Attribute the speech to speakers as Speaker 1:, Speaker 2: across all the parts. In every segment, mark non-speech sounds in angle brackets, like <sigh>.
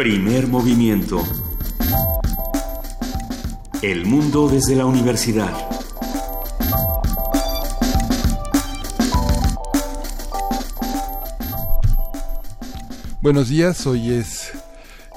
Speaker 1: Primer movimiento. El mundo desde la universidad.
Speaker 2: Buenos días, hoy es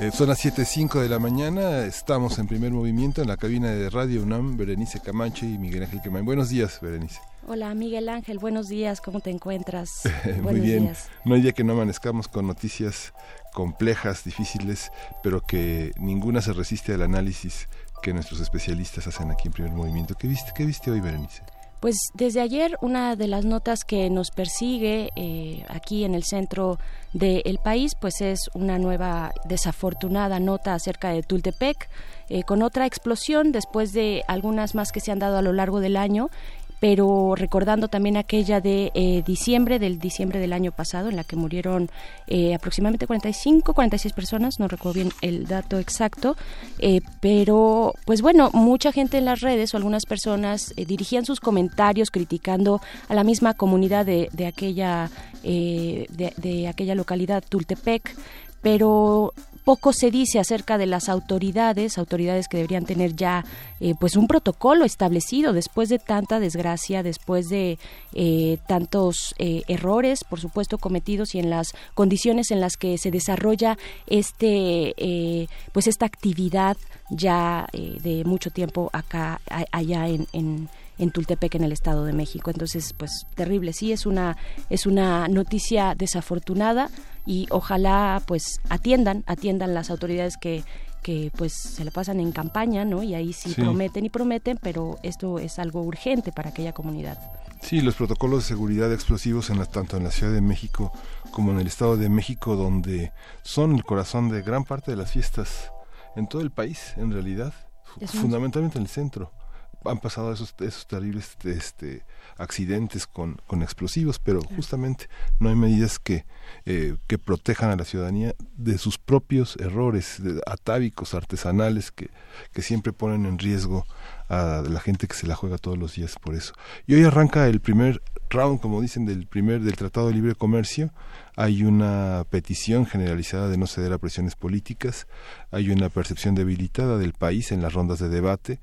Speaker 2: eh, son las 7.05 de la mañana, estamos en primer movimiento en la cabina de Radio UNAM, Berenice Camacho y Miguel Ángel Quemain. Buenos días, Berenice.
Speaker 3: Hola Miguel Ángel, buenos días, ¿cómo te encuentras? <laughs>
Speaker 2: Muy bien, no hay día que no amanezcamos con noticias complejas, difíciles, pero que ninguna se resiste al análisis que nuestros especialistas hacen aquí en primer movimiento. ¿Qué viste, qué viste hoy, Berenice?
Speaker 3: Pues desde ayer una de las notas que nos persigue eh, aquí en el centro del país, pues es una nueva desafortunada nota acerca de Tultepec, eh, con otra explosión después de algunas más que se han dado a lo largo del año pero recordando también aquella de eh, diciembre, del diciembre del año pasado, en la que murieron eh, aproximadamente 45, 46 personas, no recuerdo bien el dato exacto, eh, pero pues bueno, mucha gente en las redes o algunas personas dirigían sus comentarios criticando a la misma comunidad de, de aquella, de, de aquella localidad, Tultepec, pero poco se dice acerca de las autoridades, autoridades que deberían tener ya eh, pues un protocolo establecido después de tanta desgracia, después de eh, tantos eh, errores, por supuesto, cometidos y en las condiciones en las que se desarrolla este pues esta actividad ya de mucho tiempo acá allá en, en en Tultepec en el Estado de México. Entonces, pues terrible, sí es una es una noticia desafortunada y ojalá pues atiendan, atiendan las autoridades que que pues se le pasan en campaña, ¿no? Y ahí sí, prometen y prometen, pero esto es algo urgente para aquella comunidad.
Speaker 2: Sí, los protocolos de seguridad explosivos en tanto en la Ciudad de México como en el Estado de México, donde son el corazón de gran parte de las fiestas en todo el país, en realidad, fundamentalmente en el centro han pasado esos, esos terribles este, accidentes con, con explosivos, pero justamente no hay medidas que, eh, que protejan a la ciudadanía de sus propios errores atávicos, artesanales, que, que siempre ponen en riesgo a la gente que se la juega todos los días por eso. Y hoy arranca el primer round, como dicen, del primer del Tratado de Libre Comercio. Hay una petición generalizada de no ceder a presiones políticas, hay una percepción debilitada del país en las rondas de debate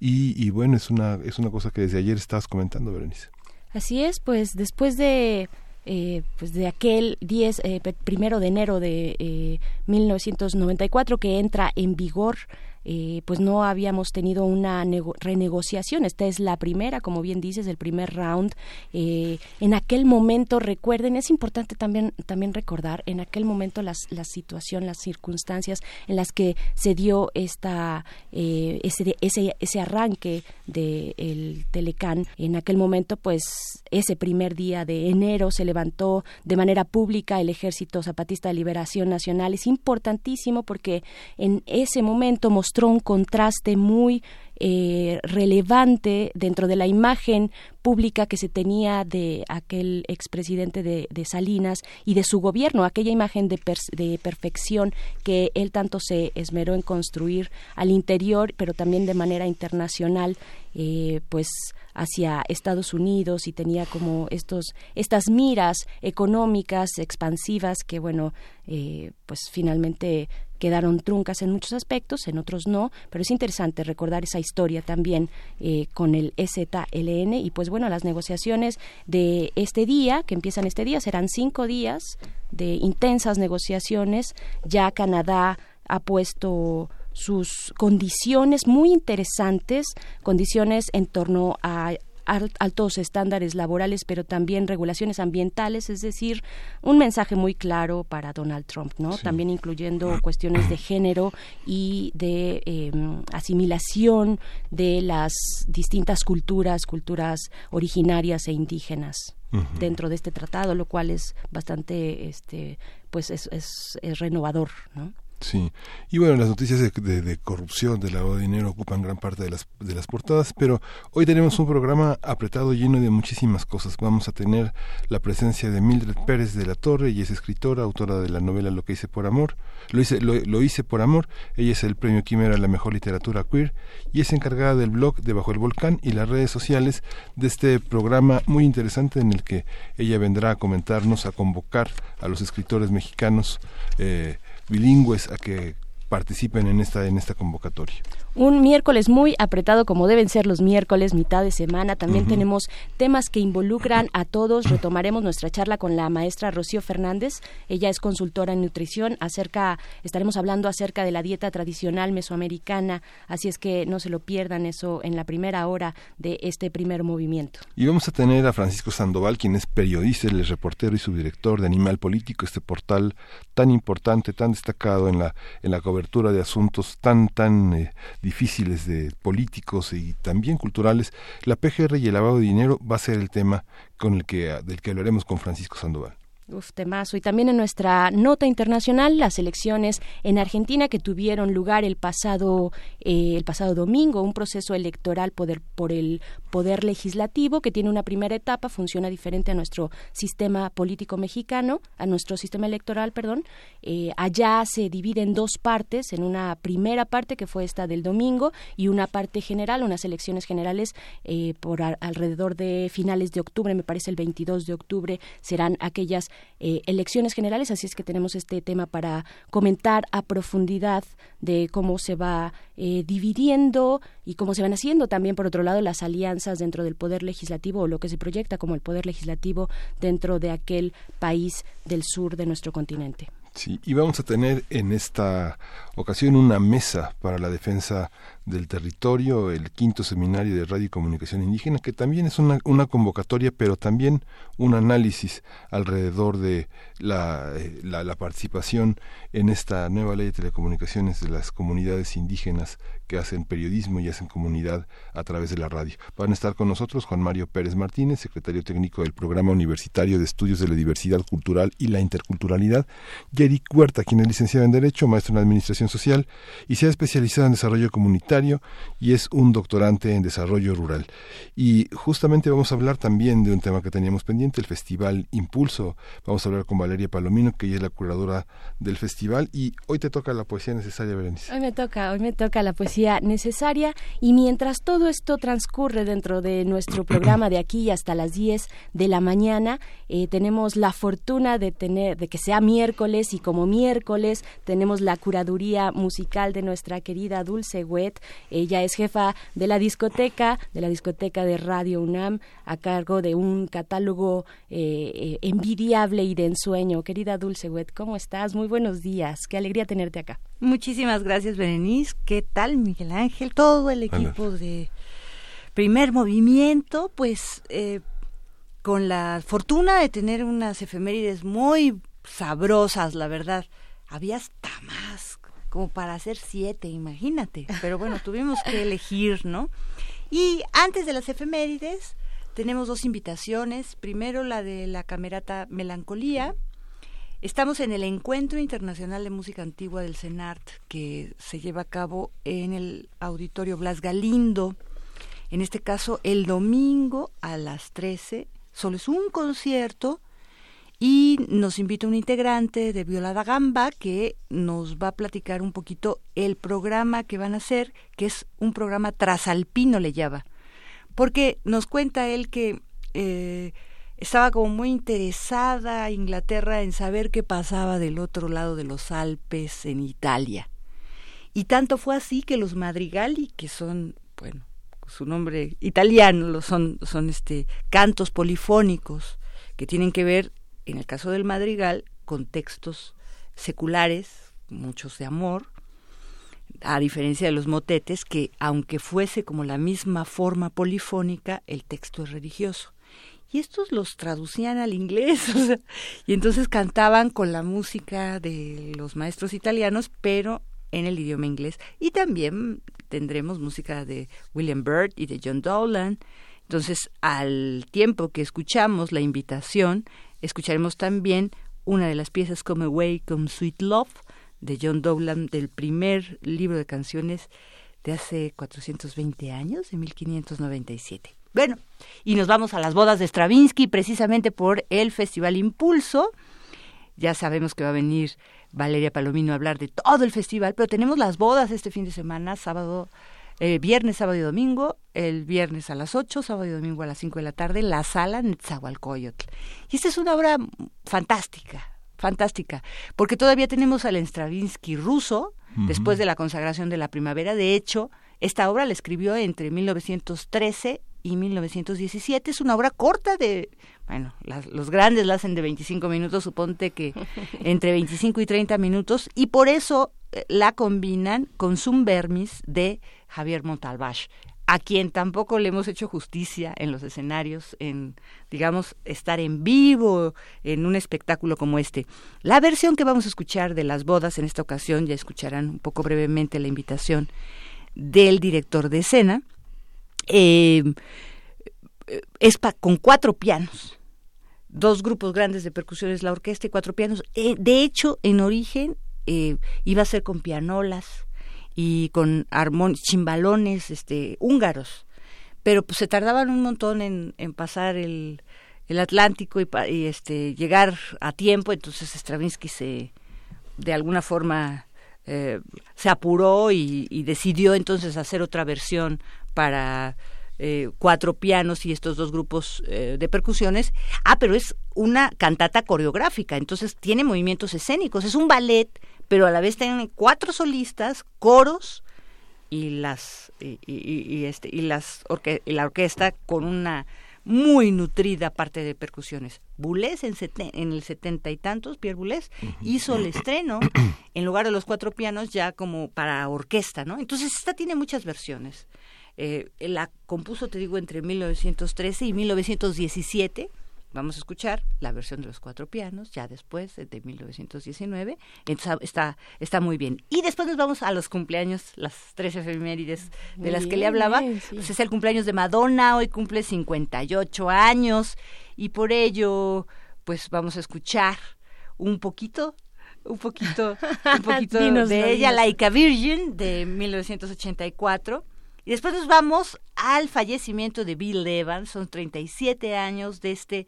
Speaker 2: y, bueno, es una, es una cosa que desde ayer estabas comentando, Berenice.
Speaker 3: Así es, pues después de eh, pues de aquel 10 eh, primero de enero de eh, 1994 que entra en vigor eh, pues no habíamos tenido una renegociación. Esta es la primera, como bien dices, el primer round. Eh, en aquel momento, recuerden, es importante también, también recordar, en aquel momento las, la situación, las circunstancias en las que se dio esta, eh, ese, ese, ese arranque del el Telecán. En aquel momento, pues ese primer día de enero se levantó de manera pública el Ejército Zapatista de Liberación Nacional. Es importantísimo porque en ese momento mostró un contraste muy eh, relevante dentro de la imagen pública que se tenía de aquel expresidente de, de Salinas y de su gobierno, aquella imagen de, perfección que él tanto se esmeró en construir al interior, pero también de manera internacional, eh, pues hacia Estados Unidos y tenía como estos estas miras económicas expansivas que bueno eh, pues finalmente quedaron truncas en muchos aspectos, en otros no, pero es interesante recordar esa historia también eh, con el EZLN y pues bueno, las negociaciones de este día, que empiezan este día, serán cinco días de intensas negociaciones, ya Canadá ha puesto sus condiciones muy interesantes, condiciones en torno a altos estándares laborales, pero también regulaciones ambientales, es decir, un mensaje muy claro para Donald Trump, ¿no? También incluyendo cuestiones de género y de em, asimilación de las distintas culturas, culturas originarias e indígenas. dentro de este tratado, lo cual es bastante, este, pues es, es, es renovador, ¿no?
Speaker 2: Sí, y bueno, las noticias de, de, corrupción, de lavado de dinero ocupan gran parte de las, de las portadas, pero hoy tenemos un programa apretado lleno de muchísimas cosas. Vamos a tener la presencia de Mildred Pérez de la Torre, y es escritora, autora de la novela Lo que hice por amor, lo hice, lo, hice por amor, ella es el premio Quimera a la mejor literatura queer y es encargada del blog Debajo el Volcán y las redes sociales de este programa muy interesante en el que ella vendrá a comentarnos, a convocar a los escritores mexicanos eh, bilingües a que participen en esta en esta convocatoria.
Speaker 3: Un miércoles muy apretado como deben ser los miércoles, mitad de semana. También tenemos temas que involucran a todos. Retomaremos nuestra charla con la maestra Rocío Fernández. Ella es consultora en nutrición. Acerca, estaremos hablando acerca de la dieta tradicional mesoamericana. Así es que no se lo pierdan eso en la primera hora de este primer movimiento.
Speaker 2: Y vamos a tener a Francisco Sandoval, quien es periodista, el reportero y subdirector de Animal Político, este portal tan importante, tan destacado en la en la cobertura de asuntos tan tan eh, difíciles de políticos y también culturales, la PGR y el lavado de dinero va a ser el tema con el que, del que hablaremos con Francisco Sandoval.
Speaker 3: Uf, temazo. Y también en nuestra nota internacional, las elecciones en Argentina que tuvieron lugar el pasado, eh, el pasado domingo, un proceso electoral poder, por el poder legislativo que tiene una primera etapa, funciona diferente a nuestro sistema político mexicano, a nuestro sistema electoral, perdón. Eh, allá se divide en dos partes, en una primera parte que fue esta del domingo y una parte general, unas elecciones generales eh, por alrededor de finales de octubre, me parece el 22 de octubre, serán aquellas eh, elecciones generales, así es que tenemos este tema para comentar a profundidad de cómo se va dividiendo y cómo se van haciendo también, por otro lado, las alianzas dentro del poder legislativo o lo que se proyecta como el poder legislativo dentro de aquel país del sur de nuestro continente.
Speaker 2: Sí, y vamos a tener en esta ocasión una mesa para la defensa del territorio, el quinto seminario de radio y comunicación indígena, que también es una, una convocatoria, pero también un análisis alrededor de la, eh, la, la, participación en esta nueva ley de telecomunicaciones de las comunidades indígenas que hacen periodismo y hacen comunidad a través de la radio. Van a estar con nosotros Juan Mario Pérez Martínez, secretario técnico del Programa Universitario de Estudios de la Diversidad Cultural y la Interculturalidad, Jerry Huerta, quien es licenciado en Derecho, maestro en Administración Social y se ha especializado en desarrollo comunitario y es un doctorante en desarrollo rural. Y justamente vamos a hablar también de un tema que teníamos pendiente, el Festival Impulso. Vamos a hablar con Valeria Palomino, que ella es la curadora del festival y hoy te toca la poesía necesaria, Berenice.
Speaker 3: Hoy me toca, hoy me toca la poesía necesaria y mientras todo esto transcurre dentro de nuestro <clears throat> programa de aquí hasta las 10 de la mañana, eh, tenemos la fortuna de tener de que sea miércoles y como miércoles tenemos la curaduría musical de nuestra querida Dulce Wet. Ella es jefa de la discoteca, de la discoteca de Radio UNAM, a cargo de un catálogo eh, eh, envidiable y de ensueño. Querida Dulce Wet, ¿cómo estás? Muy buenos días. Qué alegría tenerte acá.
Speaker 4: Muchísimas gracias, Berenice. ¿Qué tal, Miguel Ángel? Todo el equipo de primer movimiento, pues eh, con la fortuna de tener unas efemérides muy sabrosas, la verdad. Había hasta más, como para hacer siete, imagínate. Pero bueno, tuvimos que elegir, ¿no? Y antes de las efemérides, tenemos dos invitaciones. Primero la de la camerata Melancolía. Estamos en el Encuentro Internacional de Música Antigua del CENART, que se lleva a cabo en el Auditorio Blas Galindo. En este caso, el domingo a las 13. Solo es un concierto y nos invita un integrante de Violada Gamba que nos va a platicar un poquito el programa que van a hacer, que es un programa trasalpino le llama, porque nos cuenta él que eh, estaba como muy interesada Inglaterra en saber qué pasaba del otro lado de los Alpes en Italia. Y tanto fue así que los madrigali, que son, bueno, su nombre italiano, son, son este, cantos polifónicos que tienen que ver en el caso del madrigal, con textos seculares, muchos de amor, a diferencia de los motetes, que aunque fuese como la misma forma polifónica, el texto es religioso. Y estos los traducían al inglés, <laughs> y entonces cantaban con la música de los maestros italianos, pero en el idioma inglés. Y también tendremos música de William Byrd y de John Dowland. Entonces, al tiempo que escuchamos la invitación, Escucharemos también una de las piezas como Away Come Sweet Love de John Dowland del primer libro de canciones de hace 420 años, de 1597. Bueno, y nos vamos a las bodas de Stravinsky precisamente por el Festival Impulso. Ya sabemos que va a venir Valeria Palomino a hablar de todo el festival, pero tenemos las bodas este fin de semana, sábado eh, viernes, sábado y domingo, el viernes a las 8, sábado y domingo a las 5 de la tarde, la sala Netzahualcoyotl. Y esta es una obra fantástica, fantástica, porque todavía tenemos al Stravinsky ruso, después de la consagración de la primavera. De hecho, esta obra la escribió entre 1913 y 1917. Es una obra corta de, bueno, los grandes la hacen de 25 minutos, suponte que <laughs> entre 25 y 30 minutos, y por eso eh, la combinan con Vermis de Javier Montalbán a quien tampoco le hemos hecho justicia en los escenarios, en, digamos, estar en vivo en un espectáculo como este. La versión que vamos a escuchar de las bodas en esta ocasión, ya escucharán un poco brevemente la invitación del director de escena, eh, es con cuatro pianos, dos grupos grandes de percusiones, la orquesta y cuatro pianos. Eh, de hecho, en origen eh, iba a ser con pianolas, y con armón, chimbalones este, húngaros, pero pues se tardaban un montón en, en pasar el, el Atlántico y, y, este, llegar a tiempo, entonces Stravinsky se, de alguna forma, eh, se apuró y, decidió entonces hacer otra versión para eh, cuatro pianos y estos dos grupos eh, de percusiones. Ah, pero es una cantata coreográfica, entonces tiene movimientos escénicos, es un ballet pero a la vez tienen cuatro solistas, coros y las y, este y las y la orquesta con una muy nutrida parte de percusiones. Boulez en, en el setenta y tantos, Pierre Boulez, hizo el estreno en lugar de los cuatro pianos ya como para orquesta, ¿no? Entonces esta tiene muchas versiones. Eh, la compuso, te digo, entre 1913 y 1917 Vamos a escuchar la versión de los cuatro pianos, ya después, de 1919. Entonces, está, está muy bien. Y después nos vamos a los cumpleaños, las tres efemérides de las que le hablaba. Pues es el cumpleaños de Madonna, hoy cumple 58 años. Y por ello, pues vamos a escuchar un poquito un poquito, un <laughs> poquito de ella, Laika Virgin, de 1984. Y después nos vamos al fallecimiento de Bill Evans, son 37 años de este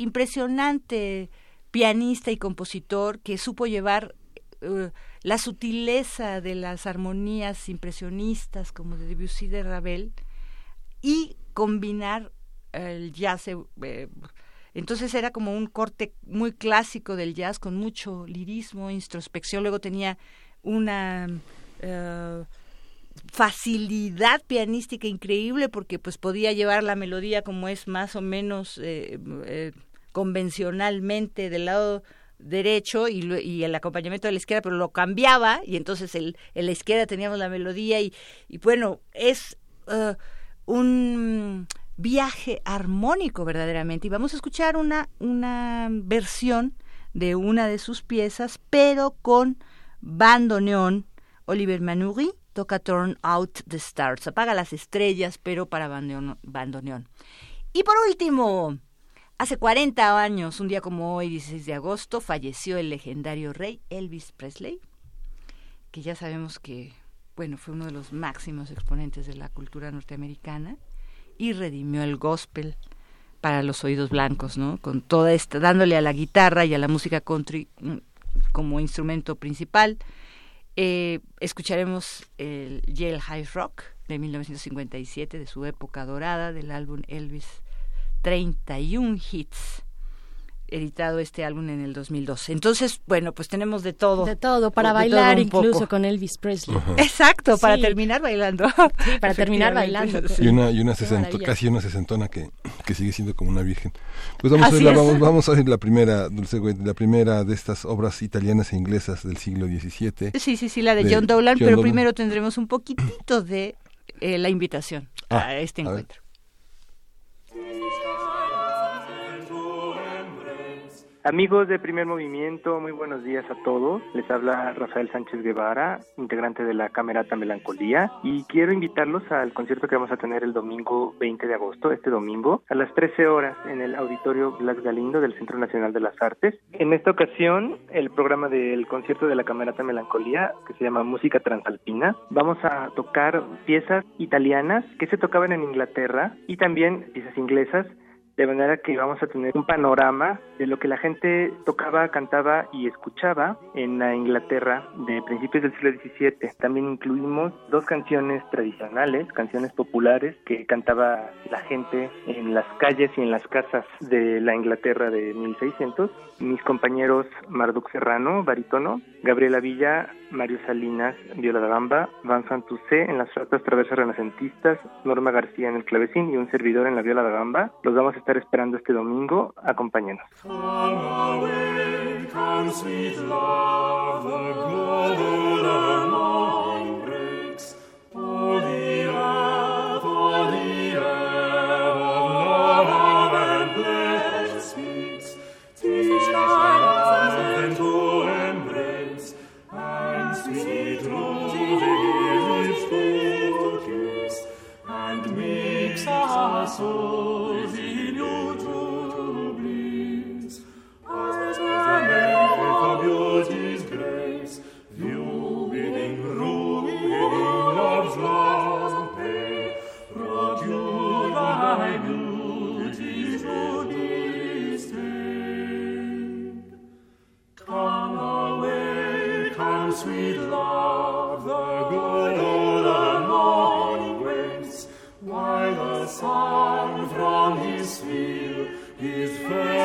Speaker 4: impresionante pianista y compositor que supo llevar eh, la sutileza de las armonías impresionistas como de Debussy de Ravel y combinar el jazz eh, entonces era como un corte muy clásico del jazz con mucho lirismo, introspección, luego tenía una eh, facilidad pianística increíble porque pues podía llevar la melodía como es más o menos convencionalmente del lado derecho y, el acompañamiento de la izquierda, pero lo cambiaba y entonces el, en la izquierda teníamos la melodía y, y bueno, es uh, un viaje armónico verdaderamente. Y vamos a escuchar una, una versión de una de sus piezas, pero con bandoneón. Oliver Manuri toca Turn Out the Stars, apaga las estrellas, pero para bandoneón. Y por último, Hace 40 años, un día como hoy, 16 de agosto, falleció el legendario rey Elvis Presley, que ya sabemos que, bueno, fue uno de los máximos exponentes de la cultura norteamericana y redimió el gospel para los oídos blancos, ¿no? Con toda esta, dándole a la guitarra y a la música country mm, como instrumento principal. Eh, escucharemos el Yale High Rock de 1957, de su época dorada, del álbum Elvis 31 hits editado este álbum en el 2012. Entonces, bueno, pues tenemos de todo.
Speaker 3: De todo, para bailar incluso con Elvis Presley.
Speaker 4: Exacto, para terminar bailando.
Speaker 3: Sí, para <laughs> terminar bailando.
Speaker 2: Y una, y una casi una sesentona que, que sigue siendo como una virgen. Pues vamos a, ver, vamos, vamos a ver la primera, Dulce la primera de estas obras italianas e inglesas del siglo XVII.
Speaker 4: Sí, sí, sí, la de, John Dowland, pero primero tendremos un poquitito de eh, la invitación ah, a este encuentro.
Speaker 5: Amigos de Primer Movimiento, muy buenos días a todos. Les habla Rafael Sánchez Guevara, integrante de la Camerata Melancolía, y quiero invitarlos al concierto que vamos a tener el domingo 20 de agosto, este domingo, a las 13 horas en el Auditorio Blas Galindo del Centro Nacional de las Artes. En esta ocasión, el programa del concierto de la Camerata Melancolía, que se llama Música Transalpina, vamos a tocar piezas italianas que se tocaban en Inglaterra y también piezas inglesas de manera que vamos a tener un panorama de lo que la gente tocaba, cantaba y escuchaba en la Inglaterra de principios del siglo XVII. También incluimos dos canciones tradicionales, canciones populares que cantaba la gente en las calles y en las casas de la Inglaterra de 1600. Mis compañeros Marduk Serrano, barítono, Gabriela Villa, Mario Salinas, Viola da Gamba, Van Santusé en las flautas traversas renacentistas, Norma García en el clavecín y un servidor en la viola da Gamba. Los vamos a estar esperando este domingo. Acompáñenos.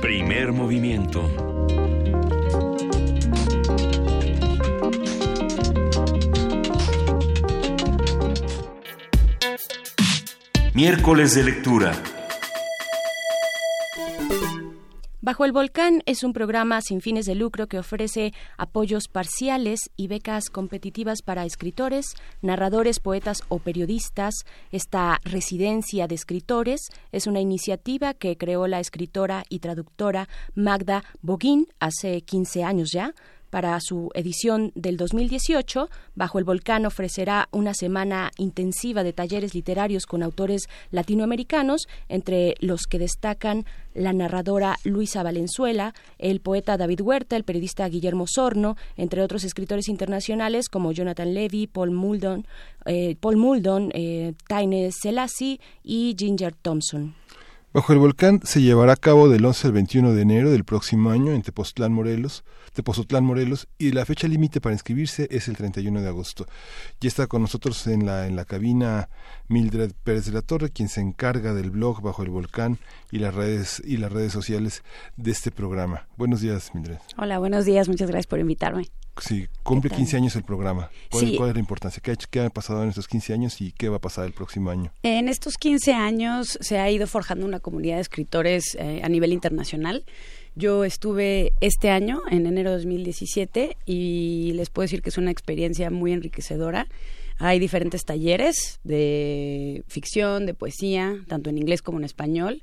Speaker 1: Primer movimiento. Miércoles de lectura.
Speaker 3: Bajo el Volcán es un programa sin fines de lucro que ofrece apoyos parciales y becas competitivas para escritores, narradores, poetas o periodistas. Esta residencia de escritores es una iniciativa que creó la escritora y traductora Magda Boguín hace 15 años ya. Para su edición del 2018, Bajo el Volcán ofrecerá una semana intensiva de talleres literarios con autores latinoamericanos, entre los que destacan la narradora Luisa Valenzuela, el poeta David Huerta, el periodista Guillermo Sorno, entre otros escritores internacionales como Jonathan Levy, Paul Muldon, eh, Paul Muldon eh, Selassie y Ginger Thompson.
Speaker 2: Bajo el volcán se llevará a cabo del 11 al 21 de enero del próximo año en Tepoztlán, Morelos, Tepozotlán, Morelos, y la fecha límite para inscribirse es el 31 de agosto. Ya está con nosotros en la, en la cabina Mildred Pérez de la Torre, quien se encarga del blog Bajo el Volcán y las redes, y las redes sociales de este programa. Buenos días, Mildred.
Speaker 6: Hola, buenos días, muchas gracias por invitarme.
Speaker 2: Sí, cumple 15 años el programa. ¿Cuál,
Speaker 6: Sí.
Speaker 2: cuál es la importancia? ¿Qué ha, hecho- ¿Qué ha pasado en estos 15 años y qué va a pasar el próximo año?
Speaker 6: En estos 15 años se ha ido forjando una comunidad de escritores eh, a nivel internacional. Yo estuve este año, en enero de 2017, y les puedo decir que es una experiencia muy enriquecedora. Hay diferentes talleres de ficción, de poesía, tanto en inglés como en español.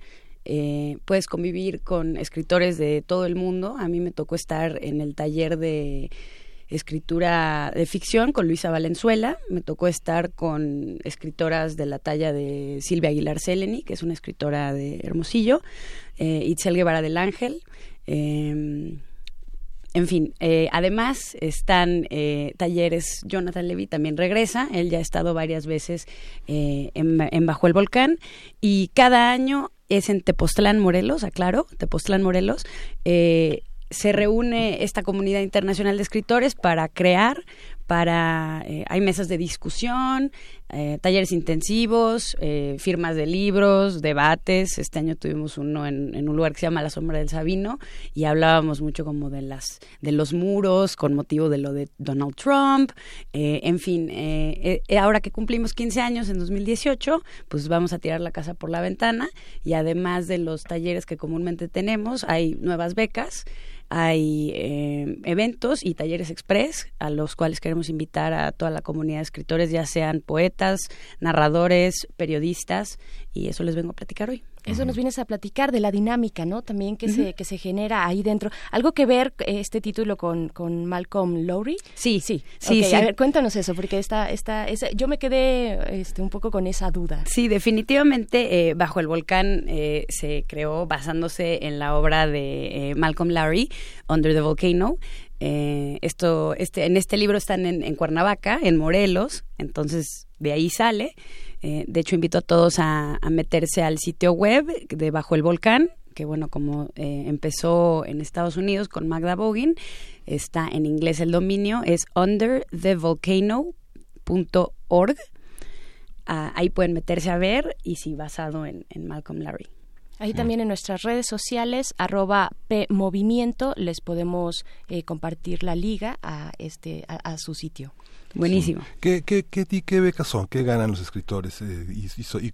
Speaker 6: Eh, puedes convivir con escritores de todo el mundo. A mí me tocó estar en el taller de escritura de ficción con Luisa Valenzuela. Me tocó estar con escritoras de la talla de Silvia Aguilar Seleni, que es una escritora de Hermosillo, eh, Itzel Guevara del Ángel. eh, En fin, eh, además están eh, talleres, Jonathan Levy también regresa, él ya ha estado varias veces eh, en, Bajo el Volcán y cada año es en Tepoztlán, Morelos, aclaro, Tepoztlán, Morelos. Se reúne esta comunidad internacional de escritores para crear, para eh, hay mesas de discusión, eh, talleres intensivos, eh, firmas de libros, debates. Este año tuvimos uno en, en, un lugar que se llama La Sombra del Sabino y hablábamos mucho como de las de los muros con motivo de lo de Donald Trump. en fin, ahora que cumplimos 15 años en 2018, pues vamos a tirar la casa por la ventana y además de los talleres que comúnmente tenemos, hay nuevas becas hay eh, eventos y talleres express a los cuales queremos invitar a toda la comunidad de escritores, ya sean poetas, narradores, periodistas, y eso les vengo a platicar hoy.
Speaker 3: Eso nos vienes a platicar de la dinámica, ¿no? También que, se, que se genera ahí dentro. ¿Algo que ver este título con, con Malcolm Lowry?
Speaker 6: Sí, sí, sí,
Speaker 3: A ver, cuéntanos eso, porque esta, esta, esa, yo me quedé este, un poco con esa duda.
Speaker 6: Sí, definitivamente eh, Bajo el Volcán eh, se creó basándose en la obra de eh, Malcolm Lowry, Under the Volcano. Esto, este, en este libro están en, Cuernavaca, en Morelos, entonces de ahí sale. Eh, de hecho, invito a todos a, meterse al sitio web de Bajo el Volcán, que bueno, como eh, empezó en Estados Unidos con Magda Bogin, está en inglés el dominio, es underthevolcano.org. Ah, ahí pueden meterse a ver y sí, basado en, Malcolm Larry.
Speaker 3: Ahí también en nuestras redes sociales, arroba PMovimiento, les podemos eh, compartir la liga a, este, a su sitio.
Speaker 6: Buenísimo.
Speaker 2: ¿Qué, qué, qué, qué, becas son? ¿Qué ganan los escritores? Eh, y,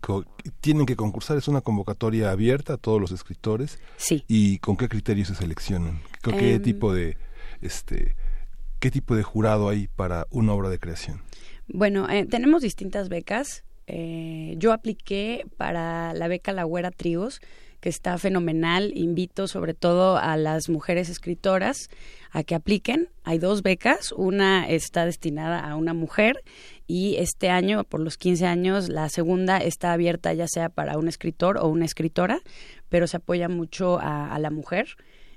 Speaker 2: ¿Tienen que concursar? ¿Es una convocatoria abierta a todos los escritores?
Speaker 6: Sí.
Speaker 2: ¿Y con qué criterios se seleccionan? ¿Qué, em, tipo de este qué tipo de jurado hay para una obra de creación?
Speaker 6: Bueno, eh, tenemos distintas becas. Eh, yo apliqué para la beca La Güera Trigos, que está fenomenal. Invito sobre todo a las mujeres escritoras a que apliquen. Hay dos becas, una está destinada a una mujer y este año, por los 15 años, la segunda está abierta ya sea para un escritor o una escritora, pero se apoya mucho a, a la mujer.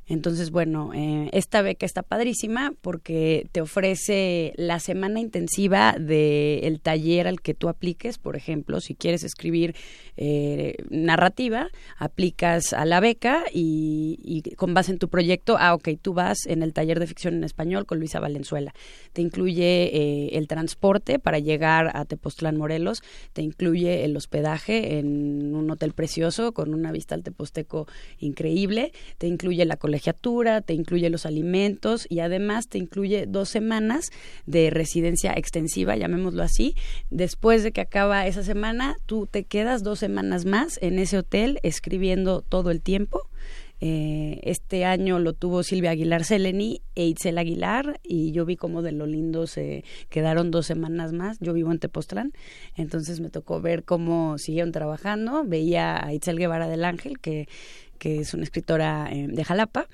Speaker 6: Entonces, bueno, eh, esta beca está padrísima porque te ofrece la semana intensiva del taller al que tú apliques. Por ejemplo, si quieres escribir eh, narrativa, aplicas a la beca y, con base en tu proyecto, ah, ok, tú vas en el taller de ficción en español con Luisa Valenzuela. Te incluye eh, el transporte para llegar a Tepoztlán, Morelos, te incluye el hospedaje en un hotel precioso con una vista al Teposteco increíble, te incluye la colección te incluye los alimentos y además te incluye dos semanas de residencia extensiva, llamémoslo así. Después de que acaba esa semana, tú te quedas dos semanas más en ese hotel escribiendo todo el tiempo. Eh, este año lo tuvo Silvia Aguilar Seleni e Itzel Aguilar y yo vi como de lo lindo se quedaron dos semanas más. Yo vivo en Tepoztlán, entonces me tocó ver cómo siguieron trabajando. Veía a Itzel Guevara del Ángel, que que es una escritora eh, de Jalapa,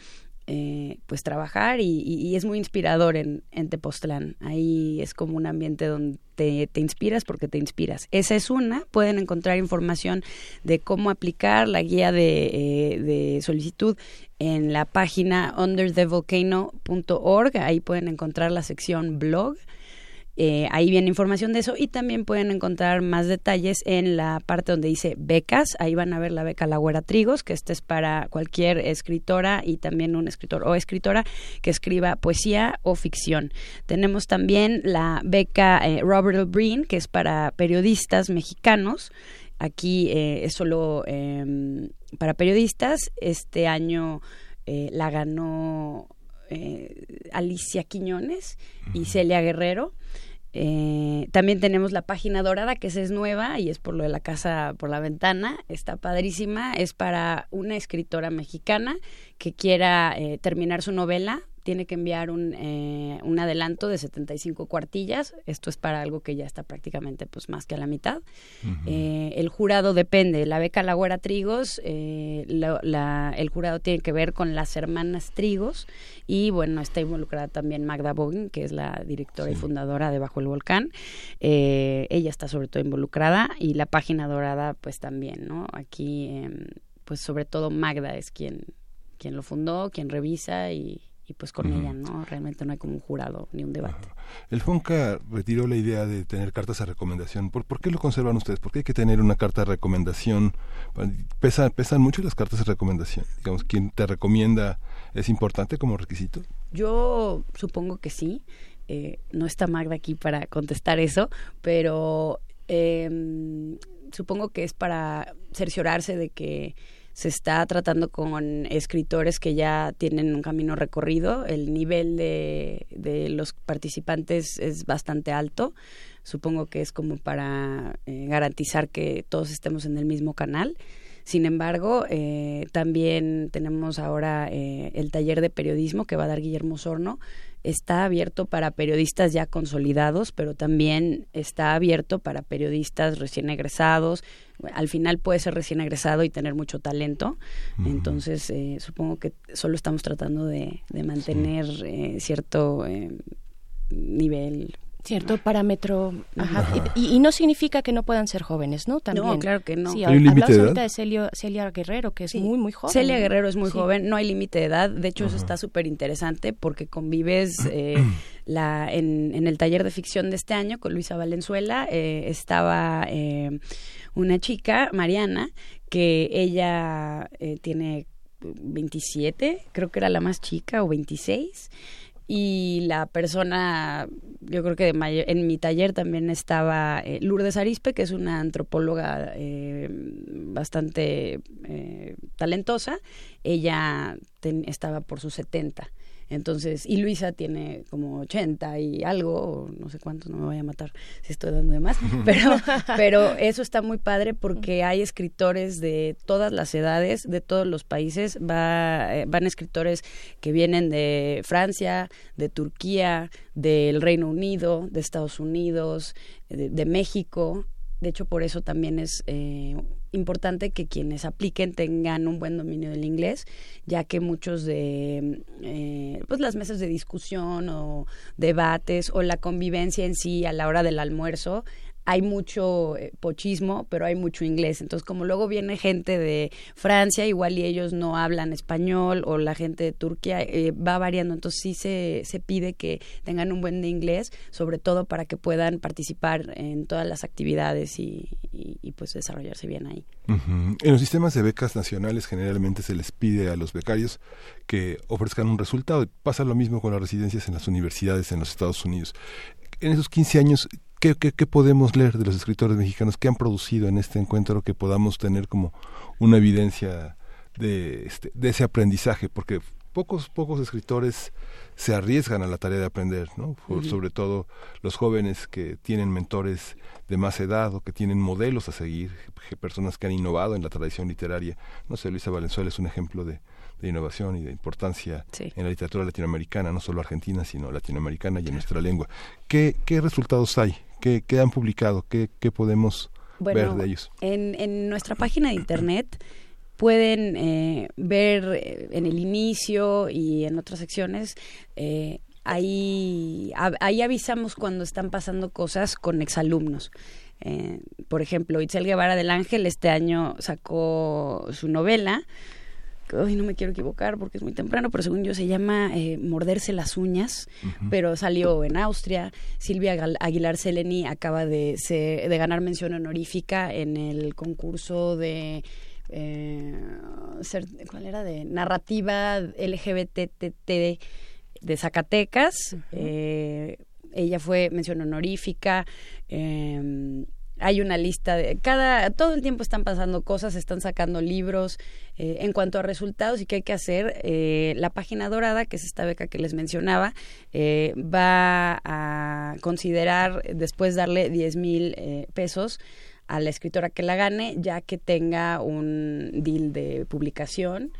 Speaker 6: eh, pues trabajar y, es muy inspirador en, en, Tepoztlán. Ahí es como un ambiente donde te, inspiras porque te inspiras. Esa es una. Pueden encontrar información de cómo aplicar la guía de, eh, de solicitud en la página underthevolcano.org. Ahí pueden encontrar la sección blog eh, ahí viene información de eso y también pueden encontrar más detalles en la parte donde dice becas. Ahí van a ver la beca La Güera Trigos, que esta es para cualquier escritora y también un escritor o escritora que escriba poesía o ficción. Tenemos también la beca eh, Robert O'Brien, que es para periodistas mexicanos. Aquí eh, es solo em, para periodistas. Este año la ganó Alicia Quiñones y Celia Guerrero. Eh, también tenemos la página dorada, que esa es nueva y es por lo de la casa por la ventana. Está padrísima. Es para una escritora mexicana que quiera eh, terminar su novela tiene que enviar un, eh, un adelanto de 75 cuartillas. Esto es para algo que ya está prácticamente pues más que a la mitad. Eh, el jurado depende. La beca Lagüera Trigos, eh, el jurado tiene que ver con las hermanas Trigos y bueno, está involucrada también Magda Bogin, que es la directora y fundadora de Bajo el Volcán. ella está sobre todo involucrada y la página dorada pues también, ¿no? Aquí em, pues sobre todo Magda es quien, quien lo fundó, quien revisa y pues con ella, ¿no? Realmente no hay como un jurado ni un debate.
Speaker 2: El FONCA retiró la idea de tener cartas de recomendación. ¿Por, ¿Por, qué lo conservan ustedes? ¿Por qué hay que tener una carta de recomendación? ¿Pesan, pesan mucho las cartas de recomendación? Digamos, ¿quién te recomienda es importante como requisito?
Speaker 6: Yo supongo que sí. Eh, no está Magda aquí para contestar eso, pero eh, supongo que es para cerciorarse de que se está tratando con escritores que ya tienen un camino recorrido. El nivel de, de los participantes es bastante alto. Supongo que es como para eh, garantizar que todos estemos en el mismo canal. Sin embargo, eh, también tenemos ahora eh, el taller de periodismo que va a dar Guillermo Sorno. Está abierto para periodistas ya consolidados, pero también está abierto para periodistas recién egresados. Al final puede ser recién egresado y tener mucho talento. Entonces, eh, supongo que solo estamos tratando de, de mantener eh, cierto eh, nivel
Speaker 3: Cierto parámetro. Ajá. Y, y, no significa que no puedan ser jóvenes, ¿no? También.
Speaker 6: No, claro que no.
Speaker 3: Sí,
Speaker 2: ¿Hay un límite de
Speaker 3: ahorita de Celio, Celia Guerrero, que es sí. muy, muy joven.
Speaker 6: Celia Guerrero es muy sí. joven, no hay límite de edad. De hecho, Ajá. eso está súper interesante porque convives <clears throat> eh, la, en, el taller de ficción de este año con Luisa Valenzuela. Eh, estaba eh, una chica, Mariana, que ella eh, tiene 27, creo que era la más chica, o 26 y la persona, yo creo que en mi taller también estaba Lourdes Arispe, que es una antropóloga bastante talentosa. Ella estaba por sus 70. Entonces, y Luisa tiene como 80 y algo, no sé cuántos, no me voy a matar si estoy dando de más, <laughs> pero, pero eso está muy padre porque hay escritores de todas las edades, de todos los países, va, eh, van escritores que vienen de Francia, de Turquía, del Reino Unido, de Estados Unidos, de, de México. De hecho, por eso también es eh, importante que quienes apliquen tengan un buen dominio del inglés, ya que muchos de eh, pues las mesas de discusión o debates o la convivencia en sí a la hora del almuerzo hay mucho eh, pochismo, pero hay mucho inglés. Entonces, como luego viene gente de Francia, igual y ellos no hablan español, o la gente de Turquía eh, va variando. Entonces, sí se, se pide que tengan un buen de inglés, sobre todo para que puedan participar en todas las actividades y, y, pues desarrollarse bien ahí.
Speaker 2: En los sistemas de becas nacionales generalmente se les pide a los becarios que ofrezcan un resultado. Pasa lo mismo con las residencias en las universidades en los Estados Unidos. En esos 15 años, ¿Qué, qué, qué, podemos leer de los escritores mexicanos que han producido en este encuentro que podamos tener como una evidencia de, este, de ese aprendizaje? Porque pocos, pocos escritores se arriesgan a la tarea de aprender, ¿no? Por, uh -huh. Sobre todo los jóvenes que tienen mentores de más edad o que tienen modelos a seguir, personas que han innovado en la tradición literaria. No sé, Luisa Valenzuela es un ejemplo de, de innovación y de importancia sí. en la literatura latinoamericana, no solo argentina, sino latinoamericana y en nuestra lengua. ¿Qué, qué resultados hay? ¿Qué, qué han publicado? ¿Qué, qué podemos
Speaker 6: bueno,
Speaker 2: ver de ellos?
Speaker 6: En, en nuestra página de internet pueden eh, ver eh, en el inicio y en otras secciones eh, ahí, ahí avisamos cuando están pasando cosas con exalumnos. Eh, por ejemplo, Itzel Guevara del Ángel este año sacó su novela Ay, no me quiero equivocar porque es muy temprano, pero según yo se llama eh, Morderse las uñas, uh -huh. pero salió en Austria. Silvia Aguilar Seleni acaba de, de ganar mención honorífica en el concurso de eh, ¿cuál era? de narrativa LGBTT de Zacatecas. Uh -huh. eh, ella fue mención honorífica. Eh, hay una lista de cada todo el tiempo están pasando cosas están sacando libros eh, en cuanto a resultados y qué hay que hacer eh, la página dorada que es esta beca que les mencionaba eh, va a considerar después darle 10 mil pesos a la escritora que la gane ya que tenga un deal de publicación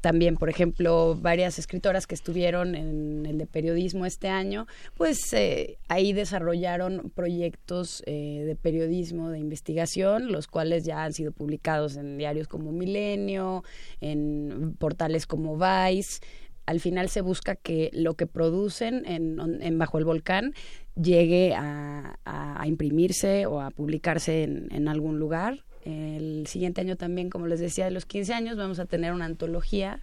Speaker 6: también, por ejemplo, varias escritoras que estuvieron en el de periodismo este año, pues eh, ahí desarrollaron proyectos eh, de periodismo de investigación, los cuales ya han sido publicados en diarios como Milenio, en portales como Vice. Al final se busca que lo que producen en, Bajo el Volcán llegue a, a, imprimirse o a publicarse en algún lugar el siguiente año también, como les decía, de los 15 años, vamos a tener una antología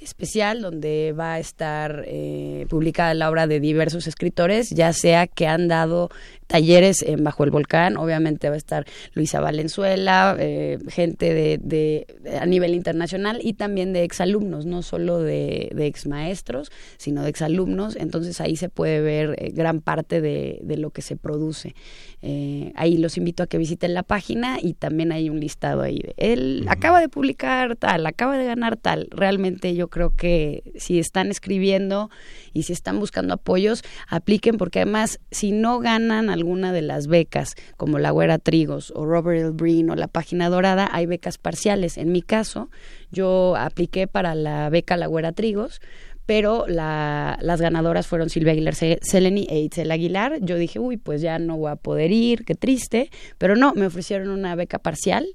Speaker 6: especial donde va a estar eh, publicada la obra de diversos escritores, ya sea que han dado talleres en Bajo el Volcán, obviamente va a estar Luisa Valenzuela, eh, gente de, de, a nivel internacional y también de exalumnos, no solo de, de exmaestros, sino de exalumnos, entonces ahí se puede ver eh, gran parte de, de, lo que se produce. Eh, ahí los invito a que visiten la página y también hay un listado ahí de él acaba de publicar tal, acaba de ganar tal. Realmente yo creo que si están escribiendo y si están buscando apoyos, apliquen porque además si no ganan alguna de las becas como la Güera Trigos o Robert L. Breen o la Página Dorada, hay becas parciales. En mi caso, yo apliqué para la beca La Güera Trigos, pero la, las ganadoras fueron Silvia Aguilar Seleni e Itzel Aguilar. Yo dije, uy, pues ya no voy a poder ir, qué triste, pero no, me ofrecieron una beca parcial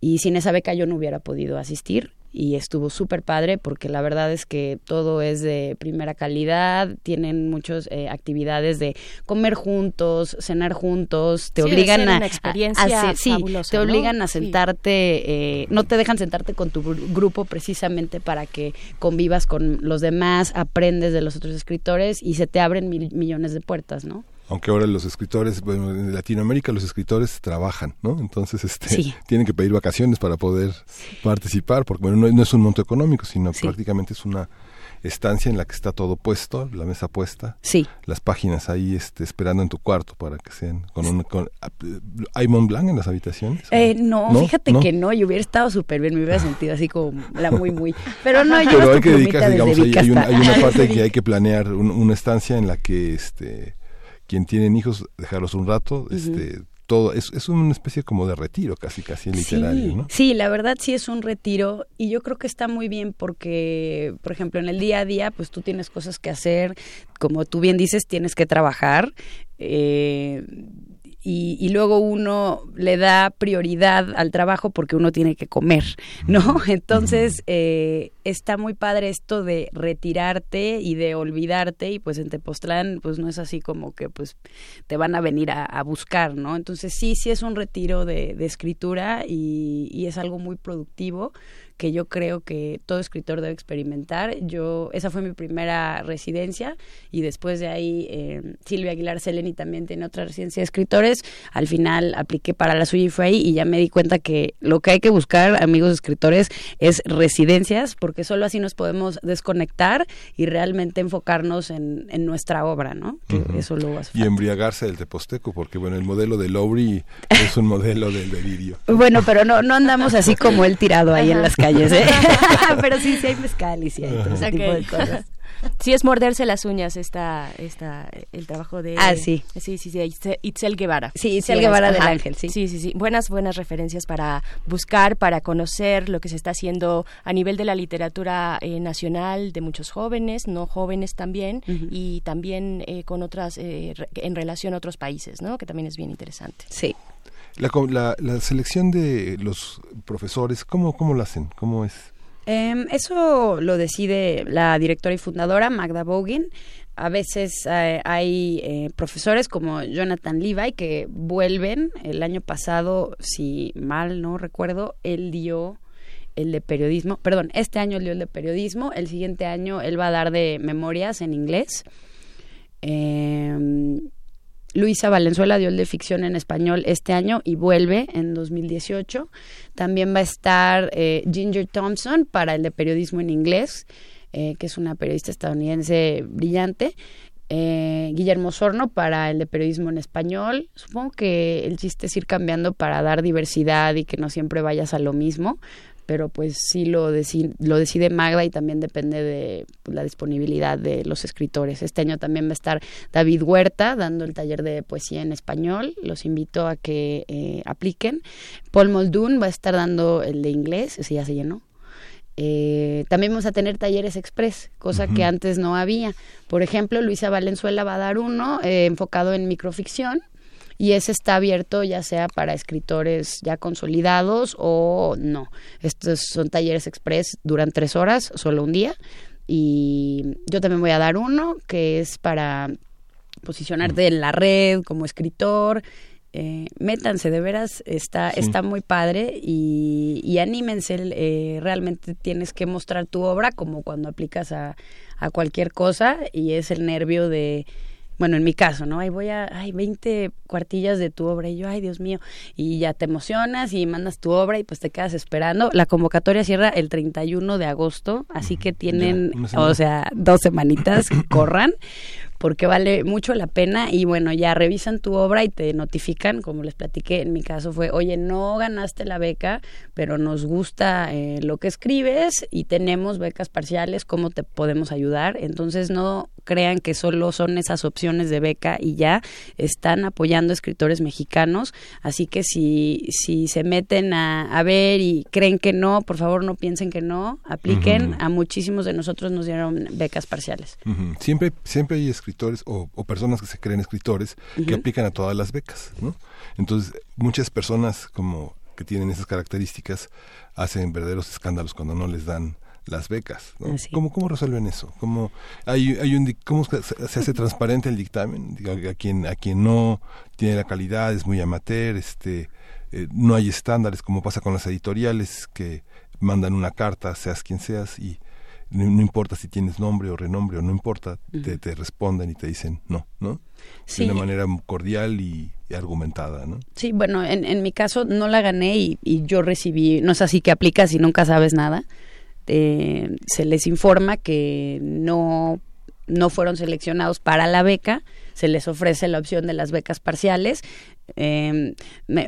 Speaker 6: y sin esa beca yo no hubiera podido asistir y estuvo súper padre porque la verdad es que todo es de primera calidad, tienen muchas eh, actividades de comer juntos, cenar juntos, te
Speaker 3: sí,
Speaker 6: obligan a,
Speaker 3: una experiencia
Speaker 6: a, a sí, te obligan
Speaker 3: ¿no?
Speaker 6: a sentarte, sí. eh, no te dejan sentarte con tu grupo precisamente para que convivas con los demás, aprendes de los otros escritores y se te abren mil, millones de puertas, ¿no?
Speaker 2: Aunque ahora los escritores, bueno, en Latinoamérica los escritores trabajan, ¿no? Entonces, este, sí. tienen que pedir vacaciones para poder participar, porque bueno, no, no es un monto económico, sino sí. prácticamente es una estancia en la que está todo puesto, la mesa puesta,
Speaker 6: sí.
Speaker 2: las páginas ahí este, esperando en tu cuarto para que sean con un con, hay Mont Blanc en las habitaciones.
Speaker 6: Eh, no, no, fíjate ¿No? que no, yo hubiera estado súper bien, me hubiera sentido así como la muy muy, pero no, yo
Speaker 2: pero hay que dedicarse, digamos, hay, hay, una, hay una <laughs> parte que hay que planear un, una estancia en la que este quien tienen hijos, dejarlos un rato, uh -huh. este todo es, es una especie como de retiro casi casi literario
Speaker 6: sí,
Speaker 2: ¿no?
Speaker 6: sí la verdad sí es un retiro y yo creo que está muy bien porque por ejemplo en el día a día pues tú tienes cosas que hacer como tú bien dices tienes que trabajar eh, y, y, luego uno le da prioridad al trabajo porque uno tiene que comer, ¿no? <laughs> Entonces eh, está muy padre esto de retirarte y de olvidarte y pues en Tepoztlán pues no es así como que pues te van a venir a, a buscar, ¿no? Entonces sí, sí es un retiro de, de escritura y, y es algo muy productivo que yo creo que todo escritor debe experimentar. Yo, esa fue mi primera residencia y después de ahí eh, Silvia Aguilar Seleni también tiene otra residencia de escritores. Al final apliqué para la suya y fue ahí y ya me di cuenta que lo que hay que buscar, amigos escritores, es residencias porque solo así nos podemos desconectar y realmente enfocarnos en, en nuestra obra, ¿no? Que uh -huh. eso lo hace
Speaker 2: Y embriagarse del teposteco porque, bueno, el modelo de Lowry es un modelo del delirio.
Speaker 6: Bueno, pero no, no andamos así como él tirado ahí en las calles, ¿eh? <laughs> Pero sí, sí hay mezcal y sí hay todo ese okay. tipo de cosas.
Speaker 3: Sí, es morderse las uñas esta, esta, el trabajo de...
Speaker 6: Ah, sí.
Speaker 3: Sí, sí, sí, Itzel Guevara.
Speaker 6: Sí, Itzel sí, Guevara del
Speaker 3: ajá.
Speaker 6: Ángel, sí.
Speaker 3: Sí, sí, sí. Buenas, buenas referencias para buscar, para conocer lo que se está haciendo a nivel de la literatura eh, nacional de muchos jóvenes, no jóvenes también, uh -huh. y también eh, con otras, eh, en relación a otros países, ¿no? Que también es bien interesante.
Speaker 6: Sí.
Speaker 2: La, la, la selección de los profesores, ¿cómo, cómo lo hacen? ¿Cómo es?
Speaker 6: Eh, eso lo decide la directora y fundadora Magda Bogin. A veces eh, hay eh, profesores como Jonathan Levi que vuelven. El año pasado, si mal no recuerdo, él dio el de periodismo. Perdón, este año él dio el de periodismo. El siguiente año él va a dar de memorias en inglés. Luisa Valenzuela dio el de ficción en español este año y vuelve en 2018. También va a estar eh, Ginger Thompson para el de periodismo en inglés, eh, que es una periodista estadounidense brillante. Eh, Guillermo Sorno para el de periodismo en español. Supongo que el chiste es ir cambiando para dar diversidad y que no siempre vayas a lo mismo pero pues sí lo, deci lo decide Magda y también depende de pues, la disponibilidad de los escritores. Este año también va a estar David Huerta dando el taller de poesía en español, los invito a que eh, apliquen. Paul Muldoon va a estar dando el de inglés, ese ya se llenó. Eh, también vamos a tener talleres express, cosa uh -huh. que antes no había. Por ejemplo, Luisa Valenzuela va a dar uno eh, enfocado en microficción, y ese está abierto ya sea para escritores ya consolidados o no. Estos son talleres express, duran tres horas, solo un día. Y yo también voy a dar uno que es para posicionarte en la red como escritor. eh, métanse, de veras, está, está muy padre y, y anímense, eh, realmente tienes que mostrar tu obra como cuando aplicas a, a cualquier cosa y es el nervio de bueno, en mi caso, ¿no? Ahí voy a, ay, 20 cuartillas de tu obra y yo, ay, Dios mío, y ya te emocionas y mandas tu obra y pues te quedas esperando. La convocatoria cierra el 31 de agosto, así que tienen, o sea, dos semanitas, <coughs> corran porque vale mucho la pena y bueno, ya revisan tu obra y te notifican, como les platiqué, en mi caso fue, oye, no ganaste la beca, pero nos gusta eh, lo que escribes y tenemos becas parciales, ¿cómo te podemos ayudar? Entonces no crean que solo son esas opciones de beca y ya están apoyando escritores mexicanos, así que si, si se meten a, ver y creen que no, por favor no piensen que no, apliquen, a muchísimos de nosotros nos dieron becas parciales.
Speaker 2: Siempre, siempre hay escritores o, personas que se creen escritores que aplican a todas las becas, ¿no? Entonces, muchas personas como que tienen esas características hacen verdaderos escándalos cuando no les dan las becas. ¿no? ¿Cómo, ¿Cómo resuelven eso? ¿Cómo, hay, hay un, ¿Cómo se, hace transparente el dictamen? a, quien, a quien no tiene la calidad, es muy amateur, este, eh, no hay estándares como pasa con las editoriales que mandan una carta, seas quien seas, y no, importa si tienes nombre o renombre o no importa, te, te, responden y te dicen no, ¿no? De una manera cordial y, argumentada, ¿no?
Speaker 6: Sí, bueno, en, en mi caso no la gané y, y, yo recibí, no es así que aplicas y nunca sabes nada. Eh, se les informa que no, no fueron seleccionados para la beca, se les ofrece la opción de las becas parciales eh,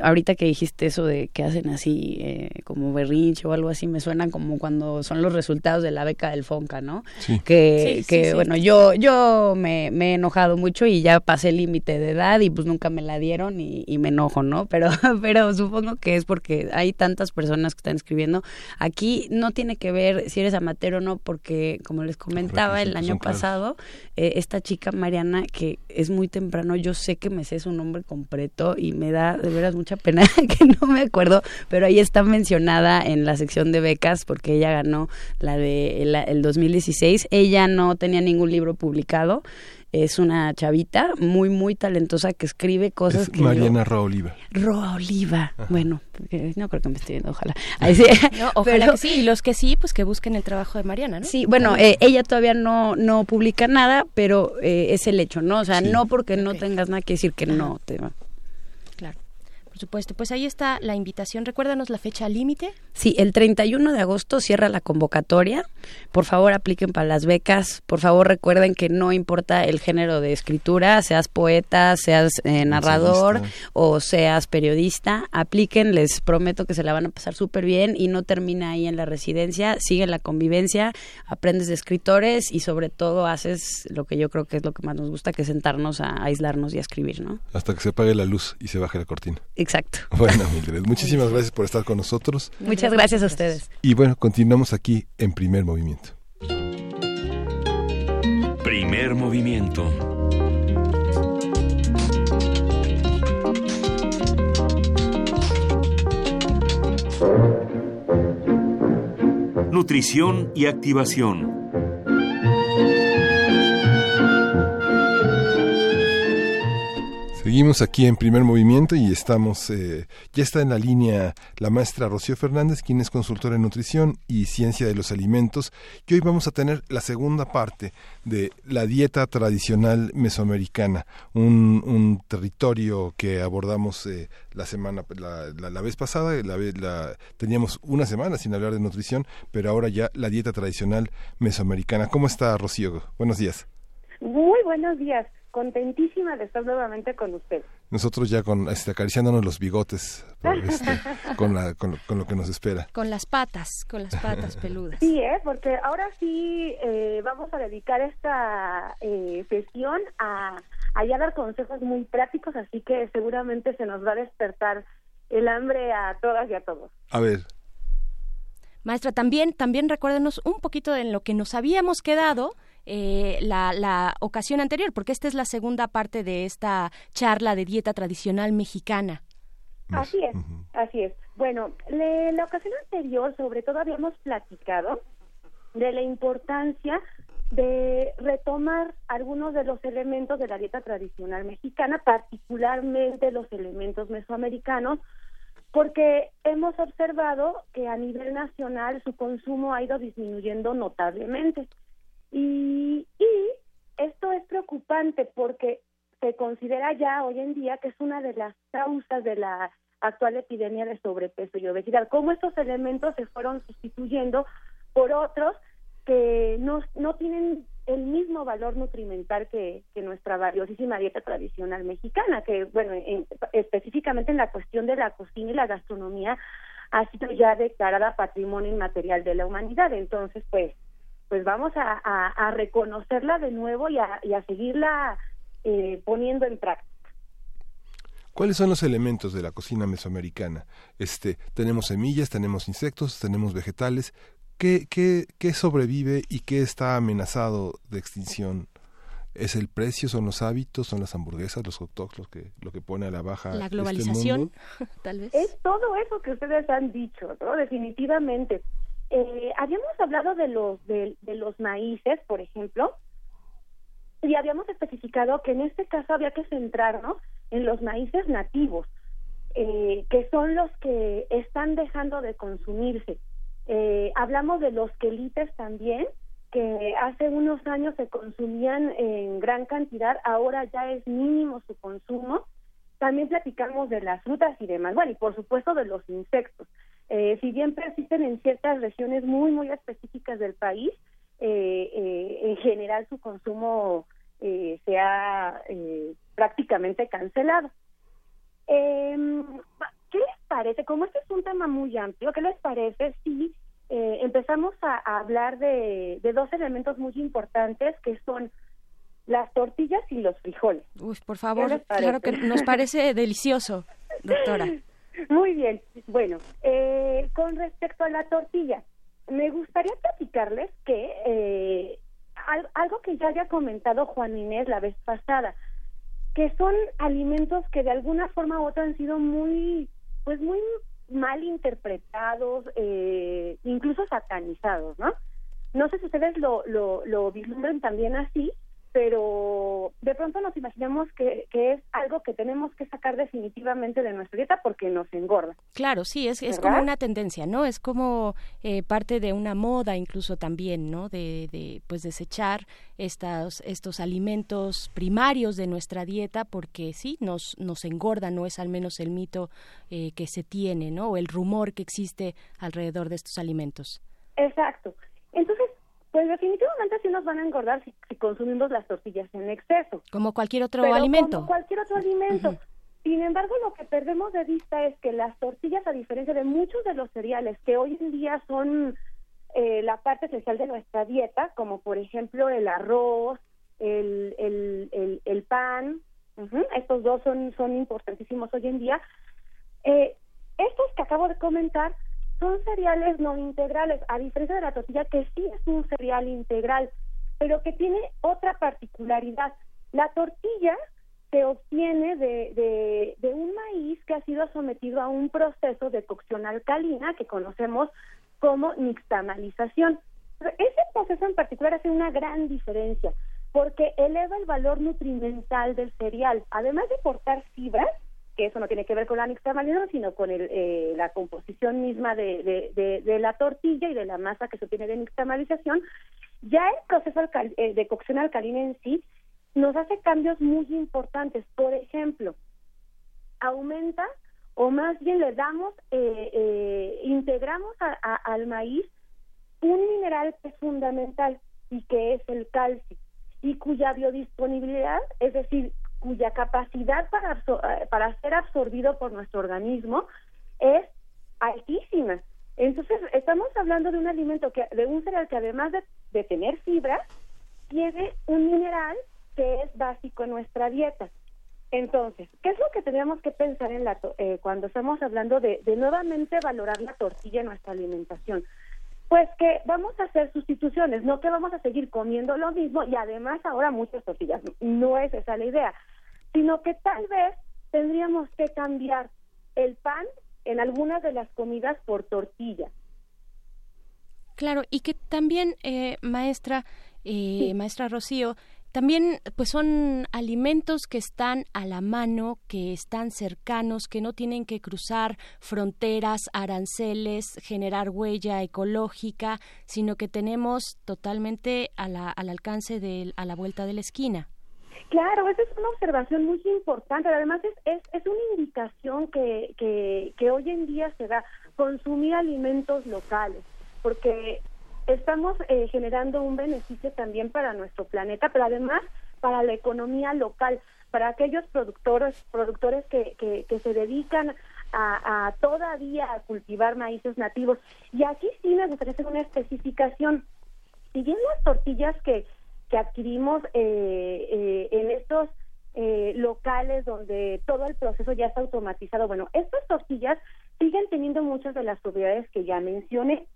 Speaker 6: ahorita que dijiste eso de que hacen así eh, como berrinche o algo así, me suenan como cuando son los resultados de la beca del Fonca, ¿no? Que, que bueno, yo yo me, he enojado mucho y ya pasé el límite de edad y pues nunca me la dieron y, me enojo, ¿no? <laughs> Pero, pero supongo que es porque hay tantas personas que están escribiendo. Aquí no tiene que ver si eres amateur o no, porque como les comentaba el año pasado, eh, esta chica Mariana, que es muy temprano, yo sé que me sé su nombre completo y me da de veras mucha pena <laughs> que no me acuerdo, pero ahí está mencionada en la sección de becas porque ella ganó la de el, 2016. Ella no tenía ningún libro publicado es una chavita muy, muy talentosa que escribe cosas que.
Speaker 2: Mariana Roa Oliva.
Speaker 6: Roa Oliva. Bueno, no creo que me esté viendo, ojalá. <laughs> <laughs>
Speaker 3: ojalá que sí. Y los que sí, pues que busquen el trabajo de Mariana, ¿no?
Speaker 6: Sí, bueno, eh, ella todavía no, no publica nada, pero eh, es el hecho, ¿no? O sea, no porque no tengas nada que decir que no te va.
Speaker 3: Por supuesto, pues ahí está la invitación. Recuérdanos la fecha límite.
Speaker 6: Sí, el 31 de agosto cierra la convocatoria. Por favor, apliquen para las becas. Por favor, recuerden que no importa el género de escritura, seas poeta, seas eh, narrador o seas periodista, apliquen. Les prometo que se la van a pasar súper bien y no termina ahí en la residencia. Sigue la convivencia, aprendes de escritores y sobre todo haces lo que yo creo que es lo que más nos gusta, que es sentarnos a aislarnos y a escribir, ¿no?
Speaker 2: Hasta que se apague la luz y se baje la cortina.
Speaker 6: Exacto. <laughs>
Speaker 2: Bueno, muchísimas gracias por estar con nosotros.
Speaker 6: Muchas gracias a ustedes.
Speaker 2: Y bueno, continuamos aquí en primer movimiento.
Speaker 1: Primer movimiento. Nutrición y activación.
Speaker 2: Seguimos aquí en primer movimiento y estamos, eh, ya está en la línea la maestra Rocío Fernández, quien es consultora en nutrición y ciencia de los alimentos. Y hoy vamos a tener la segunda parte de la dieta tradicional mesoamericana, un, territorio que abordamos eh, la semana, la, la, vez pasada, la, la, teníamos una semana sin hablar de nutrición, pero ahora ya la dieta tradicional mesoamericana. ¿Cómo está Rocío? Buenos días.
Speaker 7: Muy buenos días contentísima de estar nuevamente con usted.
Speaker 2: Nosotros ya con este, acariciándonos los bigotes este, <laughs> con, lo que nos espera.
Speaker 3: Con las patas, con las patas <laughs> peludas.
Speaker 7: Sí, ¿eh? porque ahora sí eh, vamos a dedicar esta eh, sesión a, a dar consejos muy prácticos, así que seguramente se nos va a despertar el hambre a todas y a todos.
Speaker 2: A ver.
Speaker 3: Maestra, también, también recuérdenos un poquito de lo que nos habíamos quedado eh, la, la, ocasión anterior, porque esta es la segunda parte de esta charla de dieta tradicional mexicana.
Speaker 7: Así es, así es. Bueno, la ocasión anterior sobre todo habíamos platicado de la importancia de retomar algunos de los elementos de la dieta tradicional mexicana, particularmente los elementos mesoamericanos, porque hemos observado que a nivel nacional su consumo ha ido disminuyendo notablemente. Y, y esto es preocupante porque se considera ya hoy en día que es una de las causas de la actual epidemia de sobrepeso y obesidad, cómo estos elementos se fueron sustituyendo por otros que no, no tienen el mismo valor nutrimental que, que nuestra valiosísima dieta tradicional mexicana, que, bueno, específicamente en la cuestión de la cocina y la gastronomía, ha sido ya declarada patrimonio inmaterial de la humanidad. Entonces, pues, pues vamos a, a, reconocerla de nuevo y a, y a seguirla eh, poniendo en práctica.
Speaker 2: ¿Cuáles son los elementos de la cocina mesoamericana? Este, tenemos semillas, tenemos insectos, tenemos vegetales. ¿Qué, qué, qué sobrevive y qué está amenazado de extinción? ¿Es el precio, son los hábitos, son las hamburguesas, los hot dogs, lo que, lo que pone a la baja
Speaker 3: la este globalización, <laughs> tal vez?
Speaker 7: Es todo eso que ustedes han dicho, ¿no? Definitivamente. Eh, habíamos hablado de los, de, de los maíces, por ejemplo, y habíamos especificado que en este caso había que centrarnos en los maíces nativos, eh, que son los que están dejando de consumirse. Eh, hablamos de los quelites también, que hace unos años se consumían en gran cantidad, ahora ya es mínimo su consumo. También platicamos de las frutas y demás, bueno, y por supuesto de los insectos. Eh, si bien persisten en ciertas regiones muy, muy específicas del país, en general su consumo se ha prácticamente cancelado. Eh, ¿Qué les parece? Como este es un tema muy amplio, ¿qué les parece si eh, empezamos a, hablar de, dos elementos muy importantes que son las tortillas y los frijoles?
Speaker 3: Uy, por favor, claro que nos parece delicioso, doctora. <laughs>
Speaker 7: Muy bien. Bueno, eh, con respecto a la tortilla, me gustaría platicarles que eh, algo que ya había comentado Juan Inés la vez pasada, que son alimentos que de alguna forma u otra han sido muy, pues muy mal interpretados, eh, incluso satanizados, ¿no? No sé si ustedes lo, lo, lo vislumbran también así, pero de pronto nos imaginamos que, que, es algo que tenemos que sacar definitivamente de nuestra dieta porque nos engorda.
Speaker 3: Claro, sí, es, es como una tendencia, ¿no? Es como eh, parte de una moda incluso también, ¿no? De, de pues desechar estos, estos alimentos primarios de nuestra dieta porque sí, nos, nos engorda, no es al menos el mito eh, que se tiene, ¿no? O el rumor que existe alrededor de estos alimentos.
Speaker 7: Exacto. Pues definitivamente sí nos van a engordar si, consumimos las tortillas en exceso.
Speaker 3: Como cualquier otro alimento.
Speaker 7: Como cualquier otro alimento. Sin embargo, lo que perdemos de vista es que las tortillas, a diferencia de muchos de los cereales que hoy en día son eh, la parte esencial de nuestra dieta, como por ejemplo el arroz, el, el, el, pan, estos dos son, son importantísimos hoy en día. Eh, estos que acabo de comentar son cereales no integrales, a diferencia de la tortilla, que sí es un cereal integral, pero que tiene otra particularidad. La tortilla se obtiene de, de, un maíz que ha sido sometido a un proceso de cocción alcalina que conocemos como nixtamalización. ese proceso en particular hace una gran diferencia porque eleva el valor nutrimental del cereal. Además de portar fibras, que eso no tiene que ver con la nixtamalización, sino con el, eh, la composición misma de, de, la tortilla y de la masa que se obtiene de nixtamalización, ya el proceso eh, de cocción alcalina en sí nos hace cambios muy importantes. Por ejemplo, aumenta o más bien le damos, eh, integramos al maíz un mineral que es fundamental y que es el calcio y cuya biodisponibilidad, es decir, cuya capacidad para, eh, para ser absorbido por nuestro organismo es altísima. Entonces, estamos hablando de un alimento, que de un cereal que además de, tener fibra, tiene un mineral que es básico en nuestra dieta. Entonces, ¿qué es lo que tenemos que pensar en la eh, cuando estamos hablando de, de nuevamente valorar la tortilla en nuestra alimentación? Pues que vamos a hacer sustituciones, no que vamos a seguir comiendo lo mismo y además ahora muchas tortillas. No es esa la idea, sino que tal vez tendríamos que cambiar el pan en algunas de las comidas por tortilla.
Speaker 3: Claro, y que también, eh, maestra, eh, maestra Rocío, también pues son alimentos que están a la mano, que están cercanos, que no tienen que cruzar fronteras, aranceles, generar huella ecológica, sino que tenemos totalmente al alcance de a la vuelta de la esquina.
Speaker 7: Claro, esa es una observación muy importante. Además, es, es, es una indicación que, que, que hoy en día se da, consumir alimentos locales, porque estamos eh, generando un beneficio también para nuestro planeta, pero además para la economía local, para aquellos productores, productores que, que, se dedican a, a, todavía a cultivar maíces nativos. Y aquí sí me gustaría una especificación. Si bien las tortillas que, que adquirimos eh, eh, en estos locales donde todo el proceso ya está automatizado, bueno, estas tortillas siguen teniendo muchas de las propiedades que ya mencioné,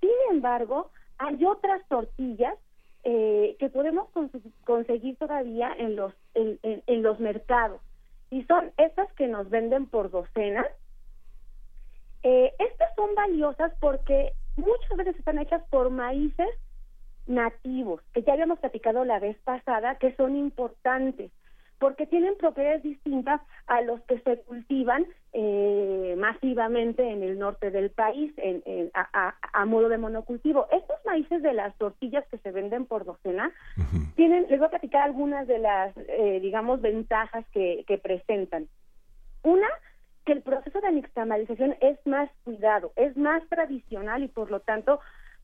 Speaker 7: sin embargo, hay otras tortillas eh, que podemos conseguir todavía en los en, los mercados. Y son estas que nos venden por docenas. Eh, estas son valiosas porque muchas veces están hechas por maíces nativos, que ya habíamos platicado la vez pasada, que son importantes porque tienen propiedades distintas a los que se cultivan eh, masivamente en el norte del país en, a, modo de monocultivo. Estos maíces de las tortillas que se venden por docena tienen, les voy a platicar algunas de las, eh, digamos, ventajas que, que presentan. Una, que el proceso de nixtamalización es más cuidado, es más tradicional y por lo tanto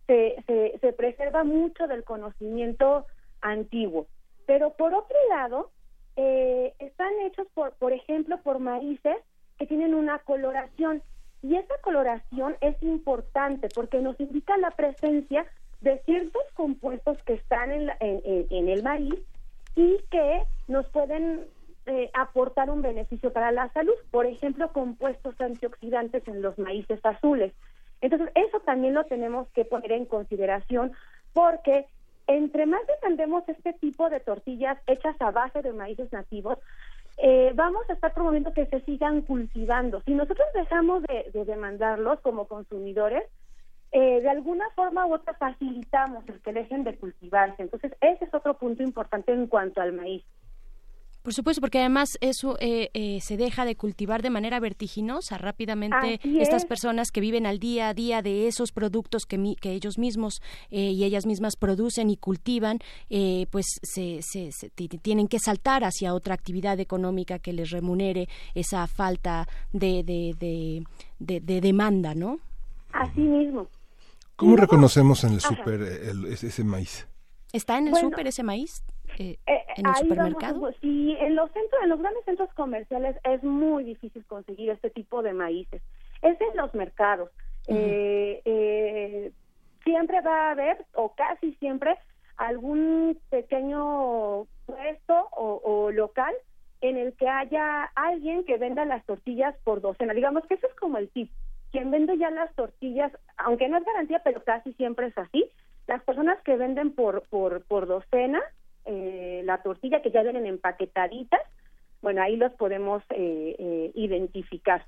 Speaker 7: se, se, se preserva mucho del conocimiento antiguo. Pero por otro lado, eh, están hechos, por, por ejemplo, por maíces que tienen una coloración. Y esa coloración es importante porque nos indica la presencia de ciertos compuestos que están en, en, el maíz y que nos pueden eh, aportar un beneficio para la salud. Por ejemplo, compuestos antioxidantes en los maíces azules. Entonces, eso también lo tenemos que poner en consideración porque entre más defendemos este tipo de tortillas hechas a base de maíces nativos, eh, vamos a estar promoviendo que se sigan cultivando. Si nosotros dejamos de, demandarlos como consumidores, eh, de alguna forma u otra facilitamos el que dejen de cultivarse. Entonces, ese es otro punto importante en cuanto al maíz.
Speaker 3: Por supuesto, porque además eso eh, eh, se deja de cultivar de manera vertiginosa rápidamente. Estas personas que viven al día a día de esos productos que, que ellos mismos eh, y ellas mismas producen y cultivan, pues se, se, tienen que saltar hacia otra actividad económica que les remunere esa falta de, de, de, demanda, ¿no?
Speaker 7: Así mismo.
Speaker 2: ¿Cómo reconocemos en el súper ese maíz?
Speaker 3: ¿Está en el súper ese maíz? Eh, eh, en el supermercado?
Speaker 7: sí, en los centros, en los grandes centros comerciales es muy difícil conseguir este tipo de maíces. Es en los mercados. eh, siempre va a haber, o casi siempre, algún pequeño puesto o, local en el que haya alguien que venda las tortillas por docena. Digamos que eso es como el tip. Quien vende ya las tortillas, aunque no es garantía, pero casi siempre es así. Las personas que venden por, por, por docena eh, la tortilla que ya vienen empaquetaditas, bueno, ahí los podemos eh, eh, identificar.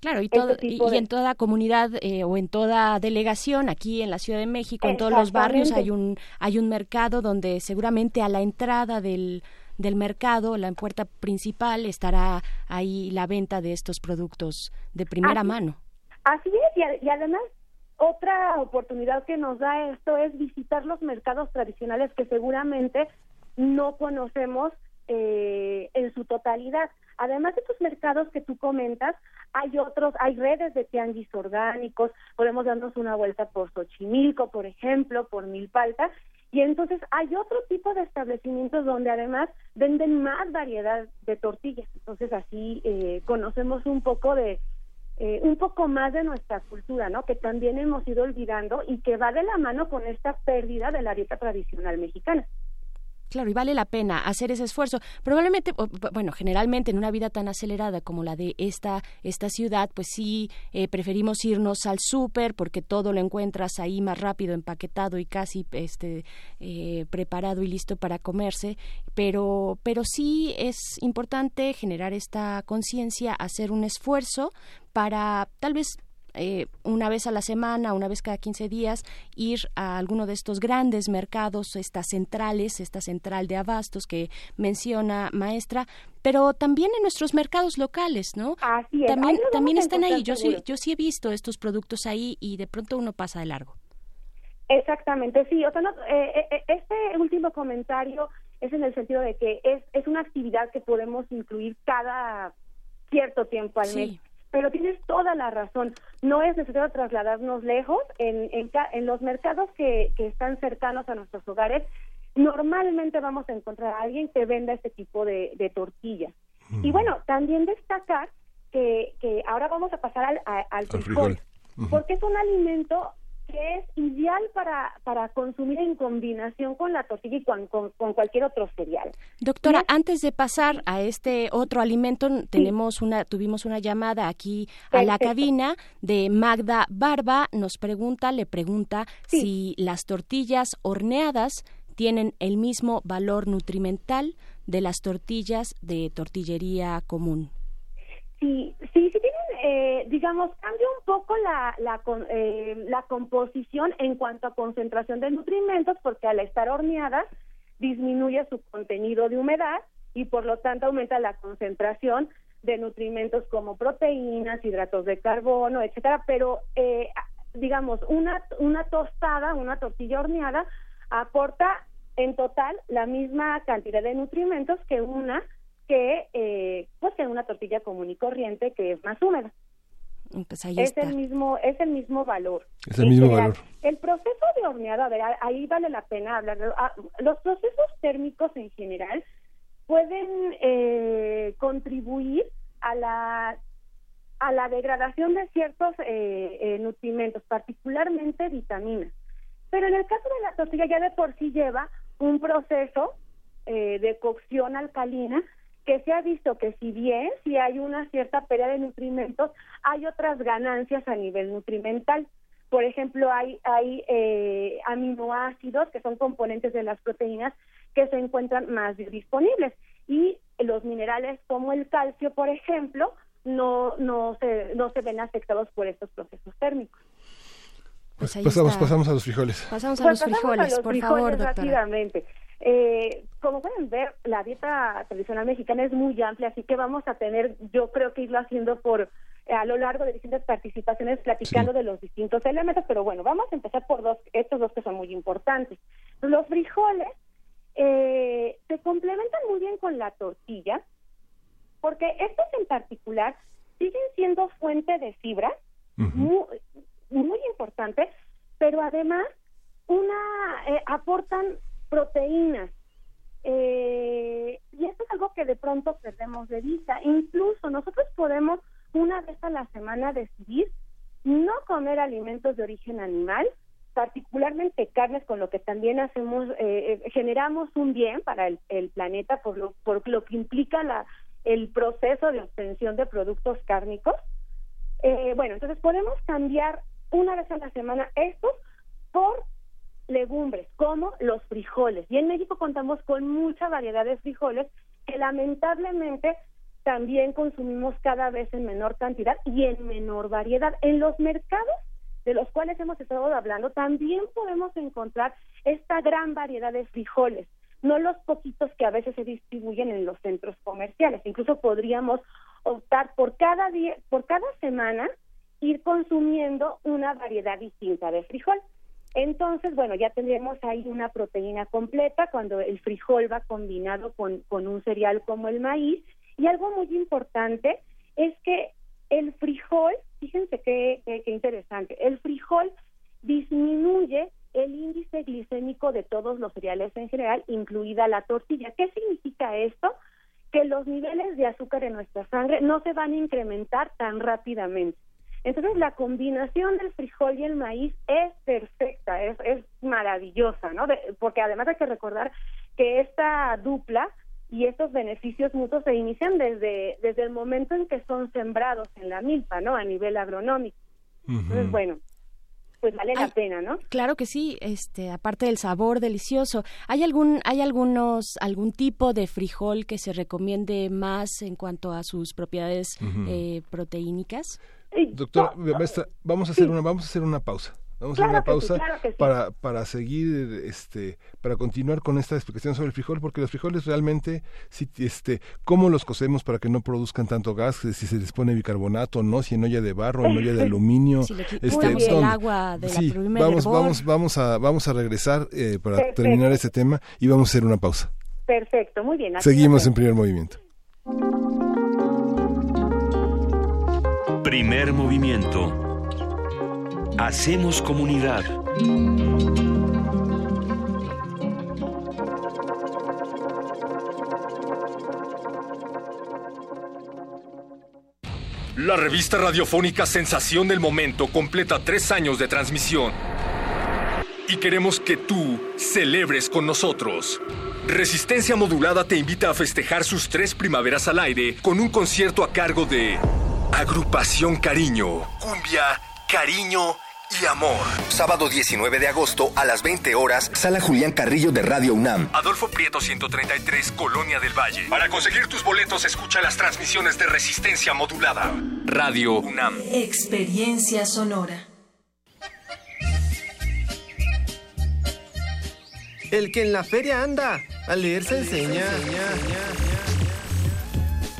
Speaker 3: Claro, y, todo, y, en toda comunidad o en toda delegación, aquí en la Ciudad de México, en todos los barrios hay un hay un mercado donde seguramente a la entrada del del mercado, la puerta principal, estará ahí la venta de estos productos de primera mano.
Speaker 7: Así es, y además otra oportunidad que nos da esto es visitar los mercados tradicionales que seguramente no conocemos eh, en su totalidad. Además de estos mercados que tú comentas, hay otros, hay redes de tianguis orgánicos, podemos darnos una vuelta por Xochimilco, por ejemplo, por Milpalta, y entonces hay otro tipo de establecimientos donde además venden más variedad de tortillas. Entonces así eh, conocemos un poco de, eh, un poco más de nuestra cultura, ¿no? Que también hemos ido olvidando y que va de la mano con esta pérdida de la dieta tradicional mexicana.
Speaker 3: Claro, y vale la pena hacer ese esfuerzo. Probablemente, bueno, generalmente en una vida tan acelerada como la de esta, esta ciudad, pues sí eh, preferimos irnos al súper porque todo lo encuentras ahí más rápido, empaquetado y casi este, eh, preparado y listo para comerse. Pero, pero sí es importante generar esta conciencia, hacer un esfuerzo para tal vez eh, una vez a la semana, una vez cada 15 días, ir a alguno de estos grandes mercados, estas centrales, esta central de abastos que menciona maestra, pero también en nuestros mercados locales, ¿no?
Speaker 7: Así es.
Speaker 3: También,
Speaker 7: Ahí
Speaker 3: también están ahí. Yo sí, yo sí he visto estos productos ahí y de pronto uno pasa de largo.
Speaker 7: Exactamente, sí. O sea, no, eh, eh, este último comentario es en el sentido de que es, es una actividad que podemos incluir cada cierto tiempo al
Speaker 3: Sí.
Speaker 7: mes. Pero tienes toda la razón. No es necesario trasladarnos lejos. En, en, en los mercados que, que están cercanos a nuestros hogares, normalmente vamos a encontrar a alguien que venda este tipo de, de tortillas. Y bueno, también destacar que, que ahora vamos a pasar al, a- al
Speaker 2: Al
Speaker 7: frijol, porque es un alimento que es ideal para, para consumir en combinación con la tortilla y con, con, con cualquier otro cereal.
Speaker 3: Doctora, antes de pasar a este otro alimento, tenemos una, tuvimos una llamada aquí a la cabina de Magda Barba. Nos pregunta, le pregunta
Speaker 7: Sí.
Speaker 3: si las tortillas horneadas tienen el mismo valor nutrimental de las tortillas de tortillería común.
Speaker 7: Sí, sí, sí tienen, eh, digamos, cambia un poco la, la, eh, la composición en cuanto a concentración de nutrimentos, porque al estar horneadas disminuye su contenido de humedad y por lo tanto aumenta la concentración de nutrimentos como proteínas, hidratos de carbono, etcétera. Pero, eh, digamos, una, una tostada, una tortilla horneada aporta en total la misma cantidad de nutrimentos que una que eh, pues que una tortilla común y corriente que es más húmeda
Speaker 3: Pues ahí
Speaker 7: es
Speaker 3: está.
Speaker 7: el mismo es el mismo valor
Speaker 2: Es el
Speaker 7: En
Speaker 2: mismo
Speaker 7: general,
Speaker 2: valor.
Speaker 7: el proceso de horneado a ver a- ahí vale la pena hablar de- ah, los procesos térmicos en general pueden eh, contribuir a la a la degradación de ciertos eh, eh, nutrimentos particularmente vitaminas pero en el caso de la tortilla ya de por sí lleva un proceso eh, de cocción alcalina que se ha visto que si bien si hay una cierta pérdida de nutrimentos, hay otras ganancias a nivel nutrimental. Por ejemplo, hay, hay eh, aminoácidos que son componentes de las proteínas que se encuentran más disponibles y los minerales como el calcio, por ejemplo, no, no, se, no se ven afectados por estos procesos térmicos.
Speaker 3: Pues ahí
Speaker 2: pasamos, pasamos a los frijoles.
Speaker 3: Pasamos a
Speaker 7: Pues
Speaker 3: los
Speaker 7: pasamos
Speaker 3: frijoles,
Speaker 7: a los
Speaker 3: por
Speaker 7: frijoles
Speaker 3: favor, doctora.
Speaker 7: rápidamente. Eh, como pueden ver, la dieta tradicional mexicana es muy amplia, así que vamos a tener, yo creo que irlo haciendo por a lo largo de distintas participaciones, platicando
Speaker 2: Sí.
Speaker 7: de los distintos elementos, pero bueno, vamos a empezar por dos, estos dos que son muy importantes. Los frijoles eh, se complementan muy bien con la tortilla, porque estos en particular siguen siendo fuente de fibra,
Speaker 2: Ujú.
Speaker 7: muy, muy importante, pero además una eh, aportan proteínas. Eh, y esto es algo que de pronto perdemos de vista. Incluso nosotros podemos una vez a la semana decidir no comer alimentos de origen animal, particularmente carnes, con lo que también hacemos, eh, eh, generamos un bien para el, planeta por lo, por lo que implica la, el proceso de obtención de productos cárnicos. Eh, bueno, entonces podemos cambiar una vez a la semana estos por legumbres, como los frijoles. Y en México contamos con mucha variedad de frijoles que lamentablemente también consumimos cada vez en menor cantidad y en menor variedad. En los mercados de los cuales hemos estado hablando, también podemos encontrar esta gran variedad de frijoles, no los poquitos que a veces se distribuyen en los centros comerciales. Incluso podríamos optar por cada día, por cada semana ir consumiendo una variedad distinta de frijol. Entonces, bueno, ya tendríamos ahí una proteína completa cuando el frijol va combinado con, con un cereal como el maíz. Y algo muy importante es que el frijol, fíjense qué, qué, qué interesante, el frijol disminuye el índice glicémico de todos los cereales en general, incluida la tortilla. ¿Qué significa esto? Que los niveles de azúcar en nuestra sangre no se van a incrementar tan rápidamente. Entonces la combinación del frijol y el maíz es perfecta, es, es maravillosa, ¿no? De- porque además hay que recordar que esta dupla y estos beneficios mutuos se inician desde, desde el momento en que son sembrados en la milpa, ¿no? A nivel agronómico. Entonces, bueno, pues vale la
Speaker 3: Ay.
Speaker 7: pena, ¿no?
Speaker 3: Claro que sí, este, aparte del sabor delicioso, ¿hay algún, hay algunos, algún tipo de frijol que se recomiende más en cuanto a sus propiedades eh, proteínicas?
Speaker 2: Doctora, vamos a hacer una, vamos a hacer una pausa. Vamos a hacer una pausa para, para seguir, este, para continuar con esta explicación sobre el frijol, porque los frijoles realmente, si, este, ¿cómo los cocemos para que no produzcan tanto gas? Si se les pone bicarbonato o no, si en olla de barro, en olla de <laughs> aluminio.
Speaker 3: este, el agua de
Speaker 2: sí, vamos, vamos, vamos a, vamos a regresar eh, para terminar este tema y vamos a hacer una pausa.
Speaker 7: Perfecto, muy bien.
Speaker 2: Seguimos en primer movimiento.
Speaker 1: Primer movimiento Hacemos comunidad.
Speaker 8: La revista radiofónica Sensación del Momento completa tres años de transmisión. Y queremos que tú celebres con nosotros. Resistencia Modulada te invita a festejar sus tres primaveras al aire con un concierto a cargo de Agrupación Cariño, Cumbia, Cariño y amor.
Speaker 9: Sábado 19 de agosto a las 20 horas, Sala Julián Carrillo de Radio UNAM.
Speaker 8: Adolfo Prieto 133, Colonia del Valle. Para conseguir tus boletos, escucha las transmisiones de resistencia modulada. Radio UNAM.
Speaker 10: Experiencia sonora.
Speaker 11: El que en la feria anda, a leer se enseña.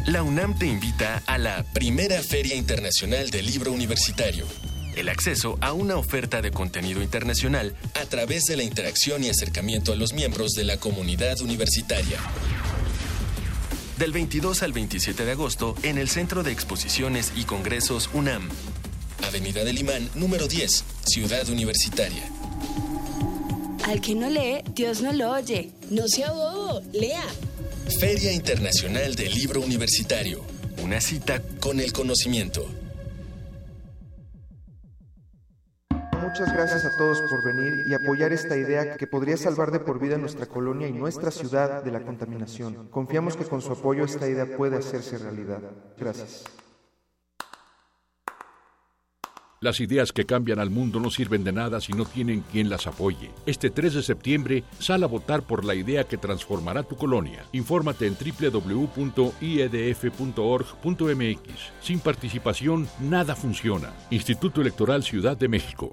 Speaker 12: La UNAM te invita a la primera Feria Internacional del Libro Universitario el acceso a una oferta de contenido internacional a través de la interacción y acercamiento a los miembros de la comunidad universitaria. Del 22 al 27 de agosto en el Centro de Exposiciones y Congresos UNAM. Avenida del Imán, número 10, Ciudad Universitaria.
Speaker 13: Al que no lee, Dios no lo oye. No sea bobo, lea.
Speaker 12: Feria Internacional del Libro Universitario. Una cita con el conocimiento.
Speaker 14: muchas gracias a todos por venir y apoyar esta idea que podría salvar de por vida nuestra colonia y nuestra ciudad de la contaminación. Confiamos que con su apoyo esta idea puede hacerse realidad. Gracias.
Speaker 15: Las ideas que cambian al mundo no sirven de nada si no tienen quien las apoye. Este 3 de septiembre, sal a votar por la idea que transformará tu colonia. Infórmate en www.iedf.org.mx. Sin participación, nada funciona. Instituto Electoral Ciudad de México.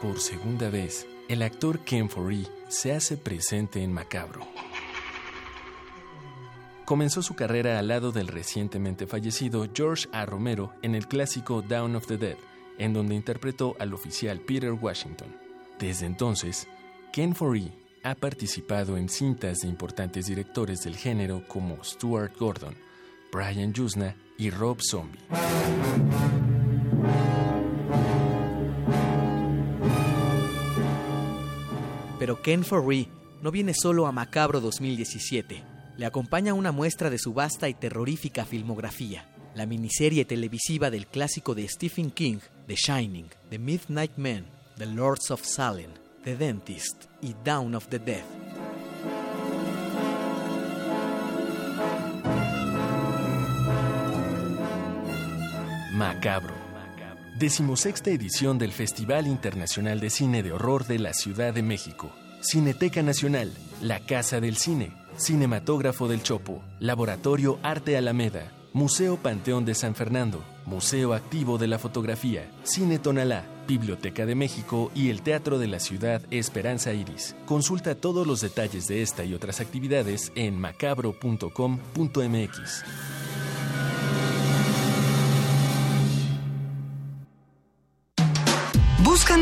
Speaker 12: Por segunda vez, el actor Ken Foree se hace presente en Macabro. Comenzó su carrera al lado del recientemente fallecido George A. Romero en el clásico Down of the Dead, en donde interpretó al oficial Peter Washington. Desde entonces, Ken Foree ha participado en cintas de importantes directores del género como Stuart Gordon, Brian Yuzna y Rob Zombie.
Speaker 16: Pero Ken Foree no viene solo a Macabro 2017. Le acompaña una muestra de su vasta y terrorífica filmografía. La miniserie televisiva del clásico de Stephen King, The Shining, The Midnight Man, The Lords of Salem, The Dentist y Down of the Dead.
Speaker 12: Macabro. Decimosexta edición del Festival Internacional de Cine de Horror de la Ciudad de México. Cineteca Nacional, la Casa del Cine, Cinematógrafo del Chopo, Laboratorio Arte Alameda, Museo Panteón de San Fernando, Museo Activo de la Fotografía, Cine Tonalá, Biblioteca de México y el Teatro de la Ciudad Esperanza Iris. Consulta todos los detalles de esta y otras actividades en macabro.com.mx.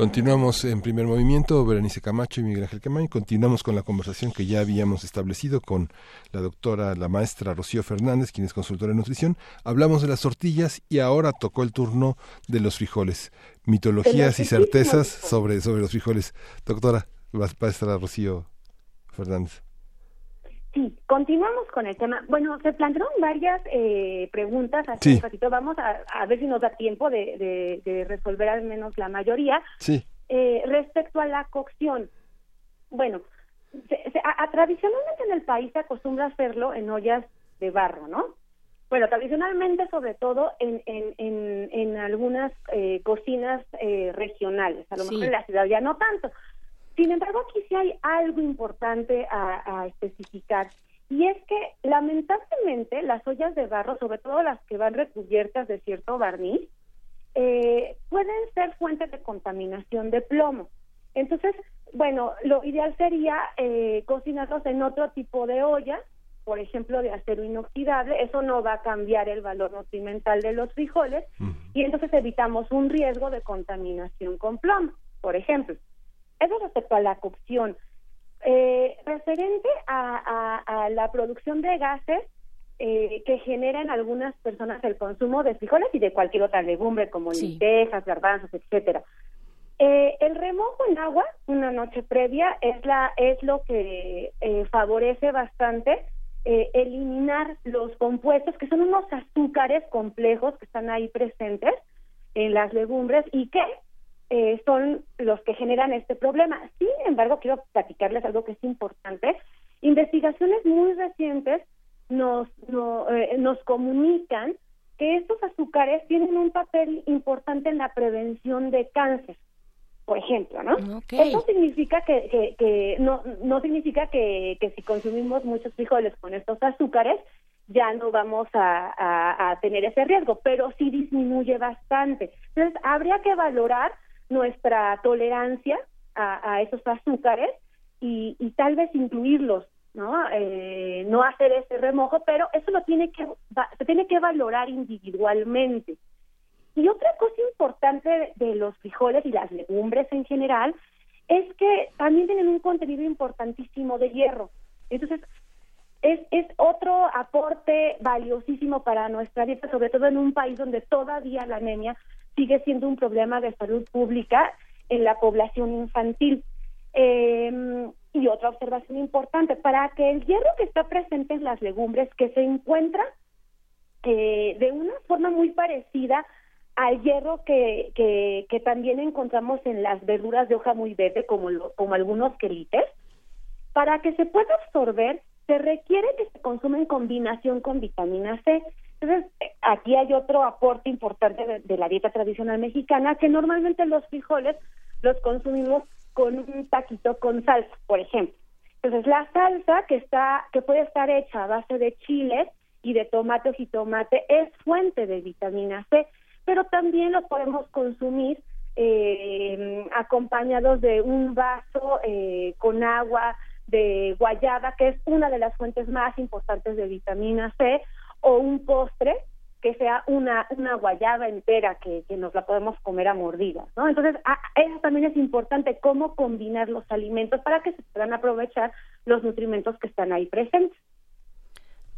Speaker 2: Continuamos en primer movimiento, Berenice Camacho y Miguel Ángel Quemay. Continuamos con la conversación que ya habíamos establecido con la doctora, la maestra Rocío Fernández, quien es consultora en nutrición. Hablamos de las tortillas y ahora tocó el turno de los frijoles. Mitologías y certezas sobre, sobre los frijoles. Doctora, maestra Rocío Fernández.
Speaker 7: Sí, continuamos con el tema. Bueno, se plantearon varias eh, preguntas hace un ratito. Vamos a, ver si nos da tiempo de, resolver al menos la mayoría.
Speaker 2: Sí.
Speaker 7: Eh, respecto a la cocción, bueno, tradicionalmente en el país se acostumbra a hacerlo en ollas de barro, ¿no? Bueno, tradicionalmente sobre todo en, en, en, algunas eh, cocinas regionales, a lo mejor en la ciudad ya no tanto. Sin embargo, aquí sí hay algo importante a, especificar. Y es que lamentablemente las ollas de barro, sobre todo las que van recubiertas de cierto barniz, eh, pueden ser fuentes de contaminación de plomo. Entonces, bueno, lo ideal sería eh, cocinarlos en otro tipo de olla, por ejemplo, de acero inoxidable. Eso no va a cambiar el valor nutrimental de los frijoles y entonces evitamos un riesgo de contaminación con plomo, por ejemplo. Eso respecto a la cocción. Eh, referente a, la producción de gases eh, que generan algunas personas el consumo de frijoles y de cualquier otra legumbre como lentejas, garbanzos, etcétera. Eh, el remojo en agua una noche previa es la es lo que favorece bastante eliminar los compuestos que son unos azúcares complejos que están ahí presentes en las legumbres y que eh, son los que generan este problema. Sin embargo, quiero platicarles algo que es importante. Investigaciones muy recientes nos, eh, nos comunican que estos azúcares tienen un papel importante en la prevención de cáncer, por ejemplo, ¿no? Eso significa que, que, no, no significa que, que si consumimos muchos frijoles con estos azúcares ya no vamos a, a tener ese riesgo, pero sí disminuye bastante. Entonces, habría que valorar nuestra tolerancia a, esos azúcares y, tal vez incluirlos, ¿no? Eh, no hacer ese remojo, pero eso lo tiene que se tiene que valorar individualmente. Y otra cosa importante de los frijoles y las legumbres en general es que también tienen un contenido importantísimo de hierro. Entonces, es, es otro aporte valiosísimo para nuestra dieta, sobre todo en un país donde todavía la anemia sigue siendo un problema de salud pública en la población infantil. Em, y otra observación importante, para que el hierro que está presente en las legumbres, que se encuentra eh, de una forma muy parecida al hierro que, que, también encontramos en las verduras de hoja muy verde, como, como algunos quelites, para que se pueda absorber, se requiere que se consuma en combinación con vitamina C. Entonces, aquí hay otro aporte importante de, la dieta tradicional mexicana, que normalmente los frijoles los consumimos con un taquito con salsa, por ejemplo. Entonces, la salsa que está, que puede estar hecha a base de chiles y de tomate o jitomate es fuente de vitamina C, pero también lo podemos consumir eh, acompañados de un vaso eh, con agua de guayaba, que es una de las fuentes más importantes de vitamina C, o un postre que sea una, una guayaba entera que, que nos la podemos comer a mordidas, ¿no? Entonces, eso también es importante, cómo combinar los alimentos para que se puedan aprovechar los nutrimentos que están ahí presentes.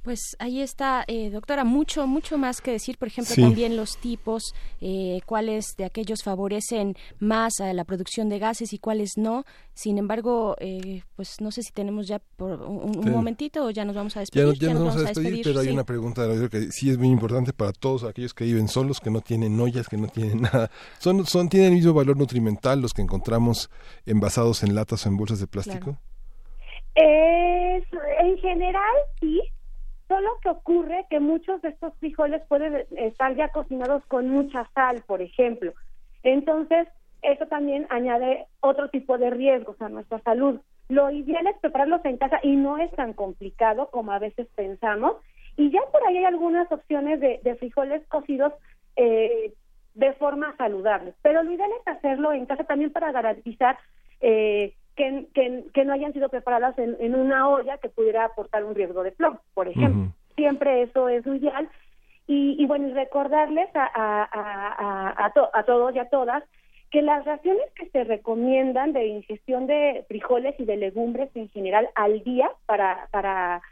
Speaker 3: Pues ahí está, eh, doctora, mucho, mucho más que decir, por ejemplo, también los tipos, eh, cuáles de aquellos favorecen más a la producción de gases y cuáles no. Sin embargo, eh, pues no sé si tenemos ya por un, momentito o ya nos vamos a despedir.
Speaker 2: Ya, nos, vamos, a despedir, pero hay una pregunta que sí es muy importante para todos aquellos que viven solos, que no tienen ollas, que no tienen <laughs> nada. Son, son, ¿Tienen el mismo valor nutrimental los que encontramos envasados en latas o en bolsas de plástico?
Speaker 7: en general, sí Solo que ocurre que muchos de estos frijoles pueden estar ya cocinados con mucha sal, por ejemplo. Entonces, eso también añade otro tipo de riesgos a nuestra salud. Lo ideal es prepararlos en casa y no es tan complicado como a veces pensamos. Y ya por ahí hay algunas opciones de, frijoles cocidos eh, de forma saludable. Pero lo ideal es hacerlo en casa también para garantizar eh, que, que, no hayan sido preparadas en, una olla que pudiera aportar un riesgo de plomo, por ejemplo. Siempre eso es lo ideal. Y, y bueno, recordarles a, a, a, a, todos y a todas que las raciones que se recomiendan de ingestión de frijoles y de legumbres en general al día para, para,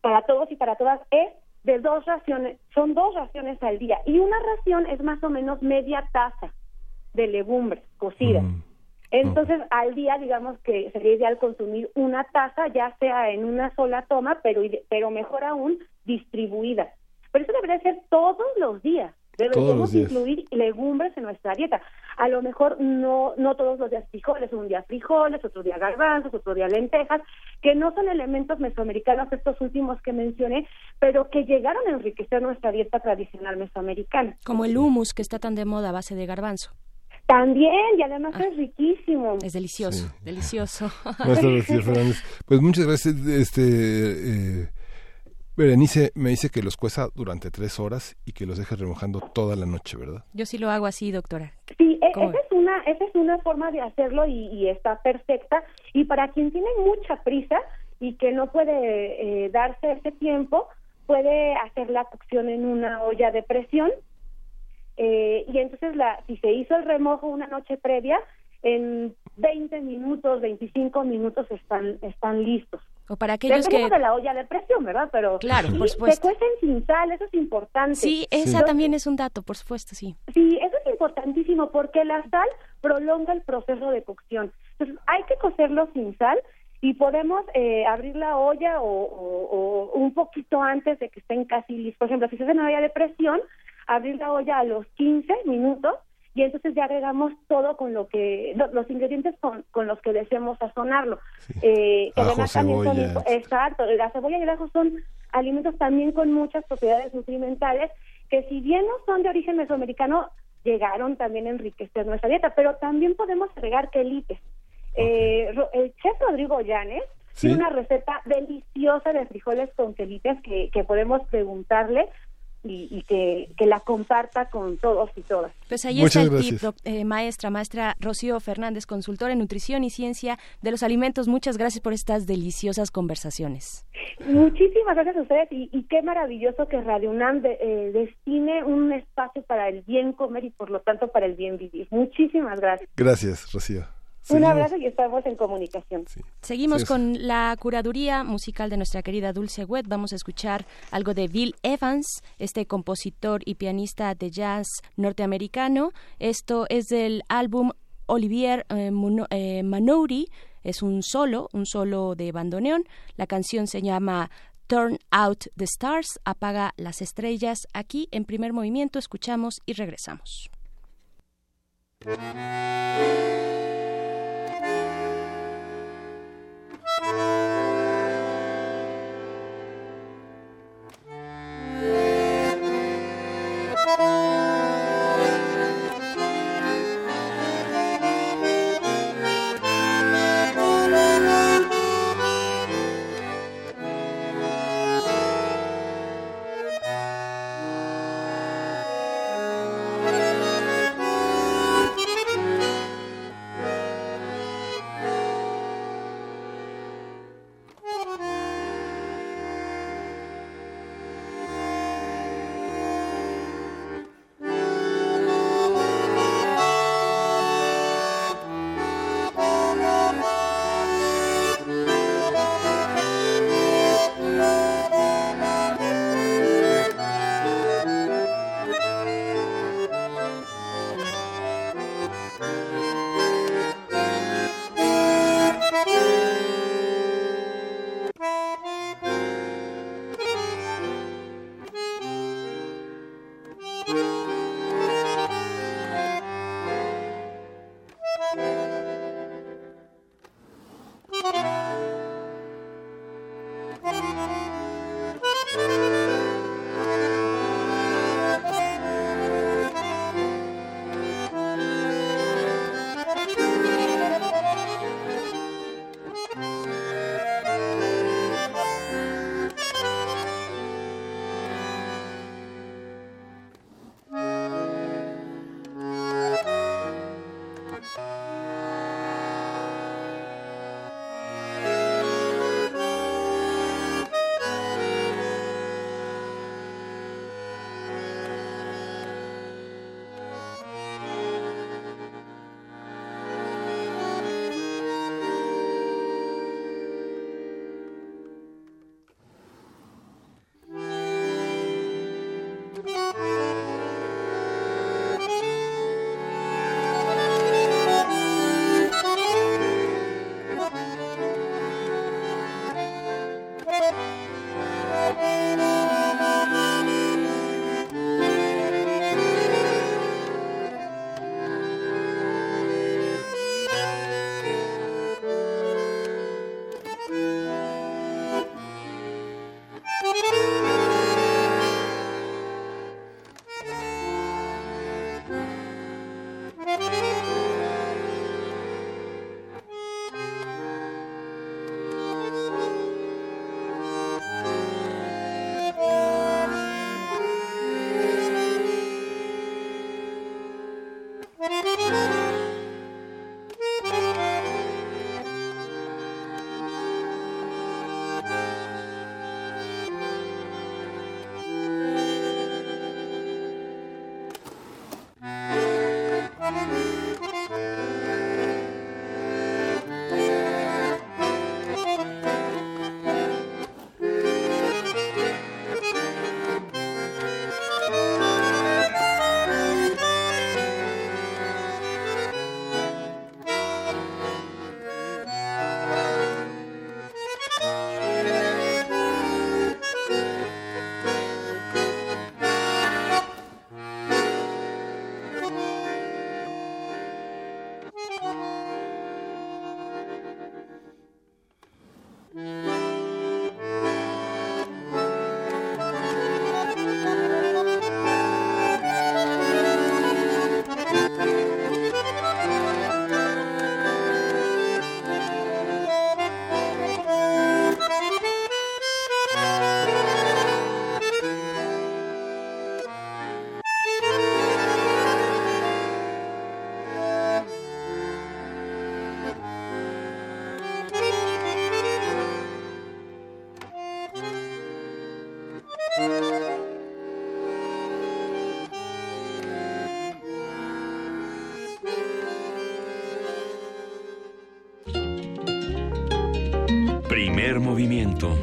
Speaker 7: para todos y para todas es de dos raciones, son dos raciones al día y una ración es más o menos media taza de legumbres cocidas.
Speaker 2: Mm.
Speaker 7: Entonces, al día, digamos que sería ideal consumir una taza, ya sea en una sola toma, pero, pero mejor aún, distribuida. Pero eso debería ser todos los días. Deberíamos incluir legumbres en nuestra dieta. A lo mejor no, no todos los días frijoles, un día frijoles, otro día garbanzos, otro día lentejas, que no son elementos mesoamericanos estos últimos que mencioné, pero que llegaron a enriquecer nuestra dieta tradicional mesoamericana.
Speaker 3: Como el hummus que está tan de moda a base de garbanzo.
Speaker 7: También, y además es riquísimo.
Speaker 3: Es delicioso, delicioso. <laughs>
Speaker 2: Pues muchas gracias. Este, eh, Berenice me dice que los cueza durante tres horas y que los deje remojando toda la noche, ¿verdad?
Speaker 3: Yo sí lo hago así, doctora.
Speaker 7: Sí, e, esa es una, esa es una forma de hacerlo y, está perfecta. Y para quien tiene mucha prisa y que no puede eh, darse ese tiempo, puede hacer la cocción en una olla de presión eh, y entonces la, si se hizo el remojo una noche previa, en 20 minutos, 25 minutos están, están listos.
Speaker 3: O para aquellos que...
Speaker 7: de la olla de presión, ¿verdad? Pero
Speaker 3: claro, por supuesto.
Speaker 7: se cuecen sin sal, eso es importante.
Speaker 3: Sí, esa también es un dato, por supuesto, sí.
Speaker 7: Sí, eso es importantísimo porque la sal prolonga el proceso de cocción. Entonces, hay que cocerlo sin sal y podemos eh, abrir la olla o, un poquito antes de que estén casi listos. Por ejemplo, si se hace una olla de presión, abrir la olla a los 15 minutos y entonces ya agregamos todo con lo que los ingredientes con, con los que deseemos sazonarlo.
Speaker 2: Eh, que además también son
Speaker 7: exacto la cebolla y el ajo son alimentos también con muchas propiedades nutrimentales que si bien no son de origen mesoamericano llegaron también a enriquecer nuestra dieta pero también podemos agregar quelites eh, el chef Rodrigo Llanes tiene una receta deliciosa de frijoles con quelites que, que podemos preguntarle y, que, la comparta con todos y todas.
Speaker 3: Pues ahí está el tip, eh, maestra, maestra Rocío Fernández, consultora en nutrición y ciencia de los alimentos. Muchas gracias por estas deliciosas conversaciones.
Speaker 7: Muchísimas gracias a ustedes y, qué maravilloso que Radio UNAM eh, destine un espacio para el bien comer y por lo tanto para el bien vivir. Muchísimas gracias.
Speaker 2: Gracias, Rocío.
Speaker 7: Un abrazo y estamos en comunicación.
Speaker 3: Seguimos con la curaduría musical de nuestra querida Dulce Wet. Vamos a escuchar algo de Bill Evans, este compositor y pianista de jazz norteamericano. Esto es del álbum Olivier eh, eh, Manouri. Es un solo, un solo de bandoneón. La canción se llama Turn Out the Stars, apaga las estrellas. Aquí en primer movimiento escuchamos y regresamos.
Speaker 1: Movimiento.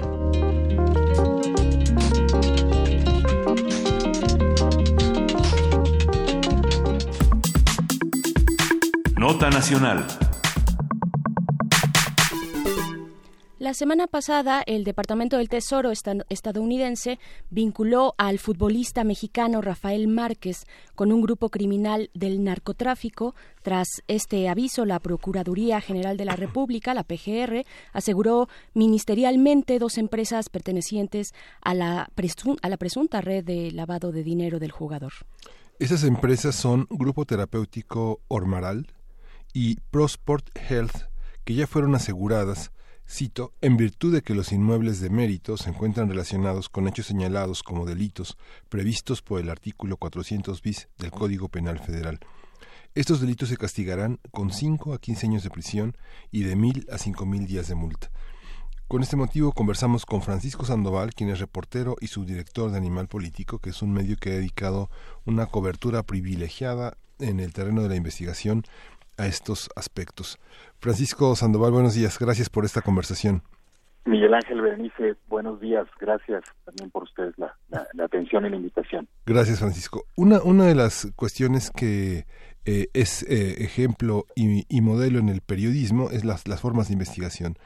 Speaker 1: Nota Nacional.
Speaker 3: La semana pasada, el Departamento del Tesoro estadounidense vinculó al futbolista mexicano Rafael Márquez con un grupo criminal del narcotráfico. Tras este aviso, la Procuraduría General de la República, la PGR, aseguró ministerialmente dos empresas pertenecientes a la, a la presunta red de lavado de dinero del jugador.
Speaker 2: Esas empresas son Grupo Terapéutico Ormaral, y Prosport Health, que ya fueron aseguradas, cito, en virtud de que los inmuebles de mérito se encuentran relacionados con hechos señalados como delitos previstos por el artículo 400 bis del Código Penal Federal. Estos delitos se castigarán con 5 a 15 años de prisión y de mil a cinco mil días de multa. Con este motivo conversamos con Francisco Sandoval, quien es reportero y subdirector de Animal Político, que es un medio que ha dedicado una cobertura privilegiada en el terreno de la investigación a estos aspectos. Francisco Sandoval, buenos días. Gracias por esta conversación.
Speaker 17: Miguel Ángel Berenice, buenos días. Gracias también por ustedes la, atención y la invitación.
Speaker 2: Gracias, Francisco. Una, una de las cuestiones que eh, es eh, ejemplo y, y, modelo en el periodismo es las, las formas de investigación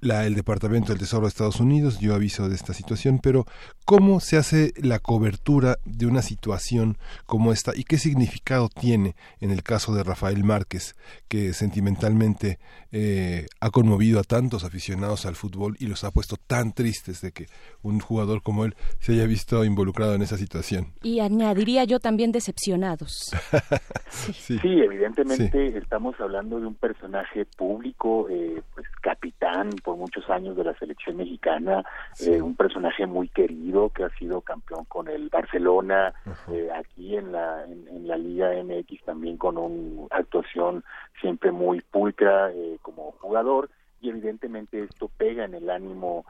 Speaker 2: el Departamento del Tesoro de Estados Unidos dio aviso de esta situación, pero ¿cómo se hace la cobertura de una situación como esta y qué significado tiene en el caso de Rafael Márquez, que sentimentalmente eh, ha conmovido a tantos aficionados al fútbol y los ha puesto tan tristes de que un jugador como él se haya visto involucrado en esa situación?
Speaker 3: Y añadiría yo también decepcionados. <laughs>
Speaker 17: sí. evidentemente estamos hablando de un personaje público, eh, pues capitán, por muchos años de la selección mexicana, eh, un personaje muy querido que ha sido campeón con el Barcelona, eh, aquí en la, en, la Liga MX también con una actuación siempre muy pulcra eh, como jugador y evidentemente esto pega en el ánimo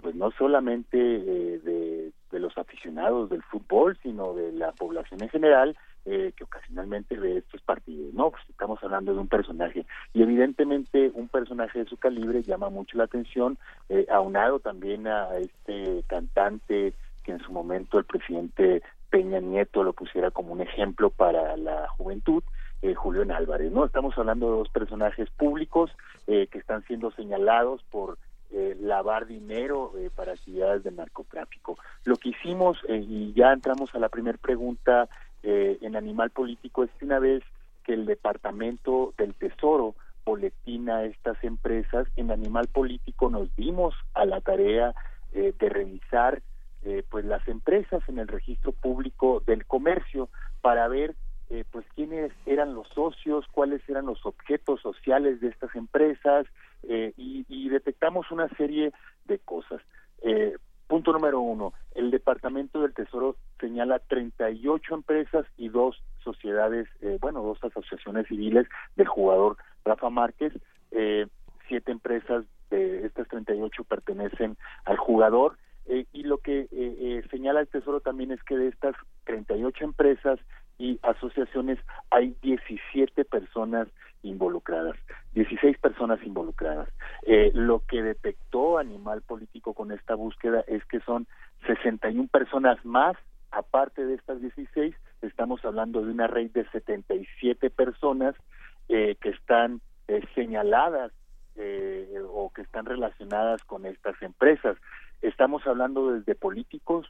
Speaker 17: pues no solamente de, de los aficionados del fútbol sino de la población en general eh, que ocasionalmente ve estos partidos, ¿no? Pues estamos hablando de un personaje y evidentemente un personaje de su calibre llama mucho la atención, eh, aunado también a este cantante que en su momento el presidente Peña Nieto lo pusiera como un ejemplo para la juventud, eh, Julián Álvarez, ¿no? Estamos hablando de dos personajes públicos eh, que están siendo señalados por eh, lavar dinero eh, para actividades de narcotráfico. Lo que hicimos, y ya entramos a la primera pregunta eh, en Animal Político es que una vez que el Departamento del Tesoro boletina estas empresas, en Animal Político nos dimos a la tarea eh, de revisar eh, pues las empresas en el registro público del comercio para ver pues quiénes eran los socios, cuáles eran los objetos sociales de estas empresas y, y, detectamos una serie de cosas. Punto número uno, el Departamento del Tesoro señala 38 empresas y dos sociedades, eh, bueno, dos asociaciones civiles del jugador Rafa Márquez. Eh, siete empresas de estas 38 pertenecen al jugador. Eh, y lo que señala el Tesoro también es que de estas 38 empresas y asociaciones hay 17 personas involucradas, 16 personas involucradas. Eh, lo que detectó Animal Político con esta búsqueda es que son 61 personas más, aparte de estas 16, estamos hablando de una red de 77 personas eh, que están eh, señaladas o que están relacionadas con estas empresas. Estamos hablando desde políticos,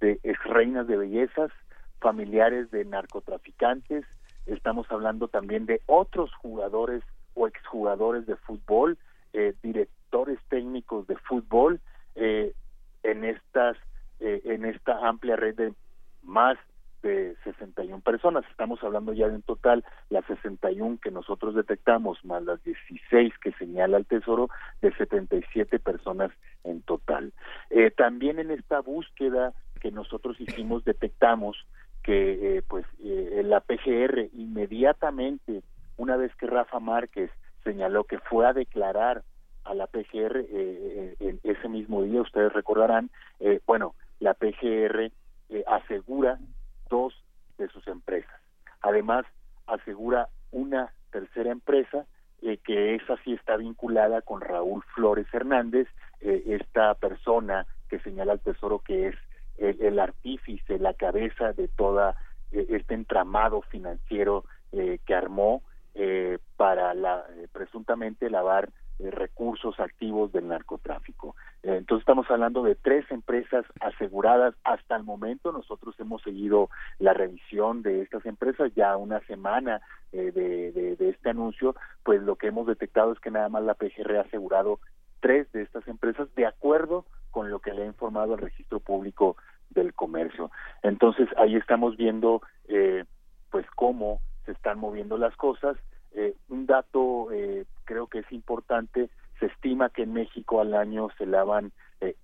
Speaker 17: de ex reinas de bellezas, familiares de narcotraficantes, estamos hablando también de otros jugadores o exjugadores de fútbol, eh, directores técnicos de fútbol eh, en estas eh, en esta amplia red de más de 61 personas. Estamos hablando ya de un total, las 61 que nosotros detectamos, más las 16 que señala el Tesoro, de 77 personas en total. también en esta búsqueda que nosotros hicimos, detectamos que eh, pues eh, la PGR inmediatamente una vez que Rafa Márquez señaló que fue a declarar a la PGR eh, en ese mismo día ustedes recordarán bueno la PGR asegura dos de sus empresas. Además asegura una tercera empresa eh, que esa sí está vinculada con Raúl Flores Hernández, eh, esta persona que señala al Tesoro que es el, artífice, la cabeza de toda eh, este entramado financiero que armó para la, presuntamente lavar recursos activos del narcotráfico. entonces estamos hablando de tres empresas aseguradas hasta el momento. Nosotros hemos seguido la revisión de estas empresas ya una semana de, de, de, este anuncio, pues lo que hemos detectado es que nada más la PGR ha asegurado tres de estas empresas de acuerdo con lo que le ha informado el registro público del comercio. Entonces ahí estamos viendo eh, pues cómo se están moviendo las cosas. Eh, un dato eh, creo que es importante, se estima que en México al año se lavan eh,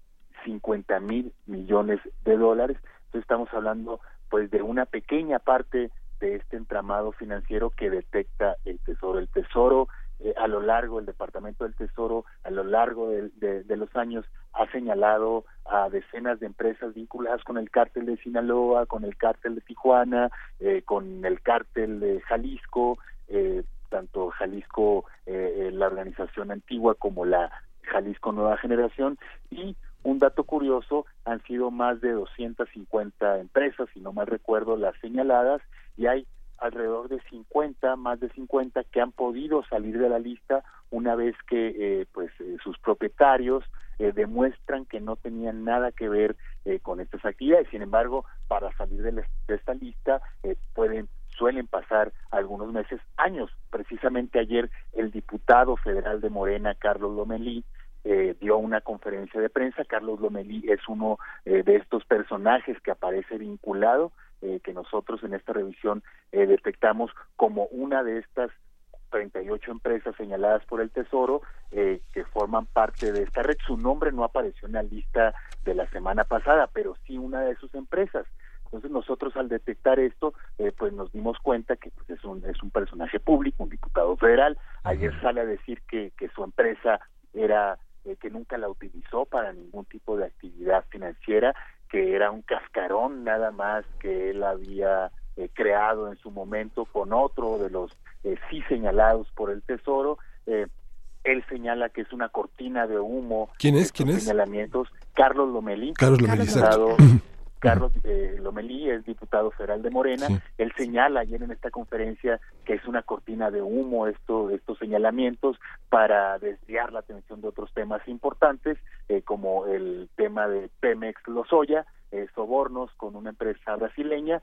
Speaker 17: 50 mil millones de dólares. Entonces estamos hablando pues de una pequeña parte de este entramado financiero que detecta el tesoro. El tesoro eh, a lo largo, el Departamento del Tesoro, a lo largo de, los años, ha señalado a decenas de empresas vinculadas con el cártel de Sinaloa, con el cártel de Tijuana, eh, con el cártel de Jalisco, eh, tanto Jalisco, la organización antigua, como la Jalisco Nueva Generación, y un dato curioso, han sido más de 250 empresas, si no mal recuerdo, las señaladas, y hay alrededor de 50, más de 50 que han podido salir de la lista una vez que eh, pues eh, sus propietarios eh, demuestran que no tenían nada que ver con estas actividades. Sin embargo, para salir de, esta lista pueden suelen pasar algunos meses, años. Precisamente ayer el diputado federal de Morena, Carlos Lomelí, dio una conferencia de prensa. Carlos Lomelí es uno de estos personajes que aparece vinculado eh, que nosotros en esta revisión eh, detectamos como una de estas 38 empresas señaladas por el Tesoro eh, que forman parte de esta red. Su nombre no apareció en la lista de la semana pasada, pero sí una de sus empresas. Entonces nosotros al detectar esto, pues nos dimos cuenta que pues, es, un, es un personaje público, un diputado federal. Ayer sale a decir que, que su empresa era que nunca la utilizó para ningún tipo de actividad financiera que era un cascarón nada más que él había eh, creado en su momento con otro de los eh, sí señalados por el Tesoro. Eh, él señala que es una cortina de humo.
Speaker 2: ¿Quién es? ¿Quién es?
Speaker 17: Señalamientos. Carlos Lomelí.
Speaker 2: Carlos Lomelí,
Speaker 17: Carlos eh, Lomelí es diputado federal de Morena. Él señala ayer en esta conferencia que es una cortina de humo esto, estos señalamientos para desviar la atención de otros temas importantes, eh, como el tema de Pemex Lozoya, eh, sobornos con una empresa brasileña.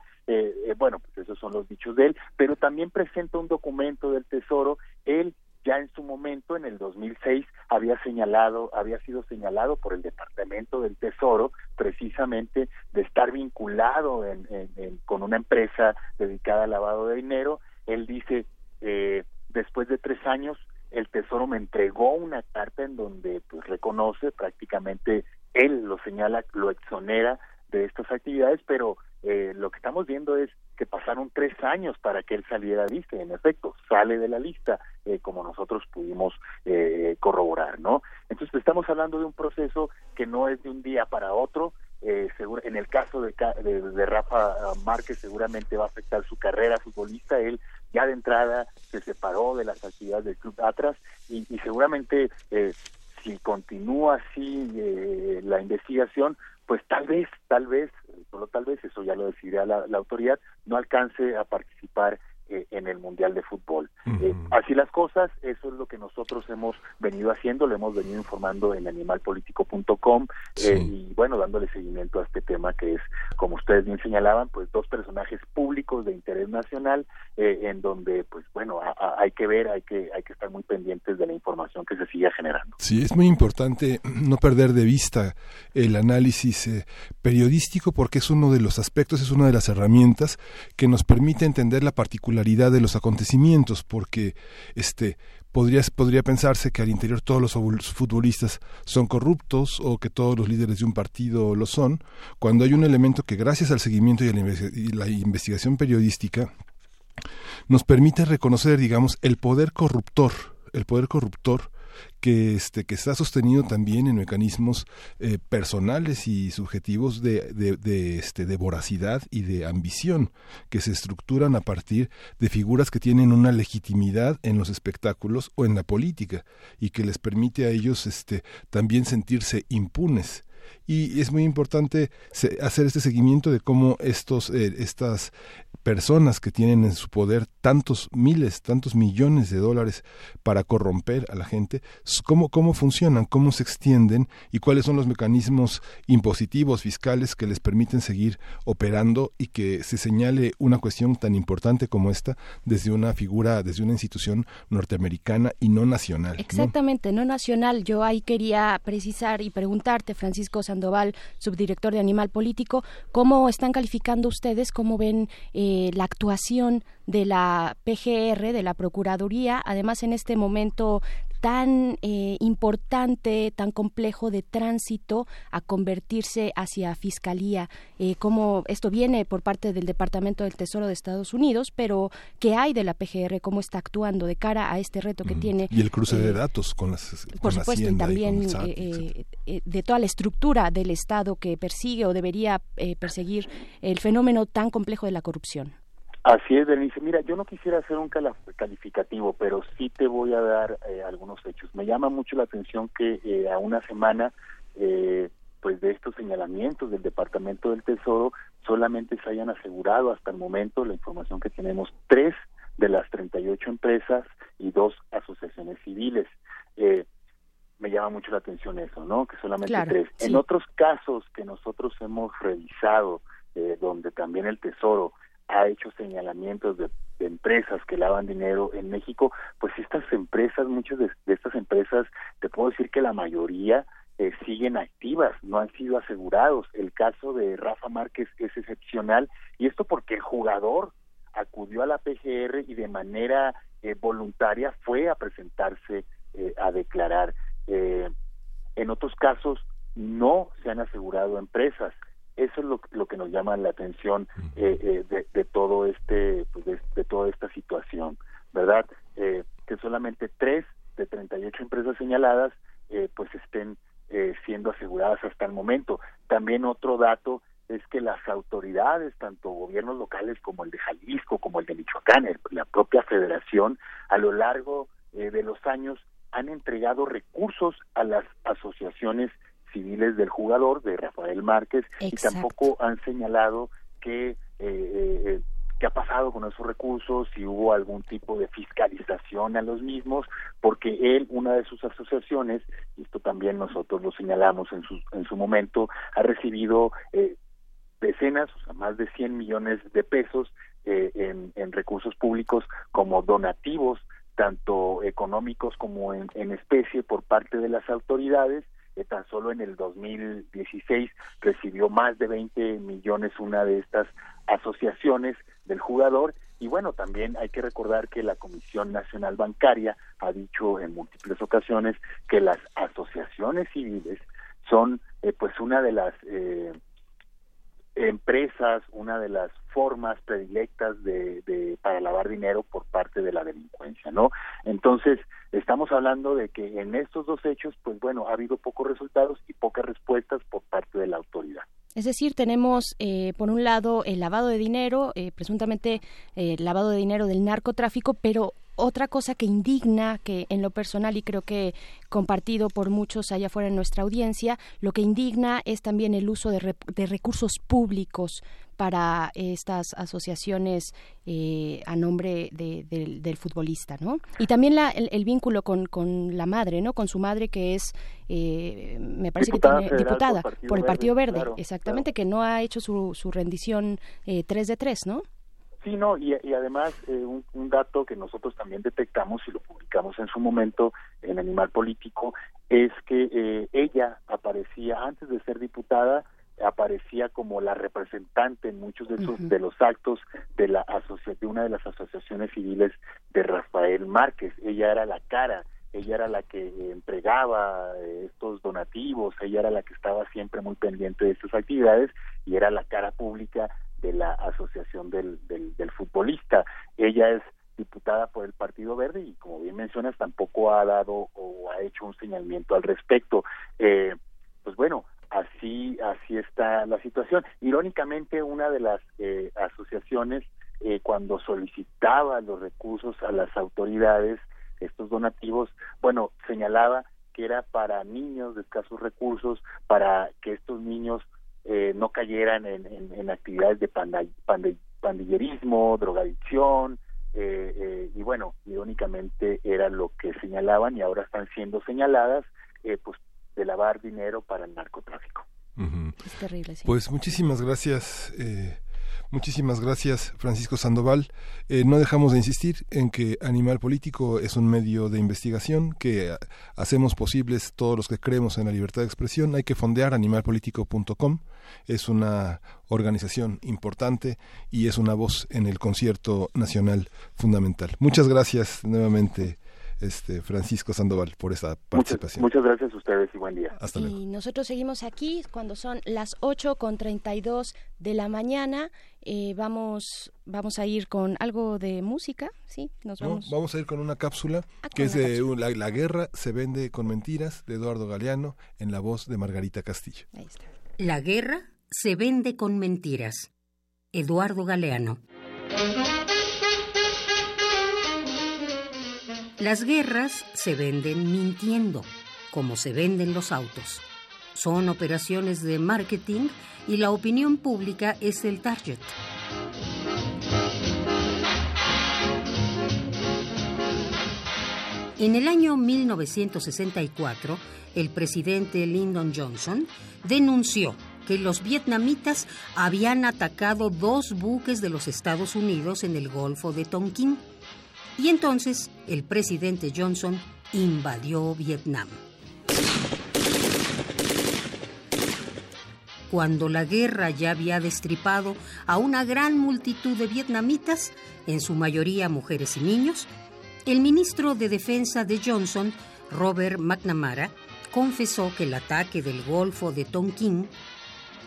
Speaker 17: bueno, pues esos son los dichos de él, pero también presenta un documento del Tesoro. Él ya en su momento, en el 2006, había señalado, había sido señalado por el Departamento del Tesoro precisamente de estar vinculado en, con una empresa dedicada al lavado de dinero. Él dice, eh, después de tres años, el Tesoro me entregó una carta en donde pues reconoce prácticamente, él lo señala, lo exonera de estas actividades, pero eh, lo que estamos viendo es que pasaron tres años para que él saliera lista en efecto sale de la lista eh, como nosotros pudimos eh, corroborar, ¿no? Entonces estamos hablando de un proceso que no es de un día para otro, eh, en el caso de, de, Rafa Márquez seguramente va a afectar su carrera futbolista, él ya de entrada se separó de las actividades del club Atras y, y seguramente eh, si continúa así eh, la investigación, pues tal vez, tal vez, solo tal vez, eso ya lo decidirá la, la autoridad, no alcance a participar eh, en el Mundial de Fútbol. Eh, así las cosas, eso es lo que nosotros hemos venido haciendo, lo hemos venido informando en animalpolitico.com eh, y bueno, dándole seguimiento a este tema que es, como ustedes bien señalaban, pues dos personajes públicos de interés nacional en donde pues bueno, hay que ver, hay que, hay que estar muy pendientes de la información que se sigue generando.
Speaker 2: Sí, es muy importante no perder de vista el análisis periodístico porque es uno de los aspectos, es una de las herramientas que nos permite entender la particularidad de los acontecimientos, porque este podría, podría pensarse que al interior todos los futbolistas son corruptos o que todos los líderes de un partido lo son, cuando hay un elemento que gracias al seguimiento y a la, investigación periodística nos permite reconocer, digamos, el poder corruptor, el poder corruptor que este que está sostenido también en mecanismos eh, personales y subjetivos de, de, este de voracidad y de ambición que se estructuran a partir de figuras que tienen una legitimidad en los espectáculos o en la política y que les permite a ellos este también sentirse impunes y es muy importante hacer este seguimiento de cómo estos eh, estas personas que tienen en su poder tantos miles, tantos millones de dólares para corromper a la gente, cómo, cómo funcionan, cómo se extienden y cuáles son los mecanismos impositivos, fiscales que les permiten seguir operando y que se señale una cuestión tan importante como esta desde una figura, desde una institución norteamericana y no nacional.
Speaker 3: Exactamente, no, nacional. Yo ahí quería precisar y preguntarte, Francisco Sandoval, subdirector de Animal Político, ¿cómo están calificando ustedes, cómo ven eh, la actuación de la PGR, de la Procuraduría, además en este momento tan eh, importante, tan complejo de tránsito a convertirse hacia fiscalía, eh, como esto viene por parte del Departamento del Tesoro de Estados Unidos, pero ¿qué hay de la PGR? ¿Cómo está actuando de cara a este reto que tiene?
Speaker 2: Y el cruce de datos con las
Speaker 3: Por supuesto, y también
Speaker 2: eh,
Speaker 3: de toda la estructura del Estado que persigue o debería perseguir el fenómeno tan complejo de la corrupción.
Speaker 17: Así es, Denise. Mira, yo no quisiera hacer un calificativo, pero sí te voy a dar eh, algunos hechos. Me llama mucho la atención que eh, a una semana, eh, pues de estos señalamientos del Departamento del Tesoro, solamente se hayan asegurado hasta el momento, la información que tenemos, tres de las 38 empresas y dos asociaciones civiles. me llama mucho la atención eso, ¿no? Que solamente tres. En otros casos que nosotros hemos revisado, donde también el Tesoro ha hecho señalamientos de, empresas que lavan dinero en México, pues estas empresas, muchas de, estas empresas, te puedo decir que la mayoría eh, siguen activas, no han sido asegurados. El caso de Rafa Márquez es excepcional y esto porque el jugador acudió a la PGR y de manera eh, voluntaria fue a presentarse eh, a declarar. en otros casos no se han asegurado empresas eso es lo, lo que nos llama la atención eh, eh, de, de, todo este pues de, toda esta situación verdad eh, que solamente tres de 38 empresas señaladas pues estén siendo aseguradas hasta el momento. También otro dato es que las autoridades tanto gobiernos locales como el de Jalisco como el de Michoacán la propia Federación a lo largo de los años han entregado recursos a las asociaciones civiles del jugador, de Rafael Márquez, y tampoco han señalado que eh, eh, qué ha pasado con esos recursos, si hubo algún tipo de fiscalización a los mismos, porque él, una de sus asociaciones, y esto también nosotros lo señalamos en su, en su momento, ha recibido eh, decenas, o sea, más de 100 millones de pesos eh, en, en recursos públicos como donativos, tanto económicos como en, en especie por parte de las autoridades, que tan solo en el 2016 recibió más de 20 millones una de estas asociaciones del jugador. Y bueno, también hay que recordar que la Comisión Nacional Bancaria ha dicho en múltiples ocasiones que las asociaciones civiles son eh, pues una de las eh, empresas, una de las formas predilectas de, de, para lavar dinero por parte de la delincuencia, ¿no? Entonces, estamos hablando de que en estos dos hechos, pues bueno, ha habido pocos resultados y pocas respuestas por parte de la autoridad.
Speaker 3: Es decir, tenemos eh, por un lado el lavado de dinero, eh, presuntamente eh, lavado de dinero del narcotráfico, pero otra cosa que indigna, que en lo personal y creo que compartido por muchos allá afuera en nuestra audiencia, lo que indigna es también el uso de, recursos públicos para estas asociaciones eh, a nombre del futbolista, ¿no? Y también la, el, vínculo con, con, la madre, ¿no? Con su madre que es, eh, me parece que tiene diputada por, el Partido Verde, exactamente, que no ha hecho su, su rendición eh, 3 de 3, ¿no?
Speaker 17: Sí, no, y, además eh, un, dato que nosotros también detectamos y lo publicamos en su momento en Animal Político es que eh, ella aparecía antes de ser diputada aparecía como la representante en muchos de, esos, de los actos de la de una de las asociaciones civiles de Rafael Márquez. Ella era la cara, ella era la que entregaba eh, estos donativos, ella era la que estaba siempre muy pendiente de estas actividades y era la cara pública de la asociación del, del, futbolista. Ella es diputada por el Partido Verde y como bien mencionas tampoco ha dado o ha hecho un señalamiento al respecto. Eh, pues bueno, así así está la situación. Irónicamente, una de las eh, asociaciones eh, cuando solicitaba los recursos a las autoridades, estos donativos, bueno, señalaba que era para niños de escasos recursos, para que estos niños eh, no cayeran en, en, actividades de pandillerismo, drogadicción, eh, eh, y bueno, irónicamente era lo que señalaban y ahora están siendo señaladas, eh, pues de lavar dinero para el narcotráfico.
Speaker 3: Es terrible, sí.
Speaker 2: Pues muchísimas gracias. Muchísimas gracias, Francisco Sandoval. Eh, no dejamos de insistir en que Animal Político es un medio de investigación que hacemos posibles todos los que creemos en la libertad de expresión. Hay que fondear animalpolitico.com. Es una organización importante y es una voz en el concierto nacional fundamental. Muchas gracias nuevamente este Francisco Sandoval por esta participación.
Speaker 17: Muchas, gracias a ustedes y buen día.
Speaker 2: Hasta luego.
Speaker 3: Y nosotros seguimos aquí cuando son las 8 con 32 de la mañana. Eh, vamos vamos a ir con algo de música, ¿sí? Nos vamos.
Speaker 2: vamos a ir con una cápsula ah, que es de la, la, guerra se vende con mentiras de Eduardo Galeano en la voz de Margarita Castillo.
Speaker 3: Ahí está.
Speaker 18: La guerra se vende con mentiras. Eduardo Galeano. Las guerras se venden mintiendo, como se venden los autos. Son operaciones de marketing y la opinión pública es el target. En el año 1964, el presidente Lyndon Johnson denunció que los vietnamitas habían atacado dos buques de los Estados Unidos en el Golfo de Tonkin y entonces el presidente Johnson invadió Vietnam. Cuando la guerra ya había destripado a una gran multitud de vietnamitas, en su mayoría mujeres y niños, el ministro de Defensa de Johnson, Robert McNamara, confesó que el ataque del Golfo de Tonkin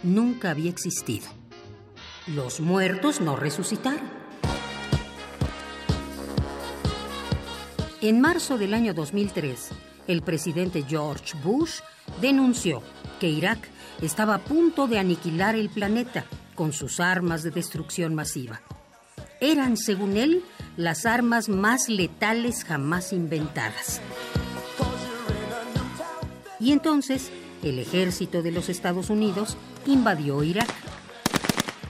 Speaker 18: nunca había existido. Los muertos no resucitaron. En marzo del año 2003, el presidente George Bush denunció que Irak estaba a punto de aniquilar el planeta con sus armas de destrucción masiva. Eran, según él, las armas más letales jamás inventadas. Y entonces, el ejército de los Estados Unidos invadió Irak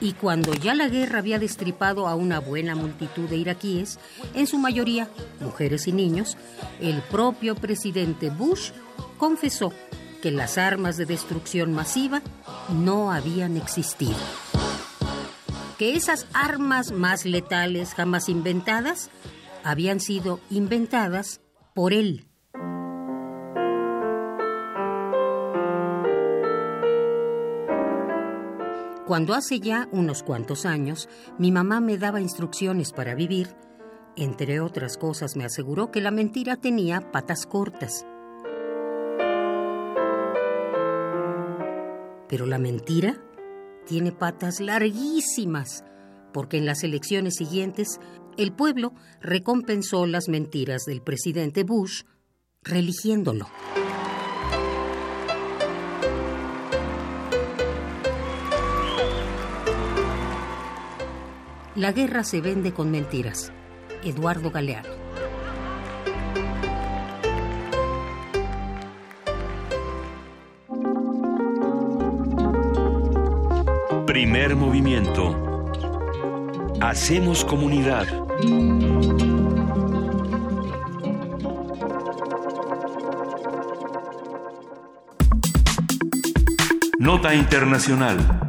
Speaker 18: y cuando ya la guerra había destripado a una buena multitud de iraquíes, en su mayoría mujeres y niños, el propio presidente Bush confesó que las armas de destrucción masiva no habían existido. Que esas armas más letales jamás inventadas habían sido inventadas por él. Cuando hace ya unos cuantos años mi mamá me daba instrucciones para vivir, entre otras cosas me aseguró que la mentira tenía patas cortas. Pero la mentira tiene patas larguísimas, porque en las elecciones siguientes el pueblo recompensó las mentiras del presidente Bush religiéndolo. La guerra se vende con mentiras. Eduardo Galeano.
Speaker 1: Primer movimiento. Hacemos comunidad. Nota Internacional.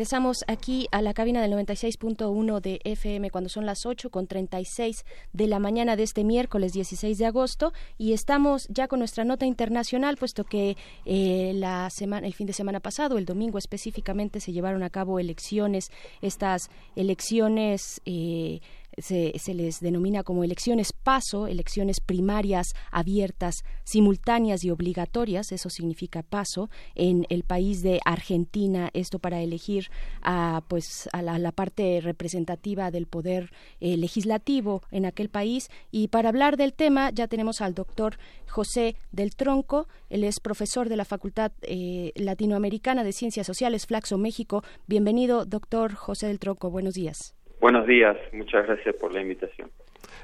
Speaker 3: Regresamos aquí a la cabina del 96.1 de FM cuando son las 8 con 36 de la mañana de este miércoles 16 de agosto y estamos ya con nuestra nota internacional puesto que eh, la semana, el fin de semana pasado, el domingo específicamente, se llevaron a cabo elecciones, estas elecciones eh, se, se les denomina como elecciones paso, elecciones primarias abiertas, simultáneas y obligatorias, eso significa paso, en el país de Argentina, esto para elegir a, pues, a la, parte representativa del poder eh, legislativo en aquel país. Y para hablar del tema ya tenemos al doctor José del Tronco, él es profesor de la Facultad eh, Latinoamericana de Ciencias Sociales, Flaxo, México. Bienvenido, doctor José del Tronco, buenos días.
Speaker 19: Buenos días, muchas gracias por la invitación.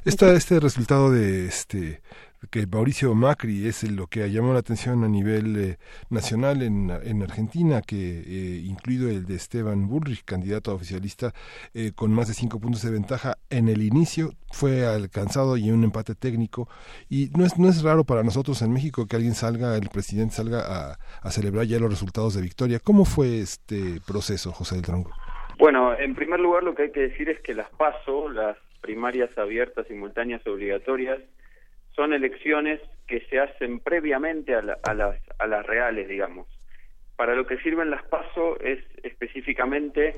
Speaker 2: Está este resultado de este que Mauricio Macri es lo que llamó la atención a nivel eh, nacional en, en, Argentina, que eh, incluido el de Esteban Bullrich, candidato oficialista, eh, con más de cinco puntos de ventaja en el inicio, fue alcanzado y un empate técnico. Y no es, no es raro para nosotros en México que alguien salga, el presidente salga a, a celebrar ya los resultados de victoria. ¿Cómo fue este proceso, José del Tronco?
Speaker 19: Bueno, en primer lugar lo que hay que decir es que las PASO, las primarias abiertas, simultáneas, obligatorias, son elecciones que se hacen previamente a, las, a las reales, digamos. Para lo que sirven las PASO es específicamente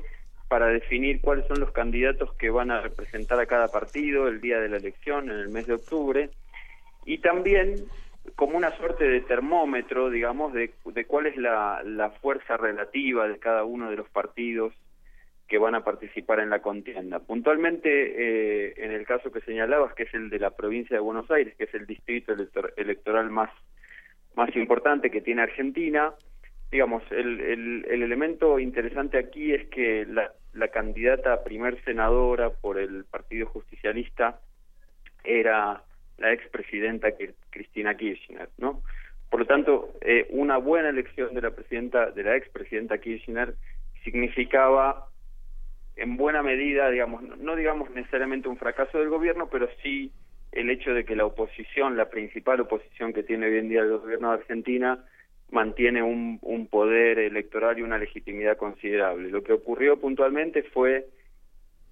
Speaker 19: para definir cuáles son los candidatos que van a representar a cada partido el día de la elección, en el mes de octubre, y también como una suerte de termómetro, digamos, de, de cuál es la, la fuerza relativa de cada uno de los partidos que van a participar en la contienda. Puntualmente, eh, en el caso que señalabas, que es el de la provincia de Buenos Aires, que es el distrito electoral más, más importante que tiene Argentina, digamos, el, el, el elemento interesante aquí es que la, la candidata a primer senadora por el Partido Justicialista era la expresidenta Cristina Kirchner, ¿no? Por lo tanto, eh, una buena elección de la presidenta, de la expresidenta Kirchner significaba en buena medida, digamos, no, digamos necesariamente un fracaso del gobierno, pero sí el hecho de que la oposición, la principal oposición que tiene hoy en día el gobierno de Argentina, mantiene un, un poder electoral y una legitimidad considerable. Lo que ocurrió puntualmente fue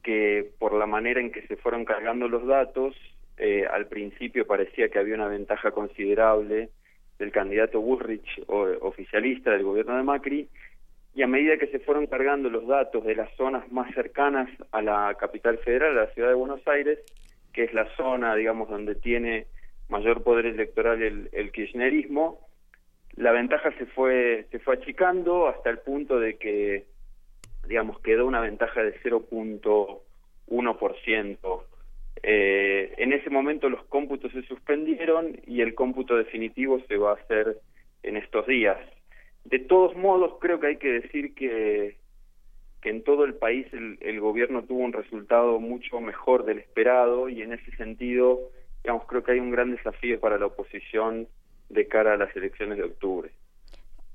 Speaker 19: que por la manera en que se fueron cargando los datos, eh, al principio parecía que había una ventaja considerable del candidato Bullrich, o, oficialista del gobierno de Macri, y a medida que se fueron cargando los datos de las zonas más cercanas a la capital federal, a la ciudad de Buenos Aires, que es la zona, digamos, donde tiene mayor poder electoral el, kirchnerismo, la ventaja se fue se fue achicando hasta el punto de que digamos quedó una ventaja de 0.1%. Eh, en ese momento los cómputos se suspendieron y el cómputo definitivo se va a hacer en estos días. De todos modos, creo que hay que decir que, que en todo el país el, el gobierno tuvo un resultado mucho mejor del esperado y en ese sentido, digamos, creo que hay un gran desafío para la oposición de cara a las elecciones de octubre.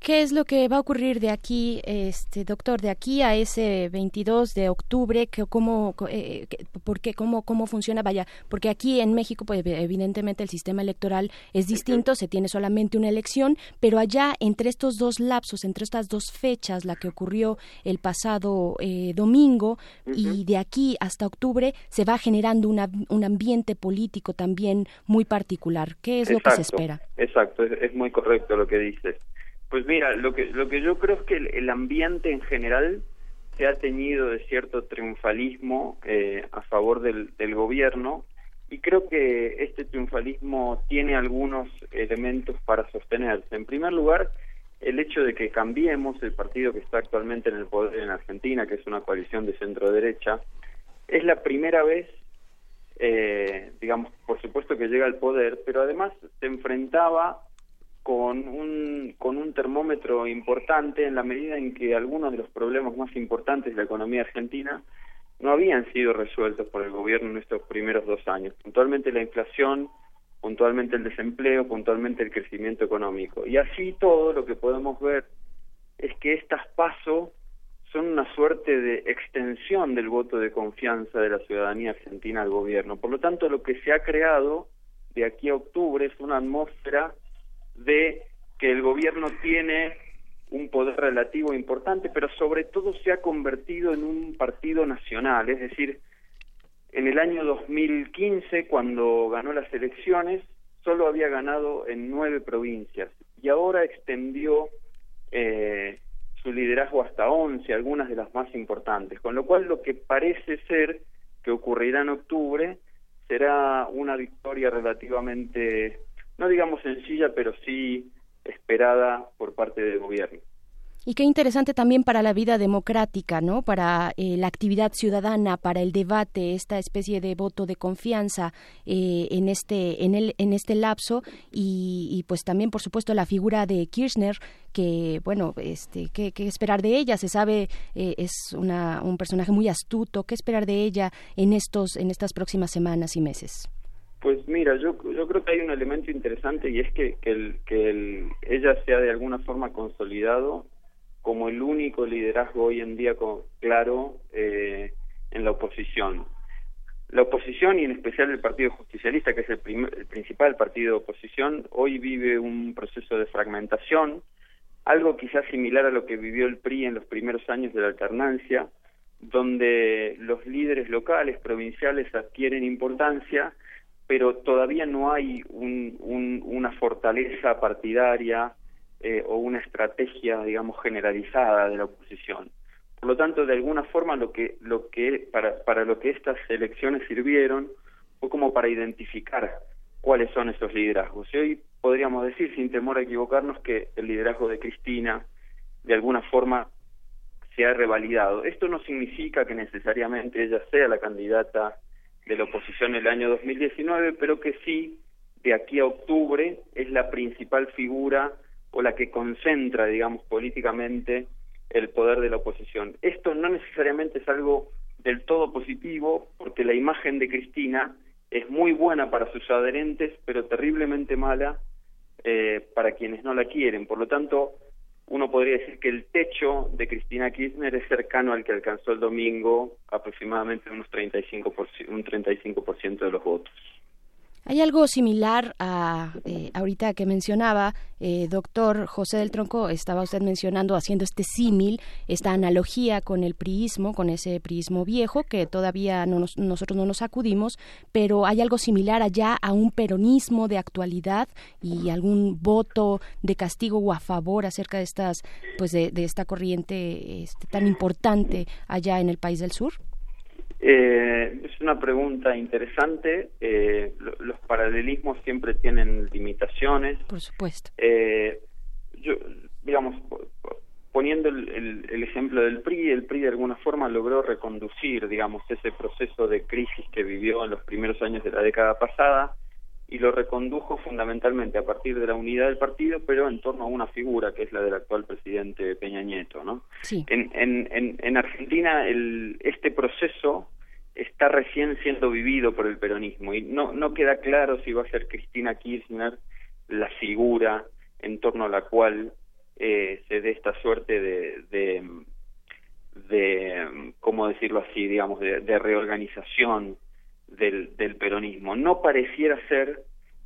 Speaker 3: ¿Qué es lo que va a ocurrir de aquí, este doctor, de aquí a ese 22 de octubre? Que, ¿Cómo, eh, por qué, cómo, cómo funciona? Vaya, porque aquí en México, pues evidentemente el sistema electoral es distinto, se tiene solamente una elección, pero allá entre estos dos lapsos, entre estas dos fechas, la que ocurrió el pasado eh, domingo y de aquí hasta octubre, se va generando una, un ambiente político también muy particular. ¿Qué es lo que se espera?
Speaker 19: Exacto, es muy correcto lo que dices. Pues mira, lo que, lo que yo creo es que el, ambiente en general se ha tenido de cierto triunfalismo eh, a favor del, del gobierno y creo que este triunfalismo tiene algunos elementos para sostenerse. En primer lugar, el hecho de que cambiemos el partido que está actualmente en el poder en Argentina, que es una coalición de centro-derecha, es la primera vez, eh, digamos, por supuesto que llega al poder, pero además se enfrentaba con un, con un termómetro importante en la medida en que algunos de los problemas más importantes de la economía argentina no habían sido resueltos por el gobierno en estos primeros dos años. Puntualmente la inflación, puntualmente el desempleo, puntualmente el crecimiento económico. Y así todo lo que podemos ver es que estas pasos son una suerte de extensión del voto de confianza de la ciudadanía argentina al gobierno. Por lo tanto, lo que se ha creado de aquí a octubre es una atmósfera de que el gobierno tiene un poder relativo importante, pero sobre todo se ha convertido en un partido nacional, es decir, en el año 2015, cuando ganó las elecciones, solo había ganado en nueve provincias y ahora extendió eh, su liderazgo hasta once, algunas de las más importantes, con lo cual lo que parece ser que ocurrirá en octubre será una victoria relativamente, no digamos sencilla, pero sí esperada por parte del gobierno.
Speaker 3: Y qué interesante también para la vida democrática, ¿no? Para eh, la actividad ciudadana, para el debate, esta especie de voto de confianza eh, en este en el en este lapso y, pues también por supuesto la figura de Kirchner que bueno este qué, esperar de ella se sabe eh, es una, un personaje muy astuto qué esperar de ella en estos en estas próximas semanas y meses.
Speaker 19: Pues mira, yo, yo creo que hay un elemento interesante y es que, que, el, que el, ella se ha de alguna forma consolidado como el único liderazgo hoy en día claro eh, en la oposición. La oposición y en especial el Partido Justicialista, que es el, el, principal partido de oposición, hoy vive un proceso de fragmentación, algo quizás similar a lo que vivió el PRI en los primeros años de la alternancia, donde los líderes locales, provinciales adquieren importancia, pero todavía no hay un, un, una fortaleza partidaria eh, o una estrategia, digamos, generalizada de la oposición. Por lo tanto, de alguna forma, lo que, lo que para, para lo que estas elecciones sirvieron fue como para identificar cuáles son esos liderazgos. Y hoy podríamos decir, sin temor a equivocarnos, que el liderazgo de Cristina, de alguna forma, se ha revalidado. Esto no significa que necesariamente ella sea la candidata de la oposición en el año 2019, pero que sí, de aquí a octubre, es la principal figura o la que concentra, digamos, políticamente el poder de la oposición. Esto no necesariamente es algo del todo positivo, porque la imagen de Cristina es muy buena para sus adherentes, pero terriblemente mala eh, para quienes no la quieren. Por lo tanto, uno podría decir que el techo de Cristina Kirchner es cercano al que alcanzó el domingo, aproximadamente unos 35%, un 35% de los votos.
Speaker 3: Hay algo similar a eh, ahorita que mencionaba, eh, doctor José del Tronco, estaba usted mencionando, haciendo este símil, esta analogía con el priismo, con ese priismo viejo que todavía no nosotros no nos acudimos, pero hay algo similar allá a un peronismo de actualidad y algún voto de castigo o a favor acerca de estas, pues de, esta corriente este, tan importante allá en el país del sur.
Speaker 19: Eh, es una pregunta interesante. Eh, los paralelismos siempre tienen limitaciones.
Speaker 3: Por supuesto.
Speaker 19: Eh, yo, digamos, poniendo el, el, ejemplo del PRI, el PRI de alguna forma logró reconducir, digamos, ese proceso de crisis que vivió en los primeros años de la década pasada y lo recondujo fundamentalmente a partir de la unidad del partido, pero en torno a una figura que es la del actual presidente Peña Nieto, ¿no?
Speaker 3: Sí.
Speaker 19: En, en, en, Argentina el, este proceso está recién siendo vivido por el peronismo y no, no queda claro si va a ser Cristina Kirchner la figura en torno a la cual eh, se dé esta suerte de, de, de, ¿cómo decirlo así?, digamos, de, de reorganización del, del peronismo. No pareciera ser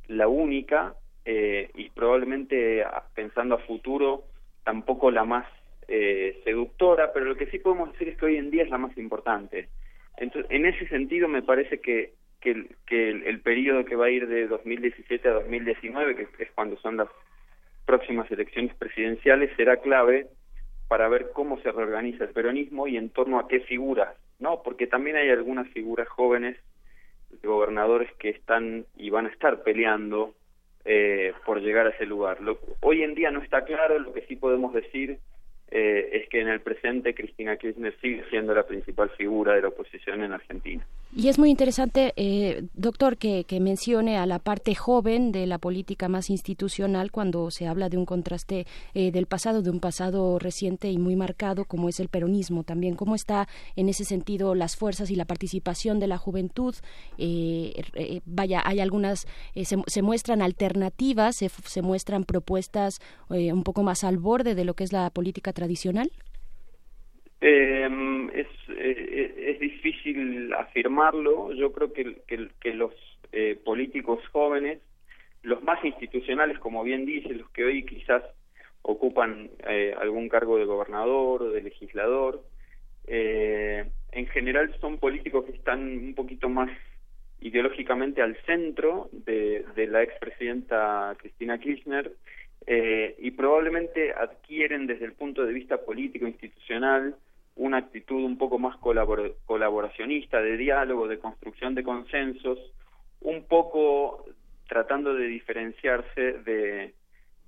Speaker 19: la única eh, y probablemente pensando a futuro tampoco la más eh, seductora, pero lo que sí podemos decir es que hoy en día es la más importante. Entonces, en ese sentido me parece que, que, que el, el, periodo que va a ir de 2017 a 2019, que es cuando son las próximas elecciones presidenciales, será clave para ver cómo se reorganiza el peronismo y en torno a qué figuras, ¿no? Porque también hay algunas figuras jóvenes gobernadores que están y van a estar peleando eh, por llegar a ese lugar. Lo, hoy en día no está claro, lo que sí podemos decir eh, es que en el presente Cristina Kirchner sigue siendo la principal figura de la oposición en Argentina.
Speaker 3: Y es muy interesante, eh, doctor, que, que, mencione a la parte joven de la política más institucional cuando se habla de un contraste eh, del pasado, de un pasado reciente y muy marcado como es el peronismo también. ¿Cómo está en ese sentido las fuerzas y la participación de la juventud? Eh, eh vaya, hay algunas, eh, se, se, muestran alternativas, se, se muestran propuestas un poco más al borde de lo que es la política tradicional?
Speaker 19: Eh, es, eh, es difícil afirmarlo. Yo creo que, que, que los eh, políticos jóvenes, los más institucionales, como bien dice, los que hoy quizás ocupan eh, algún cargo de gobernador o de legislador, eh, en general son políticos que están un poquito más ideológicamente al centro de, de la expresidenta Cristina Kirchner eh, y probablemente adquieren desde el punto de vista político institucional una actitud un poco más colaboracionista, de diálogo, de construcción de consensos, un poco tratando de diferenciarse de,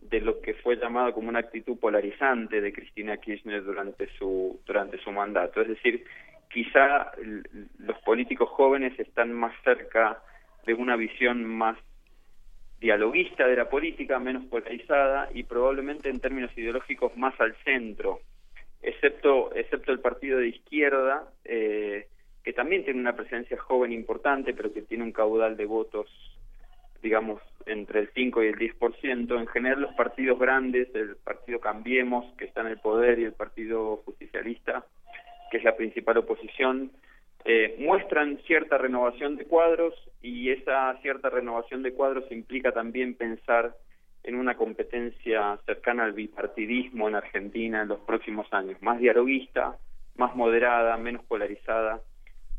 Speaker 19: de lo que fue llamado como una actitud polarizante de Cristina Kirchner durante su durante su mandato, es decir, quizá los políticos jóvenes están más cerca de una visión más dialoguista de la política, menos polarizada y probablemente en términos ideológicos más al centro, excepto excepto el partido de izquierda eh, que también tiene una presencia joven importante, pero que tiene un caudal de votos digamos, entre el 5 y el 10%. En general, los partidos grandes, el partido Cambiemos, que está en el poder, y el partido justicialista, que es la principal oposición, eh, muestran cierta renovación de cuadros y esa cierta renovación de cuadros implica también pensar en una competencia cercana al bipartidismo en Argentina en los próximos años, más dialoguista, más moderada, menos polarizada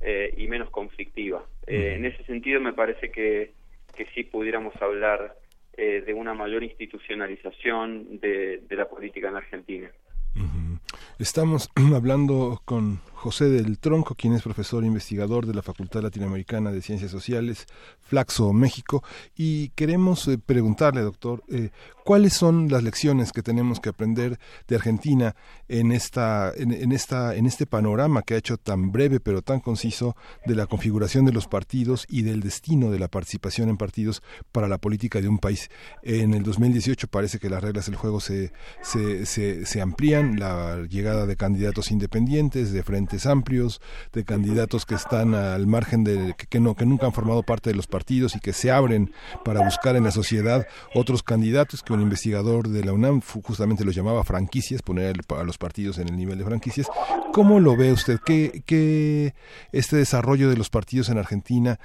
Speaker 19: eh, y menos conflictiva. Eh, en ese sentido me parece que que sí pudiéramos hablar eh, de una mayor institucionalización de, la política en Argentina.
Speaker 2: Estamos <clears throat> hablando con José del Tronco, quien es profesor e investigador de la Facultad Latinoamericana de Ciencias Sociales, Flaxo, México, y queremos eh, preguntarle, doctor, eh, cuáles son las lecciones que tenemos que aprender de Argentina en esta, en, esta, en este panorama que ha hecho tan breve pero tan conciso de la configuración de los partidos y del destino de la participación en partidos para la política de un país. En el 2018 parece que las reglas del juego se, se, se, se amplían, la llegada de candidatos independientes, de frente amplios, de candidatos que están al margen de que, no que nunca han formado parte de los partidos y que se abren para buscar en la sociedad otros candidatos que un investigador de la UNAM justamente los llamaba franquicias, poner a los partidos en el nivel de franquicias. ¿Cómo lo ve usted? ¿Qué, qué este desarrollo de los partidos en Argentina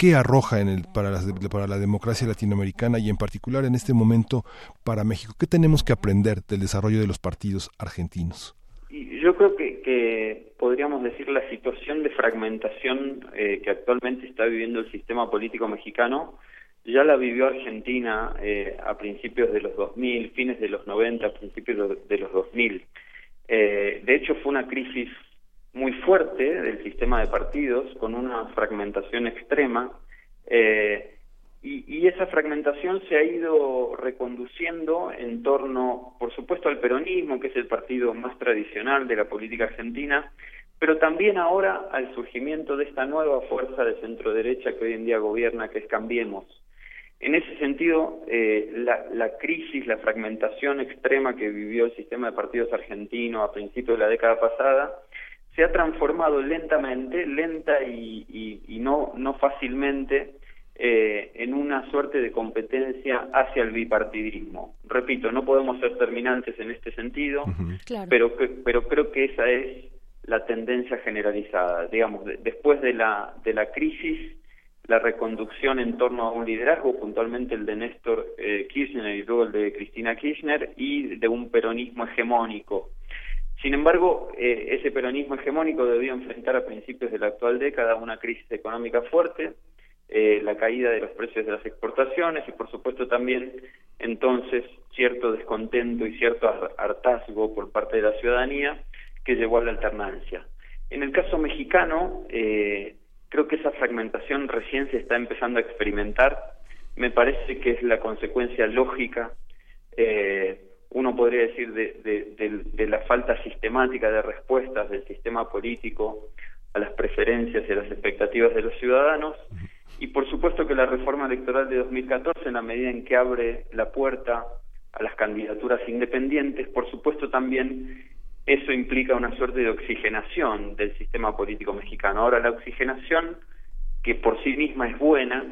Speaker 2: qué arroja en el, para, para la democracia latinoamericana y en particular en este momento para México? ¿Qué tenemos que aprender del desarrollo de los partidos argentinos?
Speaker 19: Yo creo que, que podríamos decir la situación de fragmentación eh, que actualmente está viviendo el sistema político mexicano ya la vivió Argentina eh, a principios de los 2000, fines de los 90, principios de los 2000. Eh, de hecho, fue una crisis muy fuerte del sistema de partidos, con una fragmentación extrema, eh, y, esa fragmentación se ha ido reconduciendo en torno, por supuesto, al peronismo, que es el partido más tradicional de la política argentina, pero también ahora al surgimiento de esta nueva fuerza de centro derecha que hoy en día gobierna, que es Cambiemos. En ese sentido, eh, la, la, crisis, la fragmentación extrema que vivió el sistema de partidos argentino a principios de la década pasada, se ha transformado lentamente, lenta y, y no, no fácilmente, eh, en una suerte de competencia hacia el bipartidismo. Repito, no podemos ser terminantes en este sentido, pero, pero creo que esa es la tendencia generalizada. Digamos, después de la, de la crisis, la reconducción en torno a un liderazgo, puntualmente el de Néstor eh, Kirchner y luego el de Cristina Kirchner, y de un peronismo hegemónico. Sin embargo, eh, ese peronismo hegemónico debió enfrentar a principios de la actual década una crisis económica fuerte, eh, la caída de los precios de las exportaciones y por supuesto también entonces cierto descontento y cierto hartazgo por parte de la ciudadanía que llevó a la alternancia. En el caso mexicano, eh, creo que esa fragmentación recién se está empezando a experimentar. Me parece que es la consecuencia lógica, eh, uno podría decir, de, de, la falta sistemática de respuestas del sistema político a las preferencias y a las expectativas de los ciudadanos y por supuesto que la reforma electoral de 2014, en la medida en que abre la puerta a las candidaturas independientes, por supuesto también eso implica una suerte de oxigenación del sistema político mexicano. Ahora, la oxigenación, que por sí misma es buena,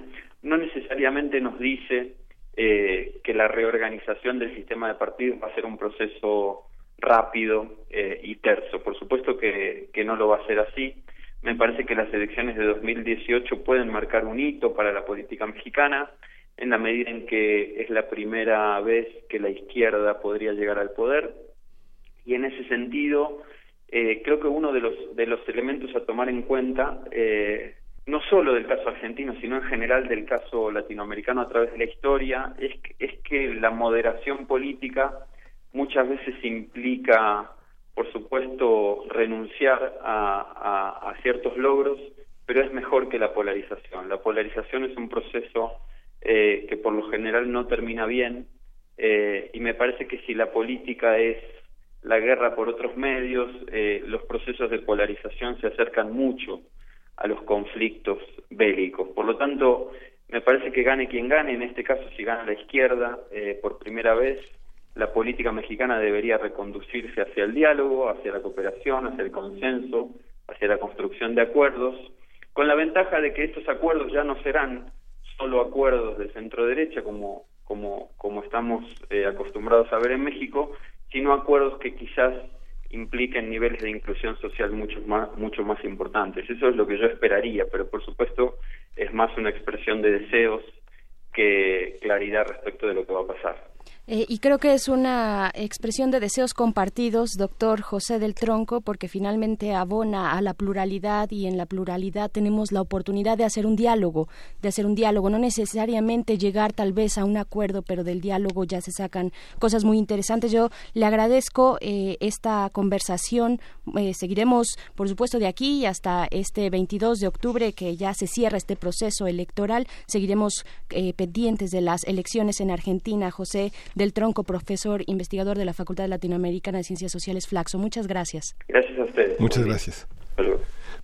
Speaker 19: no necesariamente nos dice eh, que la reorganización del sistema de partidos va a ser un proceso rápido eh, y terso. Por supuesto que, que no lo va a ser así. Me parece que las elecciones de 2018 pueden marcar un hito para la política mexicana en la medida en que es la primera vez que la izquierda podría llegar al poder. Y en ese sentido eh, creo que uno de los de los elementos a tomar en cuenta eh, no solo del caso argentino sino en general del caso latinoamericano a través de la historia es es que la moderación política muchas veces implica por supuesto, renunciar a, ciertos logros, pero es mejor que la polarización. La polarización es un proceso eh, que por lo general no termina bien eh, y me parece que si la política es la guerra por otros medios, eh, los procesos de polarización se acercan mucho a los conflictos bélicos. Por lo tanto, me parece que gane quien gane, en este caso si gana la izquierda por primera vez, la política mexicana debería reconducirse hacia el diálogo, hacia la cooperación, hacia el consenso, hacia la construcción de acuerdos, con la ventaja de que estos acuerdos ya no serán solo acuerdos de centro derecha como como como estamos eh, acostumbrados a ver en México, sino acuerdos que quizás impliquen niveles de inclusión social mucho más mucho más importantes. Eso es lo que yo esperaría, pero por supuesto es más una expresión de deseos que claridad respecto de lo que va a pasar.
Speaker 3: Eh, y creo que es una expresión de deseos compartidos, doctor José del Tronco, porque finalmente abona a la pluralidad y en la pluralidad tenemos la oportunidad de hacer un diálogo, de hacer un diálogo, no necesariamente llegar tal vez a un acuerdo, pero del diálogo ya se sacan cosas muy interesantes. Yo le agradezco eh, esta conversación. Eh, seguiremos, por supuesto, de aquí hasta este 22 de octubre, que ya se cierra este proceso electoral. Seguiremos pendientes de las elecciones en Argentina. José del Tronco, profesor investigador de la Facultad Latinoamericana de Ciencias Sociales Flaxo. Muchas gracias.
Speaker 19: Gracias a ustedes.
Speaker 2: Muchas gracias.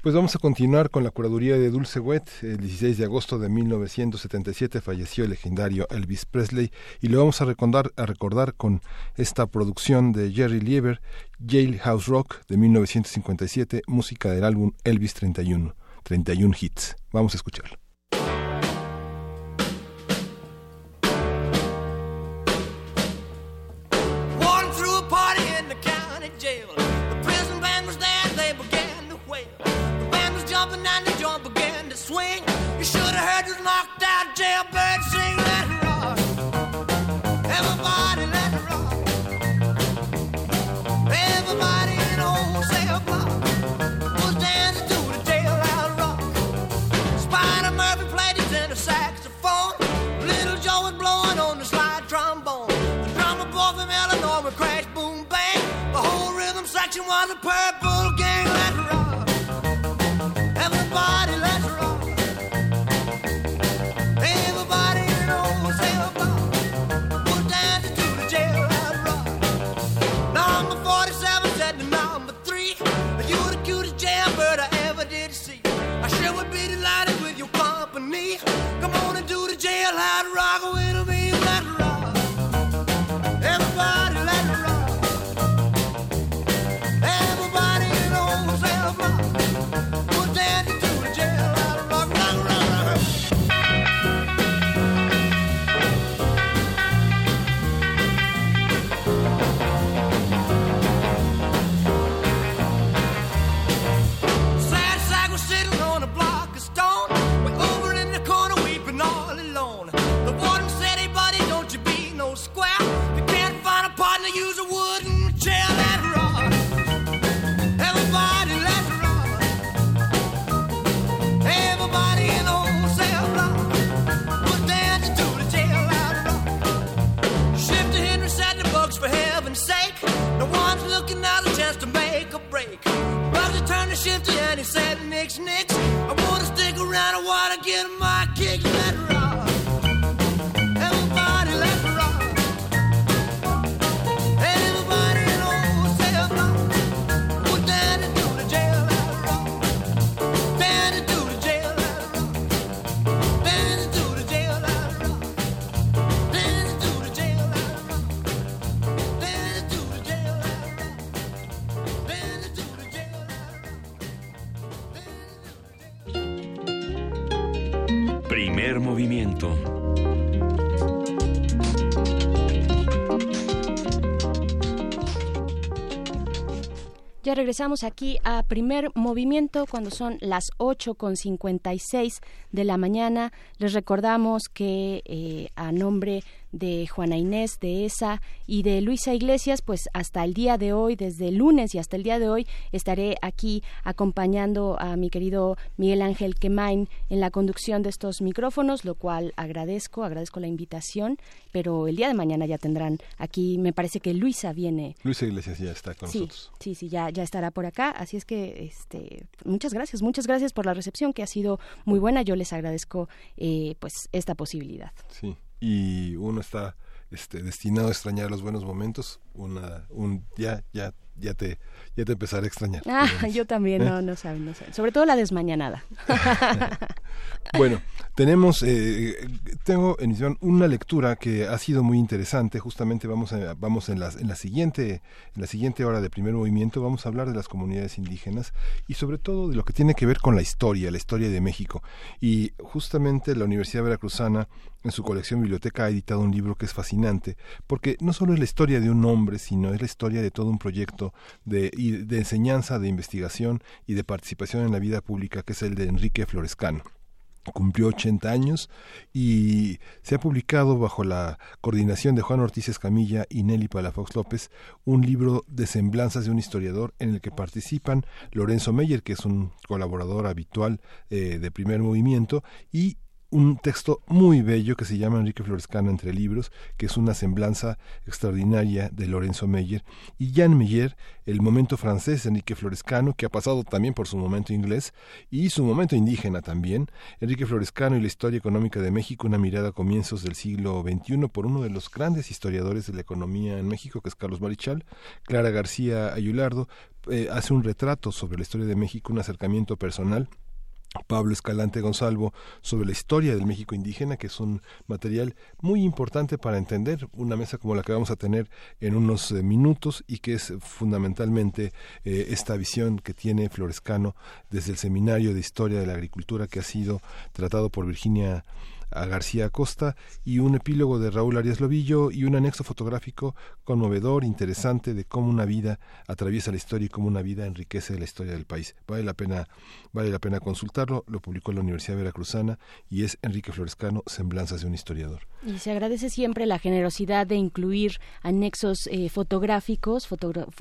Speaker 2: Pues vamos a continuar con la curaduría de Dulce Wet. El 16 de agosto de 1977 falleció el legendario Elvis Presley y lo vamos a recordar, a recordar con esta producción de Jerry Lieber, Jailhouse Rock de 1957, música del álbum Elvis 31, 31 hits. Vamos a escucharlo.
Speaker 20: Jailbird sing, let it rock. Everybody, let it rock. Everybody in old cell block was dancing to the jailhouse rock. Spider Murphy played his tenor saxophone. Little Joe was blowing on the slide trombone. The drummer boy from Illinois would crash, boom, bang. The whole rhythm section was a purple company. Come on and do the jailhouse rock shifty and he said mix nicks. I wanna stick around, I wanna get
Speaker 1: him
Speaker 3: Ya regresamos aquí a primer movimiento cuando son las 8 con 56 de la mañana. Les recordamos que eh, a nombre de Juana Inés, de esa y de Luisa Iglesias, pues hasta el día de hoy, desde el lunes y hasta el día de hoy, estaré aquí acompañando a mi querido Miguel Ángel Quemain en la conducción de estos micrófonos, lo cual agradezco, agradezco la invitación, pero el día de mañana ya tendrán aquí, me parece que Luisa viene.
Speaker 2: Luisa Iglesias ya está con
Speaker 3: sí,
Speaker 2: nosotros.
Speaker 3: Sí, sí, ya, ya estará por acá, así es que este, muchas gracias, muchas gracias por la recepción que ha sido muy buena, yo les agradezco eh, pues esta posibilidad.
Speaker 2: Sí, y uno está este, destinado a extrañar los buenos momentos, una, un, ya, ya, ya te, ya te empezaré a extrañar.
Speaker 3: Ah,
Speaker 2: digamos. <laughs>
Speaker 3: yo también, no, no saben, no saben. Sobre todo la desmañanada. <laughs>
Speaker 2: Bueno, tenemos, eh, tengo en edición una lectura que ha sido muy interesante. Justamente vamos a, vamos en la, en la siguiente, en la siguiente hora de primer movimiento vamos a hablar de las comunidades indígenas y sobre todo de lo que tiene que ver con la historia, la historia de México. Y justamente la Universidad Veracruzana en su colección biblioteca ha editado un libro que es fascinante porque no solo es la historia de un hombre, sino es la historia de todo un proyecto de, de enseñanza, de investigación y de participación en la vida pública que es el de Enrique Florescano. Cumplió 80 años y se ha publicado bajo la coordinación de Juan Ortiz Escamilla y Nelly Palafox López un libro de semblanzas de un historiador en el que participan Lorenzo Meyer, que es un colaborador habitual eh, de primer movimiento, y un texto muy bello que se llama Enrique Florescano entre libros, que es una semblanza extraordinaria de Lorenzo Meyer, y Jan Meyer, el momento francés de Enrique Florescano, que ha pasado también por su momento inglés y su momento indígena también, Enrique Florescano y la historia económica de México, una mirada a comienzos del siglo XXI por uno de los grandes historiadores de la economía en México, que es Carlos Marichal, Clara García Ayulardo, eh, hace un retrato sobre la historia de México, un acercamiento personal Pablo Escalante Gonzalvo sobre la historia del México indígena, que es un material muy importante para entender una mesa como la que vamos a tener en unos eh, minutos y que es fundamentalmente eh, esta visión que tiene Florescano desde el Seminario de Historia de la Agricultura que ha sido tratado por Virginia a García Acosta y un epílogo de Raúl Arias Lobillo y un anexo fotográfico conmovedor, interesante de cómo una vida atraviesa la historia y cómo una vida enriquece la historia del país. Vale la pena, vale la pena consultarlo, lo publicó la Universidad Veracruzana y es Enrique Florescano, Semblanzas de un historiador.
Speaker 3: Y se agradece siempre la generosidad de incluir anexos eh, fotográficos,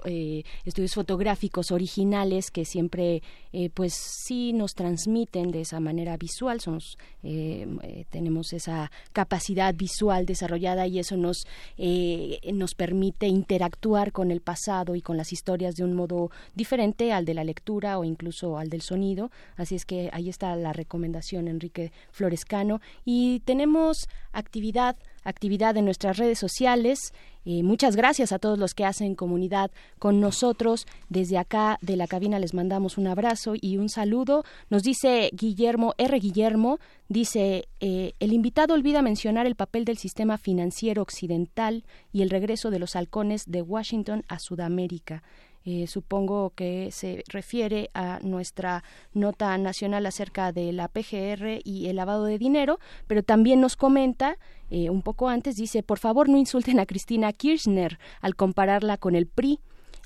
Speaker 3: eh, estudios fotográficos originales que siempre, eh, pues sí nos transmiten de esa manera visual. Somos, eh, eh, tenemos esa capacidad visual desarrollada y eso nos eh, nos permite interactuar con el pasado y con las historias de un modo diferente al de la lectura o incluso al del sonido. Así es que ahí está la recomendación, Enrique Florescano. Y tenemos actividad actividad en nuestras redes sociales. Eh, muchas gracias a todos los que hacen comunidad con nosotros. Desde acá de la cabina les mandamos un abrazo y un saludo. Nos dice Guillermo R. Guillermo, dice, eh, el invitado olvida mencionar el papel del sistema financiero occidental y el regreso de los halcones de Washington a Sudamérica. Eh, supongo que se refiere a nuestra nota nacional acerca de la PGR y el lavado de dinero, pero también nos comenta eh, un poco antes, dice, por favor no insulten a Cristina Kirchner al compararla con el PRI.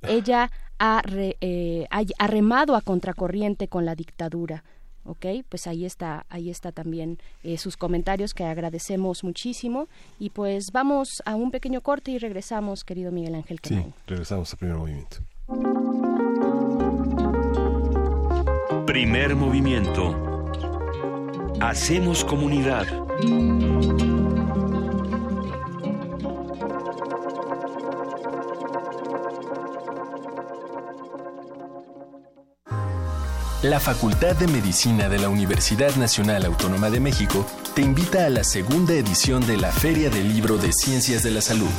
Speaker 3: Ella ha, re- eh, ha- remado a contracorriente con la dictadura. Ok, pues ahí está, ahí está también eh, sus comentarios que agradecemos muchísimo. Y pues vamos a un pequeño corte y regresamos, querido Miguel Ángel
Speaker 2: Sí, regresamos al primer movimiento.
Speaker 1: Primer movimiento. Hacemos comunidad.
Speaker 12: La Facultad de Medicina de la Universidad Nacional Autónoma de México te invita a la segunda edición de la Feria del Libro de Ciencias de la Salud.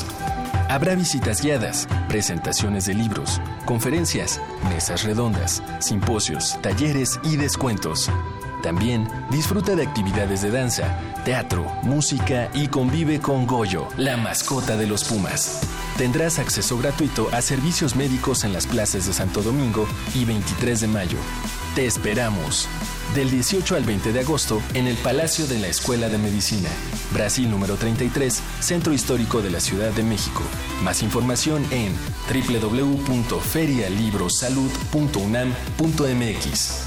Speaker 12: Habrá visitas guiadas, presentaciones de libros, conferencias, mesas redondas, simposios, talleres y descuentos. También disfruta de actividades de danza, teatro, música y convive con Goyo, la mascota de los Pumas. Tendrás acceso gratuito a servicios médicos en las plazas de Santo Domingo y 23 de mayo. Te esperamos. Del 18 al 20 de agosto en el Palacio de la Escuela de Medicina, Brasil número 33, Centro Histórico de la Ciudad de México. Más información en www.ferialibrosalud.unam.mx.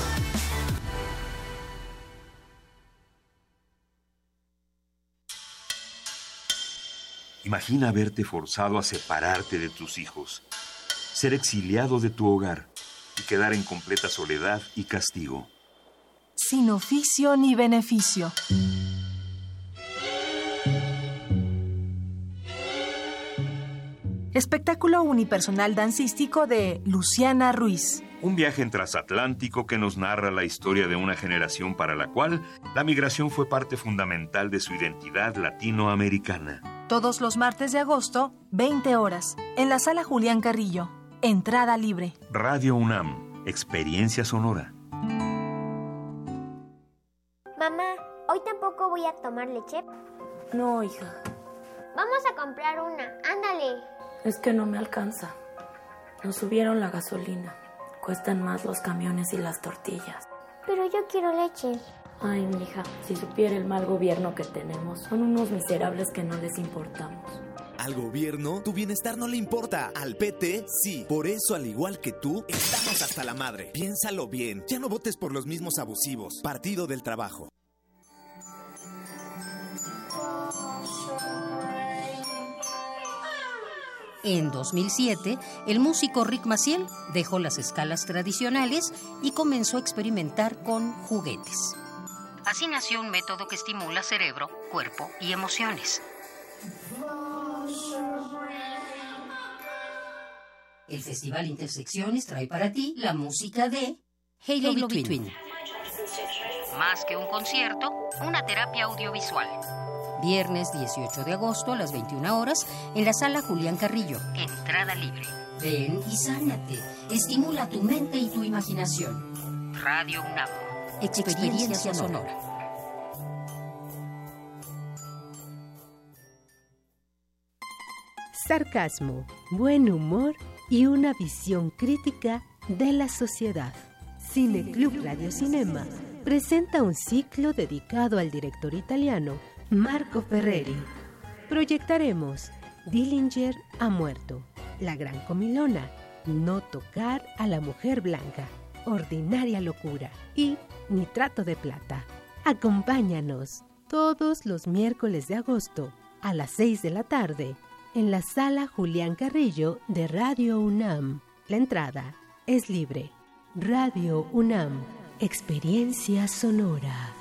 Speaker 1: Imagina verte forzado a separarte de tus hijos, ser exiliado de tu hogar y quedar en completa soledad y castigo.
Speaker 10: Sin oficio ni beneficio. Espectáculo unipersonal dancístico de Luciana Ruiz.
Speaker 1: Un viaje en transatlántico que nos narra la historia de una generación para la cual la migración fue parte fundamental de su identidad latinoamericana.
Speaker 10: Todos los martes de agosto, 20 horas, en la sala Julián Carrillo. Entrada libre.
Speaker 1: Radio UNAM, experiencia sonora.
Speaker 21: Voy a tomar leche?
Speaker 22: No, hija.
Speaker 21: Vamos a comprar una, ándale.
Speaker 22: Es que no me alcanza. Nos subieron la gasolina. Cuestan más los camiones y las tortillas.
Speaker 21: Pero yo quiero leche.
Speaker 22: Ay, mija, si supiera el mal gobierno que tenemos, son unos miserables que no les importamos.
Speaker 23: Al gobierno, tu bienestar no le importa. Al PT, sí. Por eso, al igual que tú, estamos hasta la madre. Piénsalo bien. Ya no votes por los mismos abusivos. Partido del Trabajo.
Speaker 18: En 2007, el músico Rick Maciel dejó las escalas tradicionales y comenzó a experimentar con juguetes. Así nació un método que estimula cerebro, cuerpo y emociones. El Festival Intersecciones trae para ti la música de Halo Between. Más que un concierto, una terapia audiovisual. Viernes 18 de agosto a las 21 horas en la sala Julián Carrillo. Entrada libre. Ven y sánate. Estimula tu mente y tu imaginación. Radio UNAM. Experiencia, sonora.
Speaker 24: Sarcasmo, buen humor y una visión crítica de la sociedad. Cine Club Radio Cinema presenta un ciclo dedicado al director italiano Marco Ferreri. Proyectaremos Dillinger ha muerto, La Gran Comilona, No tocar a la mujer blanca, Ordinaria locura y Nitrato de plata. Acompáñanos todos los miércoles de agosto a las 6 de la tarde en la sala Julián Carrillo de Radio UNAM. La entrada es libre. Radio UNAM, experiencia sonora.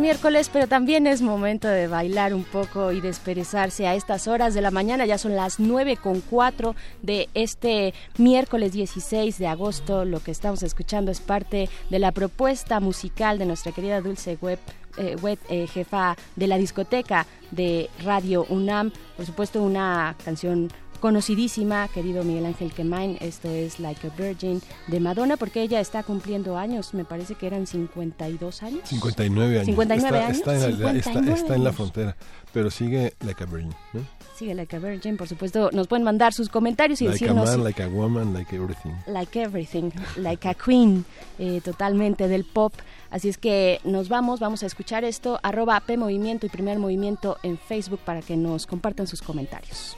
Speaker 3: miércoles, pero también es momento de bailar un poco y desperezarse a estas horas de la mañana. Ya son las 9 con 4 de este miércoles 16 de agosto. Lo que estamos escuchando es parte de la propuesta musical de nuestra querida Dulce Web eh, Wet, eh, jefa de la discoteca de Radio UNAM. Por supuesto, una canción conocidísima, querido Miguel Ángel Quemain. Esto es Like a Virgin de Madonna, porque ella está cumpliendo años. Me parece que eran 52 años.
Speaker 2: 59 años.
Speaker 3: 59
Speaker 2: está,
Speaker 3: años.
Speaker 2: Está en, la, está-
Speaker 3: 59
Speaker 2: está en la
Speaker 3: años.
Speaker 2: frontera, pero sigue like a virgin. ¿no?
Speaker 3: Sigue Like a Virgin, por supuesto. Nos pueden mandar sus comentarios y
Speaker 2: Like a
Speaker 3: decirnos.
Speaker 2: man, like a woman, like everything.
Speaker 3: Like everything, like a queen, eh, totalmente del pop. Así es que nos vamos, vamos a escuchar esto, arroba P Movimiento y Primer Movimiento en Facebook para que nos compartan sus comentarios.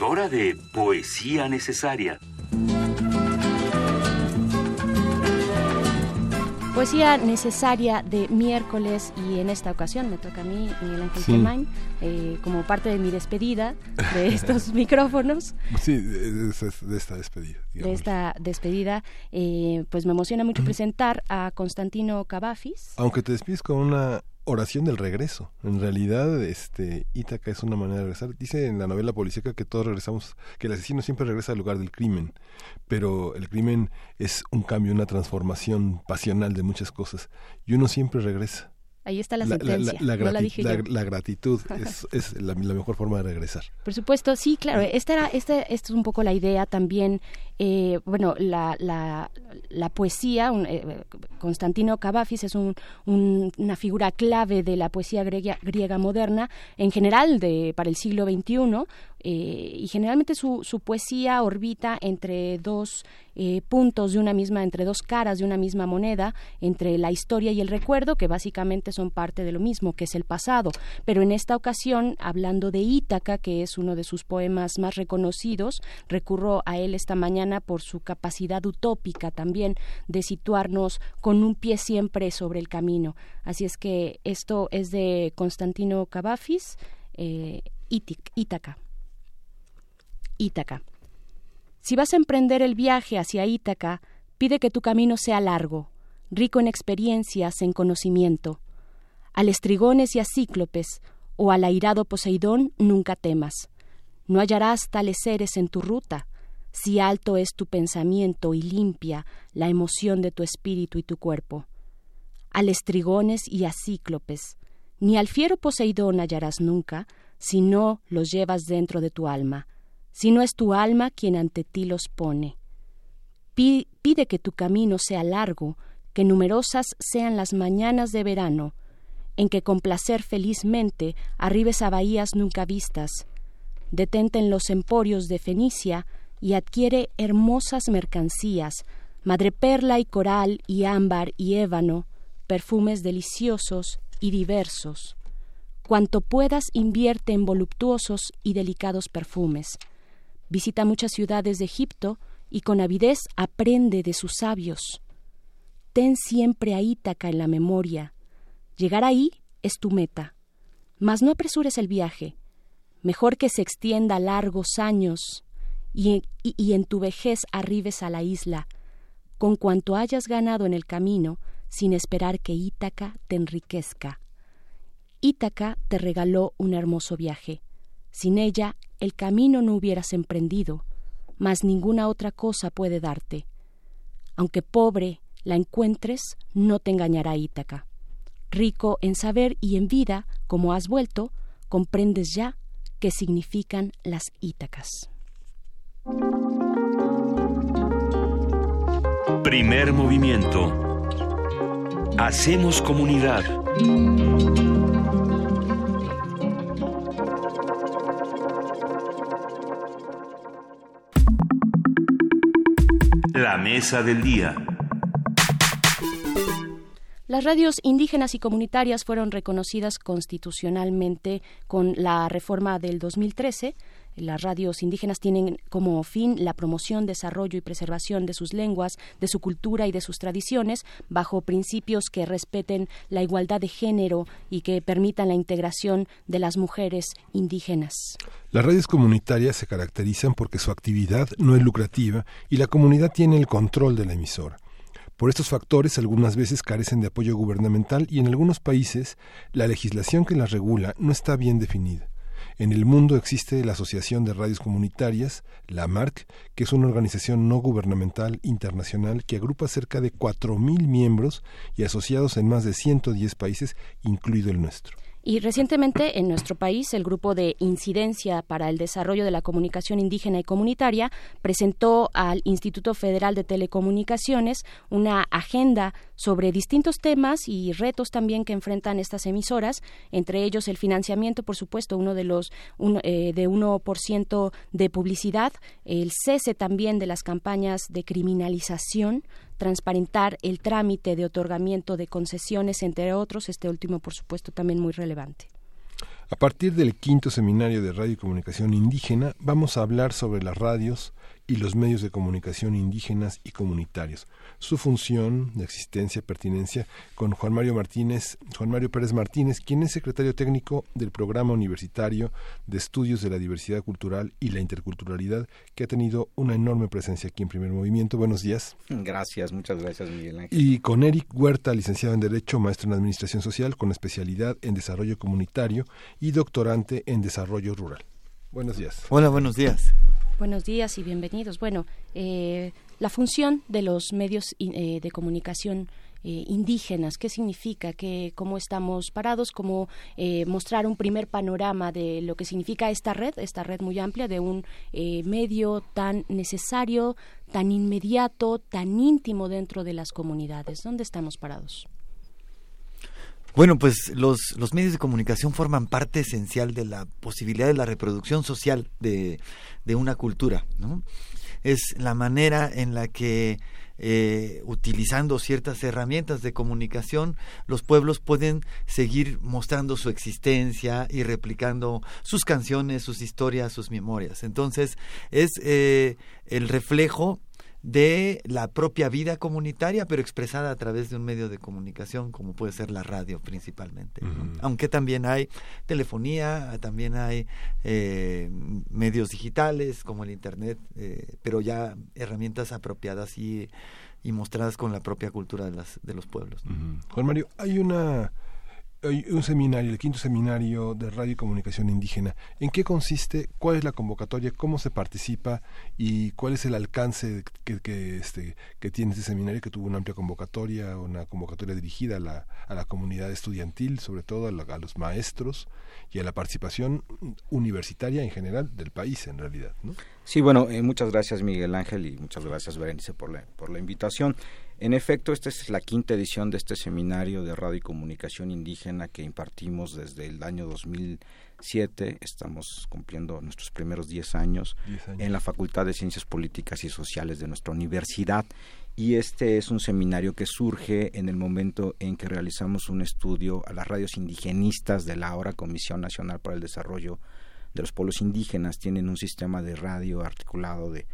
Speaker 1: Es hora de poesía necesaria.
Speaker 3: Poesía necesaria de miércoles y en esta ocasión me toca a mí, Miguel Ángel
Speaker 2: Sí.
Speaker 3: Eh, como parte de mi despedida de <laughs> estos micrófonos.
Speaker 2: Sí, de, de- de esta despedida.
Speaker 3: de esta despedida, eh, pues me emociona mucho presentar a Constantino Cavafis.
Speaker 2: Aunque te despides con una oración del regreso. En realidad, este Ítaca es una manera de regresar. Dice en la novela policíaca que todos regresamos, que el asesino siempre regresa al lugar del crimen, pero el crimen es un cambio, una transformación pasional de muchas cosas. Y uno siempre regresa.
Speaker 3: Ahí está la
Speaker 2: La,
Speaker 3: sentencia,
Speaker 2: la- la
Speaker 3: no la
Speaker 2: grati-
Speaker 3: dije
Speaker 2: la-
Speaker 3: yo.
Speaker 2: la gratitud <laughs> es, es la, la mejor forma de regresar.
Speaker 3: Por supuesto, sí, claro. Esta era, esta, esta es un poco la idea también. Eh, bueno, la, la, poesía, eh, Constantino Cavafis es un, un- una figura clave de la poesía griega, griega moderna, en general de, para el siglo XXI, eh, y generalmente su, su poesía orbita entre dos puntos de una misma, entre dos caras de una misma moneda, entre la historia y el recuerdo, que básicamente son parte de lo mismo, que es el pasado. Pero en esta ocasión, hablando de Ítaca, que es uno de sus poemas más reconocidos, recurro a él esta mañana por su capacidad utópica también de situarnos con un pie siempre sobre el camino. Así es que esto es de Constantino Cavafis, eh, Ítaca. Ítaca. Si vas a emprender el viaje hacia Ítaca, pide que tu camino sea largo, rico en experiencias, en conocimiento. Al estrigones y a cíclopes, o al airado Poseidón, nunca temas. No hallarás tales seres en tu ruta, si alto es tu pensamiento y limpia la emoción de tu espíritu y tu cuerpo. Al estrigones y a cíclopes, ni al fiero Poseidón hallarás nunca, si no los llevas dentro de tu alma, si no es tu alma quien ante ti los pone. Pi- Pide que tu camino sea largo, que numerosas sean las mañanas de verano, en que con placer felizmente arribes a bahías nunca vistas. Detente en los emporios de Fenicia y adquiere hermosas mercancías, madreperla y coral y ámbar y ébano, perfumes deliciosos y diversos. Cuanto puedas invierte en voluptuosos y delicados perfumes. Visita muchas ciudades de Egipto y con avidez aprende de sus sabios. Ten siempre a Ítaca en la memoria. Llegar ahí es tu meta. Mas no apresures el viaje. Mejor que se extienda largos años y en, tu vejez arribes a la isla, con cuanto hayas ganado en el camino, sin esperar que Ítaca te enriquezca. Ítaca te regaló un hermoso viaje. Sin ella, el camino no hubieras emprendido, mas ninguna otra cosa puede darte. Aunque pobre la encuentres, no te engañará Ítaca. Rico en saber y en vida, como has vuelto, comprendes ya qué significan las Ítacas.
Speaker 1: Primer movimiento. Hacemos comunidad. La mesa del día.
Speaker 3: Las radios indígenas y comunitarias fueron reconocidas constitucionalmente con la reforma del 2013. Las radios indígenas tienen como fin la promoción, desarrollo y preservación de sus lenguas, de su cultura y de sus tradiciones, bajo principios que respeten la igualdad de género y que permitan la integración de las mujeres indígenas.
Speaker 2: Las radios comunitarias se caracterizan porque su actividad no es lucrativa y la comunidad tiene el control de la emisora. Por estos factores, algunas veces carecen de apoyo gubernamental y en algunos países la legislación que las regula no está bien definida. En el mundo existe la Asociación de Radios Comunitarias, la MARC, que es una organización no gubernamental internacional que agrupa cerca de 4.000 miembros y asociados en más de 110 países, incluido el nuestro.
Speaker 3: Y recientemente en nuestro país el Grupo de Incidencia para el Desarrollo de la Comunicación Indígena y Comunitaria presentó al Instituto Federal de Telecomunicaciones una agenda sobre distintos temas y retos también que enfrentan estas emisoras, entre ellos el financiamiento, por supuesto, uno de los un, eh, de 1% de publicidad, el cese también de las campañas de criminalización transparentar el trámite de otorgamiento de concesiones, entre otros, este último, por supuesto, también muy relevante.
Speaker 2: A partir del quinto seminario de radio y comunicación indígena, vamos a hablar sobre las radios y los medios de comunicación indígenas y comunitarios, su función, de existencia, pertinencia, con Juan Mario Martínez, Juan Mario Pérez Martínez, quien es secretario técnico del Programa Universitario de Estudios de la Diversidad Cultural y la Interculturalidad, que ha tenido una enorme presencia aquí en Primer Movimiento. Buenos días.
Speaker 25: Gracias, muchas gracias, Miguel Ángel.
Speaker 2: Y con Eric Huerta, licenciado en Derecho, maestro en Administración Social, con especialidad en Desarrollo Comunitario y doctorante en Desarrollo Rural. Buenos días.
Speaker 26: Hola, buenos días.
Speaker 3: Buenos días y bienvenidos. Bueno, eh, la función de los medios eh, de comunicación eh, indígenas, qué significa, qué, cómo estamos parados, cómo eh, mostrar un primer panorama de lo que significa esta red, esta red muy amplia de un eh, medio tan necesario, tan inmediato, tan íntimo dentro de las comunidades. ¿Dónde estamos parados?
Speaker 26: Bueno, pues los, los medios de comunicación forman parte esencial de la posibilidad de la reproducción social de, de una cultura, ¿no? Es la manera en la que eh, utilizando ciertas herramientas de comunicación, los pueblos pueden seguir mostrando su existencia y replicando sus canciones, sus historias, sus memorias. Entonces, es eh, el reflejo de la propia vida comunitaria, pero expresada a través de un medio de comunicación, como puede ser la radio principalmente. Aunque también hay telefonía, también hay eh, medios digitales como el Internet, eh, pero ya herramientas apropiadas y, y, mostradas con la propia cultura de, las, de los pueblos.
Speaker 2: Uh -huh. Juan Mario, hay una un seminario, el quinto seminario de radio y comunicación indígena. ¿En qué consiste? ¿Cuál es la convocatoria? ¿Cómo se participa? ¿Y cuál es el alcance que, que, este, que tiene este seminario que tuvo una amplia convocatoria, una convocatoria dirigida a la, comunidad estudiantil, sobre todo a, la, los maestros y a la participación universitaria en general del país, en realidad? ¿no?
Speaker 25: Sí, bueno, eh, muchas gracias Miguel Ángel y muchas gracias Berenice por la, por la invitación. En efecto, esta es la quinta edición de este seminario de radio y comunicación indígena que impartimos desde el año 2007. Estamos cumpliendo nuestros primeros 10 años, años, en la Facultad de Ciencias Políticas y Sociales de nuestra universidad. Y este es un seminario que surge en el momento en que realizamos un estudio a las radios indigenistas de la ahora Comisión Nacional para el Desarrollo de los Pueblos Indígenas. Tienen un sistema de radio articulado de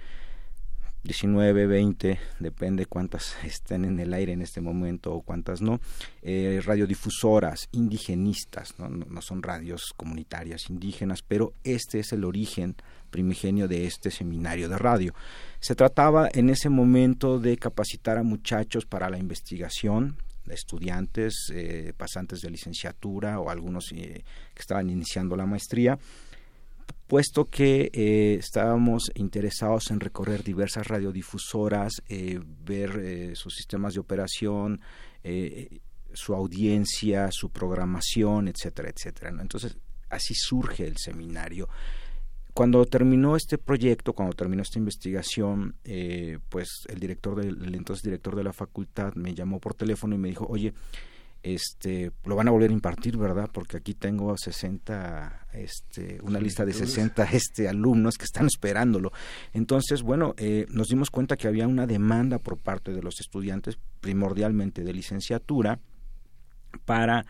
Speaker 25: 19, 20, depende cuántas <laughs> estén en el aire en este momento o cuántas no, eh, radiodifusoras indigenistas, ¿no? ¿no? No, son radios comunitarias indígenas, pero este es el origen primigenio de este seminario de radio. Se trataba en ese momento de capacitar a muchachos para la investigación, estudiantes, eh, pasantes de licenciatura o algunos eh, que estaban iniciando la maestría, puesto que eh, estábamos interesados en recorrer diversas radiodifusoras, eh, ver eh, sus sistemas de operación, su audiencia, su programación, etcétera, etcétera. Entonces, así surge el seminario. Cuando terminó este proyecto, cuando terminó esta investigación, pues el director del el entonces director de la facultad me llamó por teléfono y me dijo, oye, este lo van a volver a impartir, ¿verdad? Porque aquí tengo 60 este una lista de 60 este alumnos que están esperándolo. Entonces, bueno, eh, nos dimos cuenta que había una demanda por parte de los estudiantes primordialmente de licenciatura para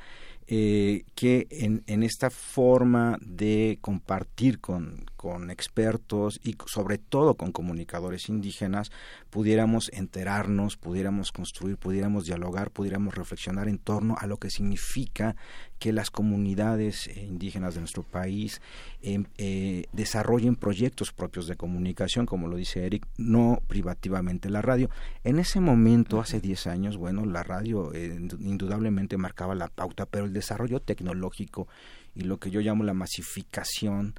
Speaker 25: eh, que en, en, esta forma de compartir con, con, expertos y sobre todo con comunicadores indígenas pudiéramos enterarnos, pudiéramos construir, pudiéramos dialogar, pudiéramos reflexionar en torno a lo que significa que las comunidades indígenas de nuestro país eh, eh, desarrollen proyectos propios de comunicación, como lo dice Eric, no privativamente la radio. En ese momento, hace 10 años, bueno, la radio eh, indudablemente marcaba la pauta, pero el desarrollo tecnológico y lo que yo llamo la masificación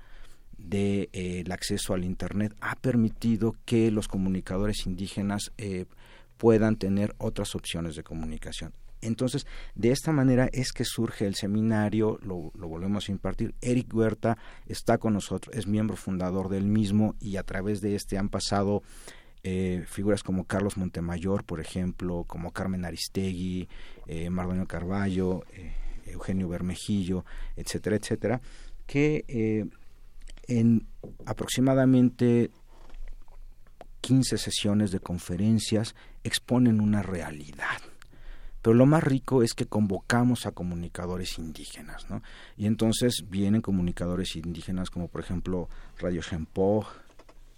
Speaker 25: del de, eh, acceso al Internet ha permitido que los comunicadores indígenas eh, puedan tener otras opciones de comunicación. Entonces, de esta manera es que surge el seminario, lo, volvemos a impartir. Eric Huerta está con nosotros, es miembro fundador del mismo y a través de este han pasado eh, figuras como Carlos Montemayor, por ejemplo, como Carmen Aristegui, eh, Mardonio Carballo, eh, Eugenio Bermejillo, etcétera, etcétera, que eh, en aproximadamente 15 sesiones de conferencias exponen una realidad. Pero lo más rico es que convocamos a comunicadores indígenas, ¿no? Y entonces vienen comunicadores indígenas como por ejemplo Radio Shempog,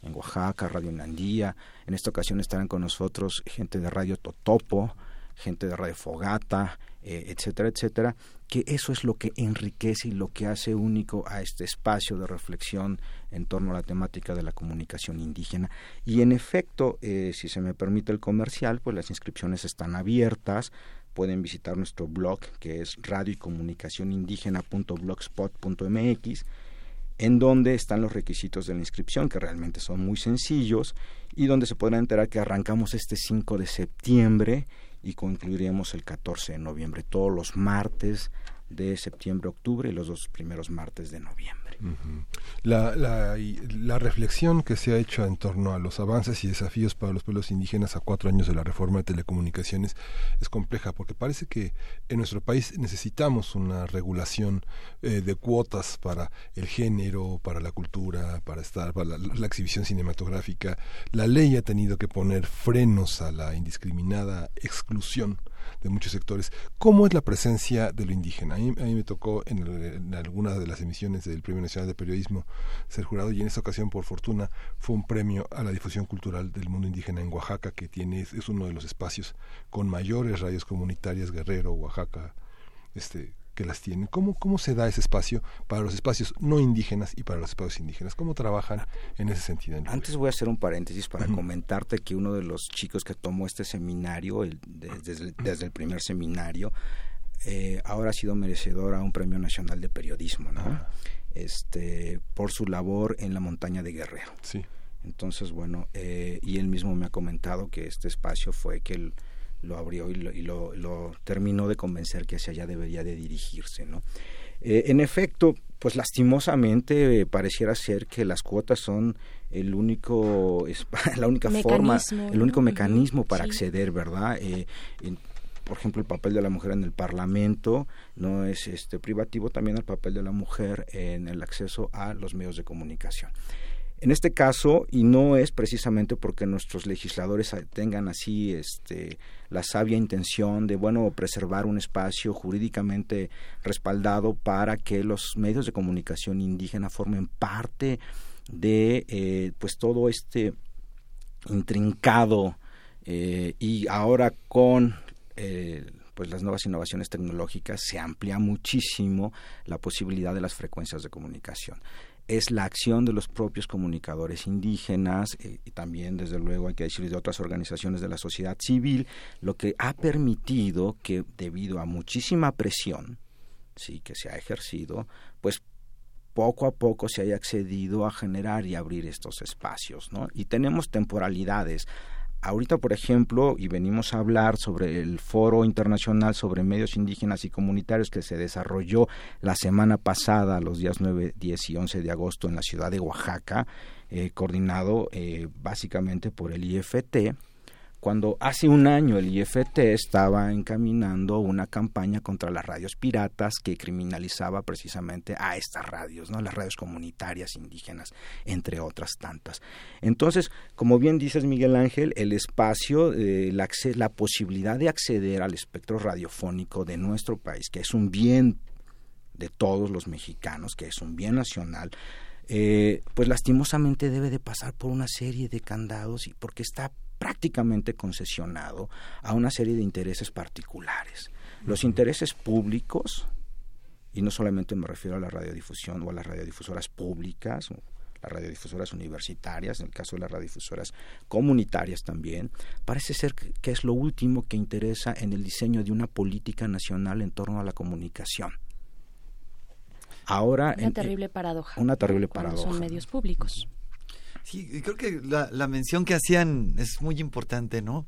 Speaker 25: en Oaxaca, Radio Nandía. En esta ocasión estarán con nosotros gente de Radio Totopo, gente de Radio Fogata, eh, etcétera, etcétera, que eso es lo que enriquece y lo que hace único a este espacio de reflexión en torno a la temática de la comunicación indígena. Y en efecto, eh, si se me permite el comercial, pues las inscripciones están abiertas. Pueden visitar nuestro blog que es radio y comunicación indígena.blogspot.mx en donde están los requisitos de la inscripción, que realmente son muy sencillos, y donde se podrán enterar que arrancamos este 5 de septiembre y concluiremos el 14 de noviembre, todos los martes de septiembre, octubre y los dos primeros martes de noviembre.
Speaker 2: La, la, reflexión que se ha hecho en torno a los avances y desafíos para los pueblos indígenas a cuatro años de la reforma de telecomunicaciones es compleja porque parece que en nuestro país necesitamos una regulación eh, de cuotas para el género, para la cultura, para estar, para la exhibición cinematográfica. La ley ha tenido que poner frenos a la indiscriminada exclusión de muchos sectores. ¿Cómo es la presencia de lo indígena? A mí, a mí me tocó en, en, alguna de las emisiones del Premio Nacional de Periodismo ser jurado y en esta ocasión, por fortuna, fue un premio a la difusión cultural del mundo indígena en Oaxaca, que tiene es uno de los espacios con mayores radios comunitarias, Guerrero, Oaxaca, este que las tienen. ¿Cómo, ¿Cómo se da ese espacio para los espacios no indígenas y para los espacios indígenas? ¿Cómo trabajan en ese sentido? En
Speaker 25: Antes voy a hacer un paréntesis para uh -huh. comentarte que uno de los chicos que tomó este seminario, el, desde, desde, el primer seminario, eh, ahora ha sido merecedor a un premio nacional de periodismo, ¿no? Este, por su labor en la montaña de Guerrero.
Speaker 2: Sí.
Speaker 25: Entonces, bueno, eh, y él mismo me ha comentado que este espacio fue que él lo abrió y lo, y lo, lo terminó de convencer que hacia allá debería de dirigirse, ¿no? Eh, en efecto, pues lastimosamente eh, pareciera ser que las cuotas son el único, es, <laughs> la única mecanismo, forma, el único mecanismo para sí. acceder, ¿verdad? Eh, en, por ejemplo, el papel de la mujer en el Parlamento no es este privativo, también el papel de la mujer en el acceso a los medios de comunicación. En este caso, y no es precisamente porque nuestros legisladores tengan así este, la sabia intención de bueno preservar un espacio jurídicamente respaldado para que los medios de comunicación indígena formen parte de eh, pues todo este intrincado eh, y ahora con eh, pues las nuevas innovaciones tecnológicas se amplía muchísimo la posibilidad de las frecuencias de comunicación es la acción de los propios comunicadores indígenas eh, y también, desde luego, hay que decir, de otras organizaciones de la sociedad civil, lo que ha permitido que, debido a muchísima presión sí, que se ha ejercido, pues poco a poco se haya accedido a generar y abrir estos espacios. ¿no? Y tenemos temporalidades. Ahorita, por ejemplo, y venimos a hablar sobre el Foro Internacional sobre Medios Indígenas y Comunitarios que se desarrolló la semana pasada, los días 9, 10 y 11 de agosto en la ciudad de Oaxaca, eh, coordinado eh, básicamente por el IFT, cuando hace un año el IFT estaba encaminando una campaña contra las radios piratas que criminalizaba precisamente a estas radios, ¿no? las radios comunitarias indígenas, entre otras tantas. Entonces, como bien dices Miguel Ángel, el espacio, eh, la, posibilidad de acceder al espectro radiofónico de nuestro país, que es un bien de todos los mexicanos, que es un bien nacional, eh, pues lastimosamente debe de pasar por una serie de candados y porque está prácticamente concesionado a una serie de intereses particulares. Los intereses públicos, y no solamente me refiero a la radiodifusión o a las radiodifusoras públicas, o las radiodifusoras universitarias, en el caso de las radiodifusoras comunitarias también, parece ser que es lo último que interesa en el diseño de una política nacional en torno a la comunicación. Ahora,
Speaker 3: una terrible paradoja.
Speaker 25: Una terrible paradoja.
Speaker 3: Son medios públicos.
Speaker 26: Sí, creo que la, la mención que hacían es muy importante, ¿no?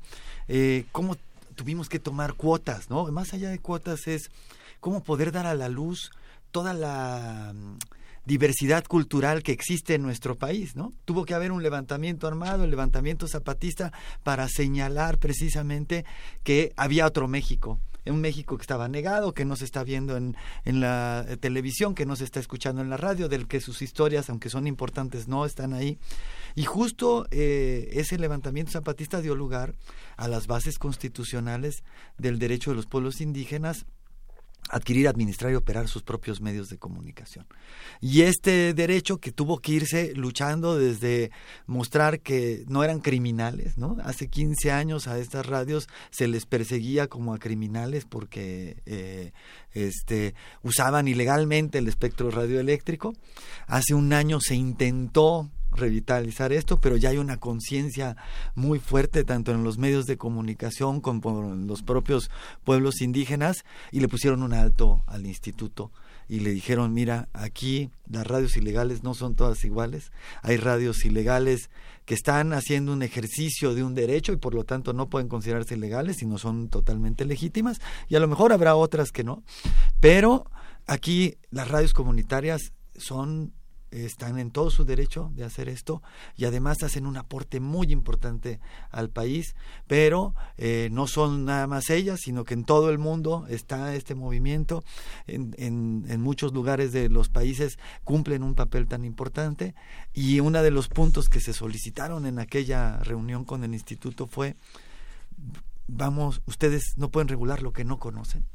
Speaker 26: Eh, cómo tuvimos que tomar cuotas, ¿no? Más allá de cuotas es cómo poder dar a la luz toda la mm, diversidad cultural que existe en nuestro país, ¿no? Tuvo que haber un levantamiento armado, el levantamiento zapatista, para señalar precisamente que había otro México, un México que estaba negado, que no se está viendo en, en la eh, televisión, que no se está escuchando en la radio, del que sus historias, aunque son importantes, no están ahí. Y justo eh, ese levantamiento zapatista dio lugar a las bases constitucionales del derecho de los pueblos indígenas adquirir, administrar y operar sus propios medios de comunicación. Y este derecho que tuvo que irse luchando desde mostrar que no eran criminales, ¿no? Hace 15 años a estas radios se les perseguía como a criminales porque eh, este, usaban ilegalmente el espectro radioeléctrico. Hace un año se intentó revitalizar esto, pero ya hay una conciencia muy fuerte tanto en los medios de comunicación como en los propios pueblos indígenas y le pusieron un alto al instituto. Y le dijeron, mira, aquí las radios ilegales no son todas iguales, hay radios ilegales que están haciendo un ejercicio de un derecho y por lo tanto no pueden considerarse ilegales y no son totalmente legítimas. Y a lo mejor habrá otras que no, pero aquí las radios comunitarias son están en todo su derecho de hacer esto y además hacen un aporte muy importante al país, pero eh, no son nada más ellas, sino que en todo el mundo está este movimiento, en, en, en muchos lugares de los países cumplen un papel tan importante y uno de los puntos que se solicitaron en aquella reunión con el instituto fue, vamos, ustedes no pueden regular lo que no conocen.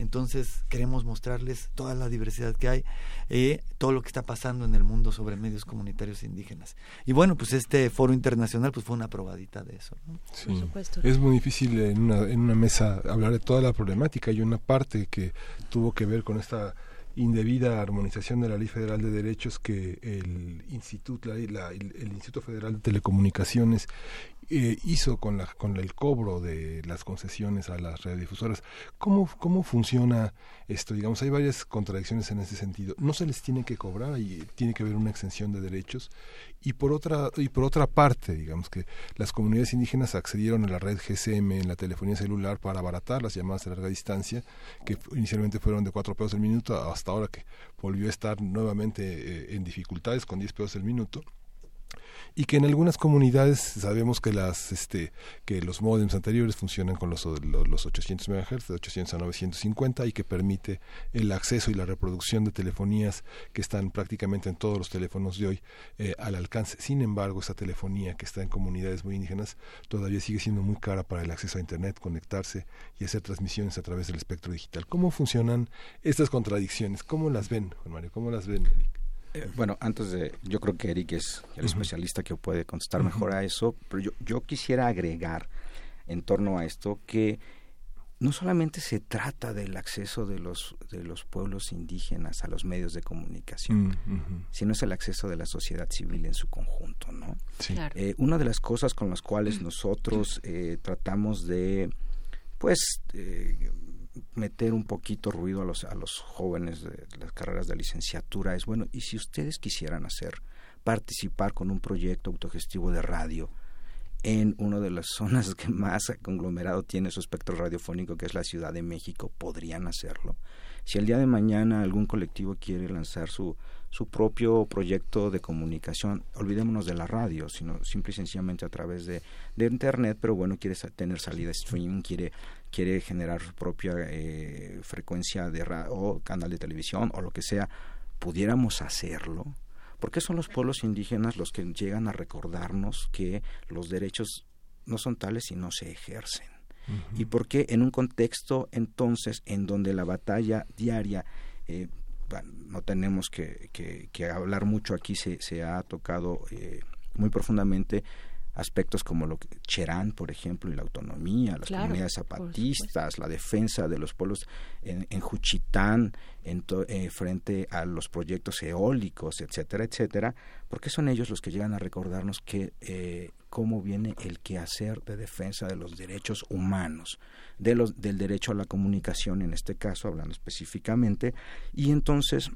Speaker 26: Entonces queremos mostrarles toda la diversidad que hay, eh, todo lo que está pasando en el mundo sobre medios comunitarios indígenas. Y bueno, pues este foro internacional pues fue una probadita de eso. ¿no?
Speaker 2: Sí. Es muy difícil en una, en una mesa hablar de toda la problemática. Hay una parte que tuvo que ver con esta indebida armonización de la Ley Federal de Derechos que el Instituto, la, la, el, el Instituto Federal de Telecomunicaciones eh, hizo con, la, con el cobro de las concesiones a las radiodifusoras. ¿Cómo, ¿Cómo funciona esto? Digamos, hay varias contradicciones en ese sentido. No se les tiene que cobrar y tiene que haber una exención de derechos. Y por otra, y por otra parte, digamos que las comunidades indígenas accedieron a la red GSM en la telefonía celular para abaratar las llamadas de larga distancia, que inicialmente fueron de 4 pesos el minuto, hasta ahora que volvió a estar nuevamente eh, en dificultades con 10 pesos el minuto y que en algunas comunidades sabemos que las este que los modems anteriores funcionan con los, los 800 MHz de 800 a 950 y que permite el acceso y la reproducción de telefonías que están prácticamente en todos los teléfonos de hoy eh, al alcance. Sin embargo, esa telefonía que está en comunidades muy indígenas todavía sigue siendo muy cara para el acceso a internet, conectarse y hacer transmisiones a través del espectro digital. ¿Cómo funcionan estas contradicciones? ¿Cómo las ven, Juan Mario? ¿Cómo las ven, Eric?
Speaker 25: Eh, bueno, antes de, yo creo que Eric es el uh -huh. especialista que puede contestar uh -huh. mejor a eso, pero yo, yo quisiera agregar en torno a esto que no solamente se trata del acceso de los de los pueblos indígenas a los medios de comunicación, uh -huh. sino es el acceso de la sociedad civil en su conjunto, ¿no?
Speaker 2: Sí.
Speaker 25: Claro. Eh, una de las cosas con las cuales nosotros eh, tratamos de, pues, eh, meter un poquito ruido a los, a los jóvenes de las carreras de licenciatura es, bueno, y si ustedes quisieran hacer, participar con un proyecto autogestivo de radio en una de las <laughs> zonas que más conglomerado tiene su espectro radiofónico, que es la Ciudad de México, podrían hacerlo. Si el día de mañana algún colectivo quiere lanzar su, su propio proyecto de comunicación, olvidémonos de la radio, sino simple y sencillamente a través de, de Internet, pero bueno, quiere tener salida stream, quiere quiere generar su propia eh, frecuencia de radio, o canal de televisión o lo que sea, pudiéramos hacerlo. Porque son los pueblos indígenas los que llegan a recordarnos que los derechos no son tales y no se ejercen. Uh -huh. Y porque en un contexto entonces en donde la batalla diaria, eh, no tenemos que, que, que, hablar mucho aquí, se, se ha tocado eh, muy profundamente aspectos como lo que Cherán, por ejemplo, y la autonomía, las claro, comunidades zapatistas, la defensa de los pueblos en, en Juchitán, en to, eh, frente a los proyectos eólicos, etcétera, etcétera, porque son ellos los que llegan a recordarnos que eh, cómo viene el quehacer de defensa de los derechos humanos, de los, del derecho a la comunicación, en este caso, hablando específicamente, y entonces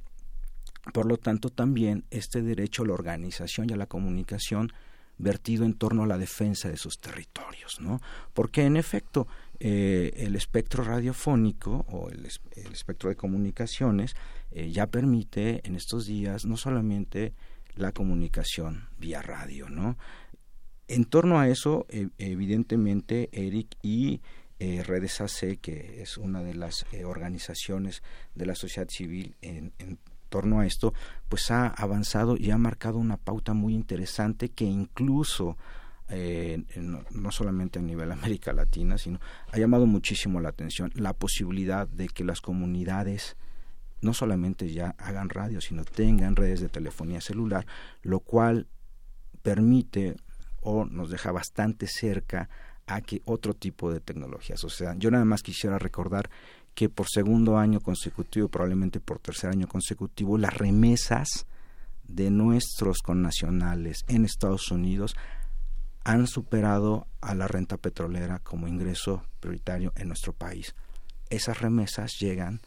Speaker 25: Por lo tanto, también este derecho a la organización y a la comunicación vertido en torno a la defensa de sus territorios, ¿no? Porque en efecto eh, el espectro radiofónico o el, es- el espectro de comunicaciones eh, ya permite en estos días no solamente la comunicación vía radio, ¿no? En torno a eso, e- evidentemente, Eric y eh, Redes AC, que es una de las eh, organizaciones de la sociedad civil en, en torno a esto, pues ha avanzado y ha marcado una pauta muy interesante que incluso eh, no, no solamente a nivel <laughs> América Latina, sino ha llamado muchísimo la atención la posibilidad de que las comunidades no solamente ya hagan radio, sino tengan redes de telefonía celular, lo cual permite o nos deja bastante cerca a que otro tipo de tecnologías. O sea, yo nada más quisiera recordar que por segundo año consecutivo, probablemente por tercer año consecutivo, las remesas de nuestros connacionales en Estados Unidos han superado a la renta petrolera como ingreso prioritario en nuestro país. Esas remesas llegan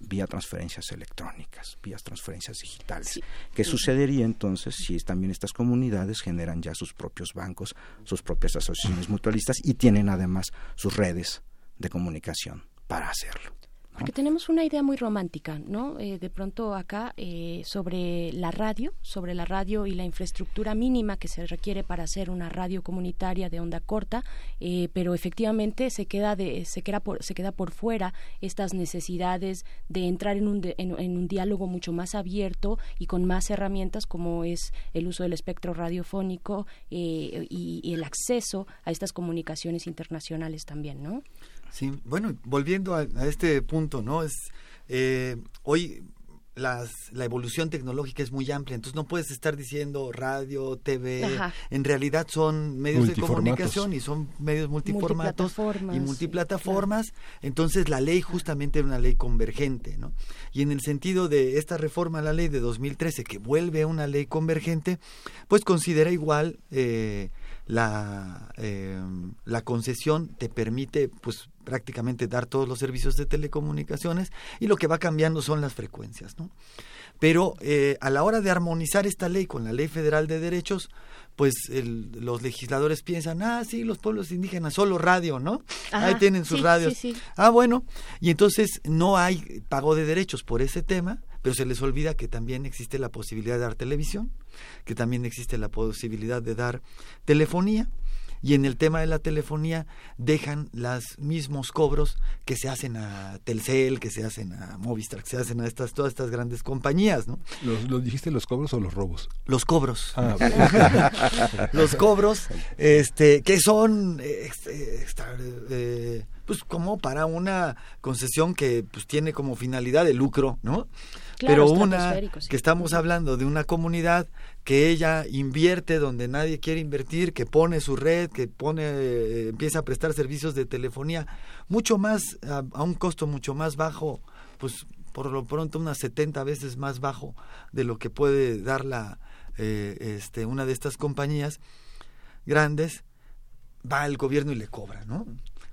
Speaker 25: vía transferencias electrónicas, vía transferencias digitales. ¿Qué sucedería entonces si también estas comunidades generan ya sus propios bancos, sus propias asociaciones mutualistas y tienen además sus redes de comunicación para hacerlo?
Speaker 3: Porque tenemos una idea muy romántica, ¿no? Eh, de pronto acá eh, sobre la radio, sobre la radio y la infraestructura mínima que se requiere para hacer una radio comunitaria de onda corta, eh, pero efectivamente se queda de, se queda por, se queda por fuera estas necesidades de entrar en un, de- en, en un diálogo mucho más abierto y con más herramientas como es el uso del espectro radiofónico eh, y, y el acceso a estas comunicaciones internacionales también, ¿no?
Speaker 26: Sí, bueno, volviendo a, a este punto, ¿no? Es eh, hoy las, la evolución tecnológica es muy amplia, entonces no puedes estar diciendo radio, TV,
Speaker 3: Ajá.
Speaker 26: en realidad son medios de comunicación y son medios multiformatos
Speaker 3: Multiplataformas,
Speaker 26: y multiplataformas, entonces la ley justamente era una ley convergente, ¿no? Y en el sentido de esta reforma a la ley de 2013 que vuelve a una ley convergente, pues considera igual eh, la, eh, la concesión te permite pues prácticamente dar todos los servicios de telecomunicaciones y lo que va cambiando son las frecuencias, ¿no? Pero eh, a la hora de armonizar esta ley con la ley federal de derechos, pues el- los legisladores piensan, ah, sí, los pueblos indígenas, solo radio, ¿no?
Speaker 3: Ajá,
Speaker 26: Ahí tienen sus
Speaker 3: sí,
Speaker 26: radios.
Speaker 3: sí, sí.
Speaker 26: Ah, bueno, y entonces no hay pago de derechos por ese tema, pero se les olvida que también existe la posibilidad de dar televisión, que también existe la posibilidad de dar telefonía, y en el tema de la telefonía dejan los mismos cobros que se hacen a Telcel, que se hacen a Movistar, que se hacen a estas todas estas grandes compañías, ¿no?
Speaker 2: ¿Los, los dijiste los cobros o los robos?
Speaker 26: Los cobros.
Speaker 2: Ah, <laughs>
Speaker 26: los cobros, este, que son eh, pues como para una concesión que pues tiene como finalidad el lucro, ¿no?
Speaker 3: Claro,
Speaker 26: Pero una
Speaker 3: sí.
Speaker 26: que estamos hablando de una comunidad que ella invierte donde nadie quiere invertir, que pone su red, que pone eh, empieza a prestar servicios de telefonía mucho más a, a un costo mucho más bajo, pues por lo pronto unas 70 veces más bajo de lo que puede dar la eh, este una de estas compañías grandes va el gobierno y le cobra, ¿no?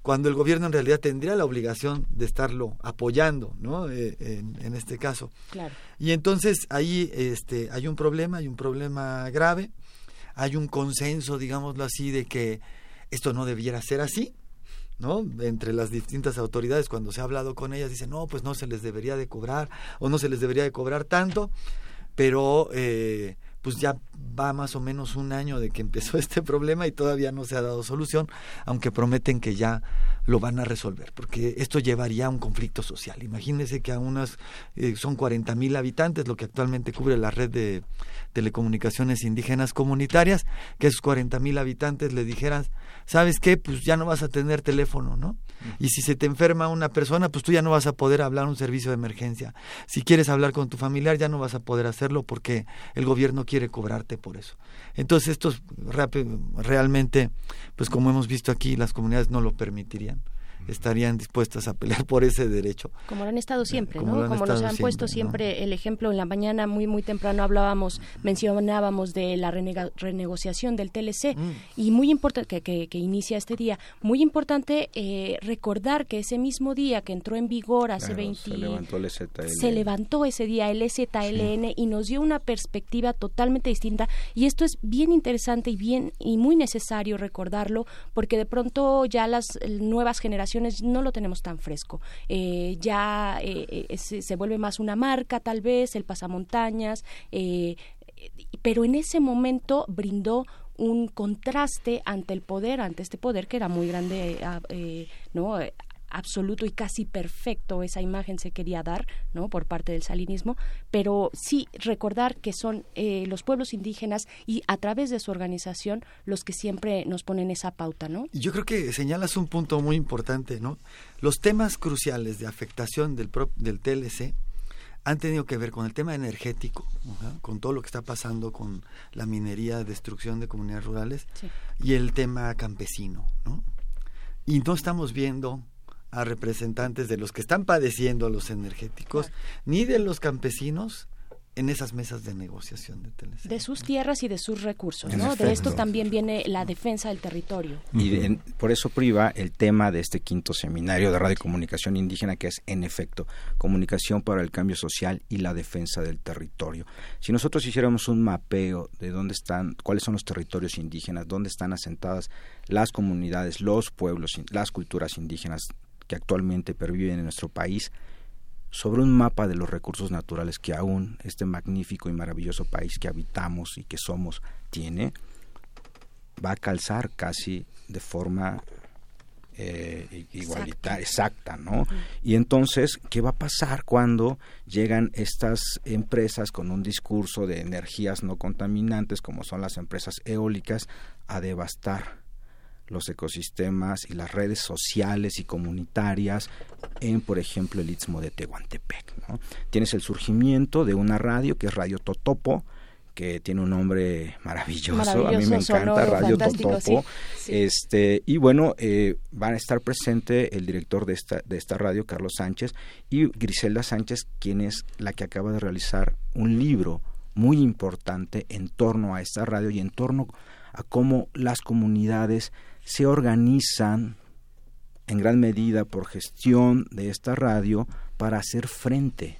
Speaker 26: Cuando el gobierno en realidad tendría la obligación de estarlo apoyando, ¿no? Eh, en, en este caso.
Speaker 3: Claro.
Speaker 26: Y entonces ahí este, hay un problema, hay un problema grave, hay un consenso, digámoslo así, de que esto no debiera ser así, ¿no? Entre las distintas autoridades, cuando se ha hablado con ellas, dicen, no, pues no se les debería de cobrar o no se les debería de cobrar tanto, pero eh, pues ya va más o menos un año de que empezó <laughs> este problema y todavía no se ha dado solución, aunque prometen que ya lo van a resolver, porque esto llevaría a un conflicto social. Imagínense que a unas, eh, son 40 mil habitantes, lo que actualmente cubre la red de telecomunicaciones indígenas comunitarias, que a esos 40 mil habitantes le dijeran, ¿sabes qué? Pues ya no vas a tener teléfono, ¿no? Y si se te enferma una persona, pues tú ya no vas a poder hablar un servicio de emergencia. Si quieres hablar con tu familiar, ya no vas a poder hacerlo porque el gobierno quiere cobrarte por eso. Entonces, estos realmente, pues como hemos visto aquí, las comunidades no lo permitirían. Estarían dispuestas a pelear <laughs> por ese derecho.
Speaker 3: Como lo han estado siempre,
Speaker 26: Como
Speaker 3: ¿no?
Speaker 26: han
Speaker 3: Como nos han puesto
Speaker 26: siempre,
Speaker 3: el ejemplo en la mañana, muy, muy temprano hablábamos, mencionábamos de la renega- renegociación del TLC
Speaker 26: Mm.
Speaker 3: y muy importante, que, que, que inicia este día, muy importante eh, recordar que ese mismo día que entró en vigor hace
Speaker 25: Claro,
Speaker 3: 20
Speaker 25: se levantó el
Speaker 3: se levantó ese día el ZLN y nos dio una perspectiva totalmente distinta y esto es bien interesante y bien y muy necesario recordarlo porque de pronto ya las eh, nuevas generaciones no lo tenemos tan fresco Eh, ya eh, eh, se, se vuelve más una marca tal vez el pasamontañas pero en ese momento brindó un contraste ante el poder, ante este poder que era muy grande, eh, ¿no? Absoluto y casi perfecto esa imagen se quería dar no por parte del salinismo pero sí recordar que son eh, los pueblos indígenas y a través de su organización los que siempre nos ponen esa pauta no
Speaker 26: Yo creo que señalas un punto muy importante, ¿no? Los temas cruciales de afectación del, pro- del TLC han tenido que ver con el tema energético, con todo lo que está pasando con la minería, destrucción de comunidades rurales
Speaker 3: Sí.
Speaker 26: y el tema campesino, ¿no? Y no estamos viendo a representantes de los que están padeciendo los energéticos, ni de los campesinos en esas mesas de negociación de TLC.
Speaker 3: de sus tierras y de sus recursos no de esto también viene la defensa del territorio
Speaker 25: Y en- por eso priva el tema de este quinto seminario de radiocomunicación indígena, que es, en efecto, comunicación para el cambio social y la defensa del territorio. Si nosotros hiciéramos un mapeo de dónde están, cuáles son los territorios indígenas, dónde están asentadas las comunidades, los pueblos, las culturas indígenas que actualmente perviven en nuestro país, sobre un mapa de los recursos naturales que aún este magnífico y maravilloso país que habitamos y que somos tiene, va a calzar casi de forma eh, igualitaria, exacta, ¿no? Y entonces, ¿qué va a pasar cuando llegan estas empresas con un discurso de energías no contaminantes, como son las empresas eólicas, a devastar los ecosistemas y las redes sociales y comunitarias en, por ejemplo, el Istmo de Tehuantepec. ¿no? Tienes el surgimiento de una radio que es Radio Totopo, que tiene un nombre maravilloso, a mí me encanta
Speaker 3: sonoro,
Speaker 25: Radio Totopo.
Speaker 3: sí, sí.
Speaker 25: Este, y bueno, eh, van a estar presente el director de esta, de esta radio, Carlos Sánchez, y Griselda Sánchez, quien es la que acaba de realizar un libro muy importante en torno a esta radio y en torno a cómo las comunidades se organizan en gran medida por gestión de esta radio para hacer frente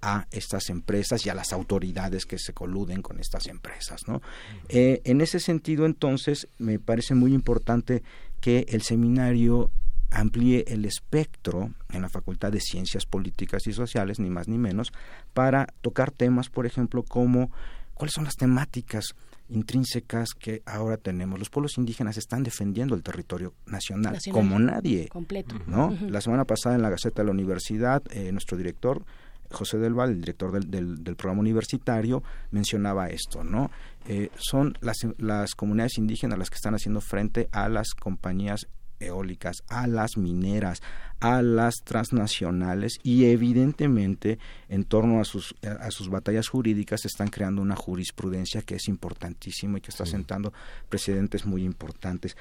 Speaker 25: a estas empresas y a las autoridades que se coluden con estas empresas. ¿no? Eh, en ese sentido, entonces, me parece muy importante que el seminario amplíe el espectro en la Facultad de Ciencias Políticas y Sociales, ni más ni menos, para tocar temas, por ejemplo, como cuáles son las temáticas intrínsecas que ahora tenemos. Los pueblos indígenas están defendiendo el territorio nacional,
Speaker 3: Nacional.
Speaker 25: como nadie.
Speaker 3: completo
Speaker 25: ¿no? La semana pasada en la Gaceta de la Universidad, eh, nuestro director, José Del Val, el director del, del- del programa universitario, mencionaba esto, ¿no? Eh, son las, las comunidades indígenas las que están haciendo frente a las compañías eólicas, a las mineras, a las transnacionales y evidentemente en torno a sus, a sus batallas jurídicas se están creando una jurisprudencia que es importantísima y que está sentando precedentes muy importantes.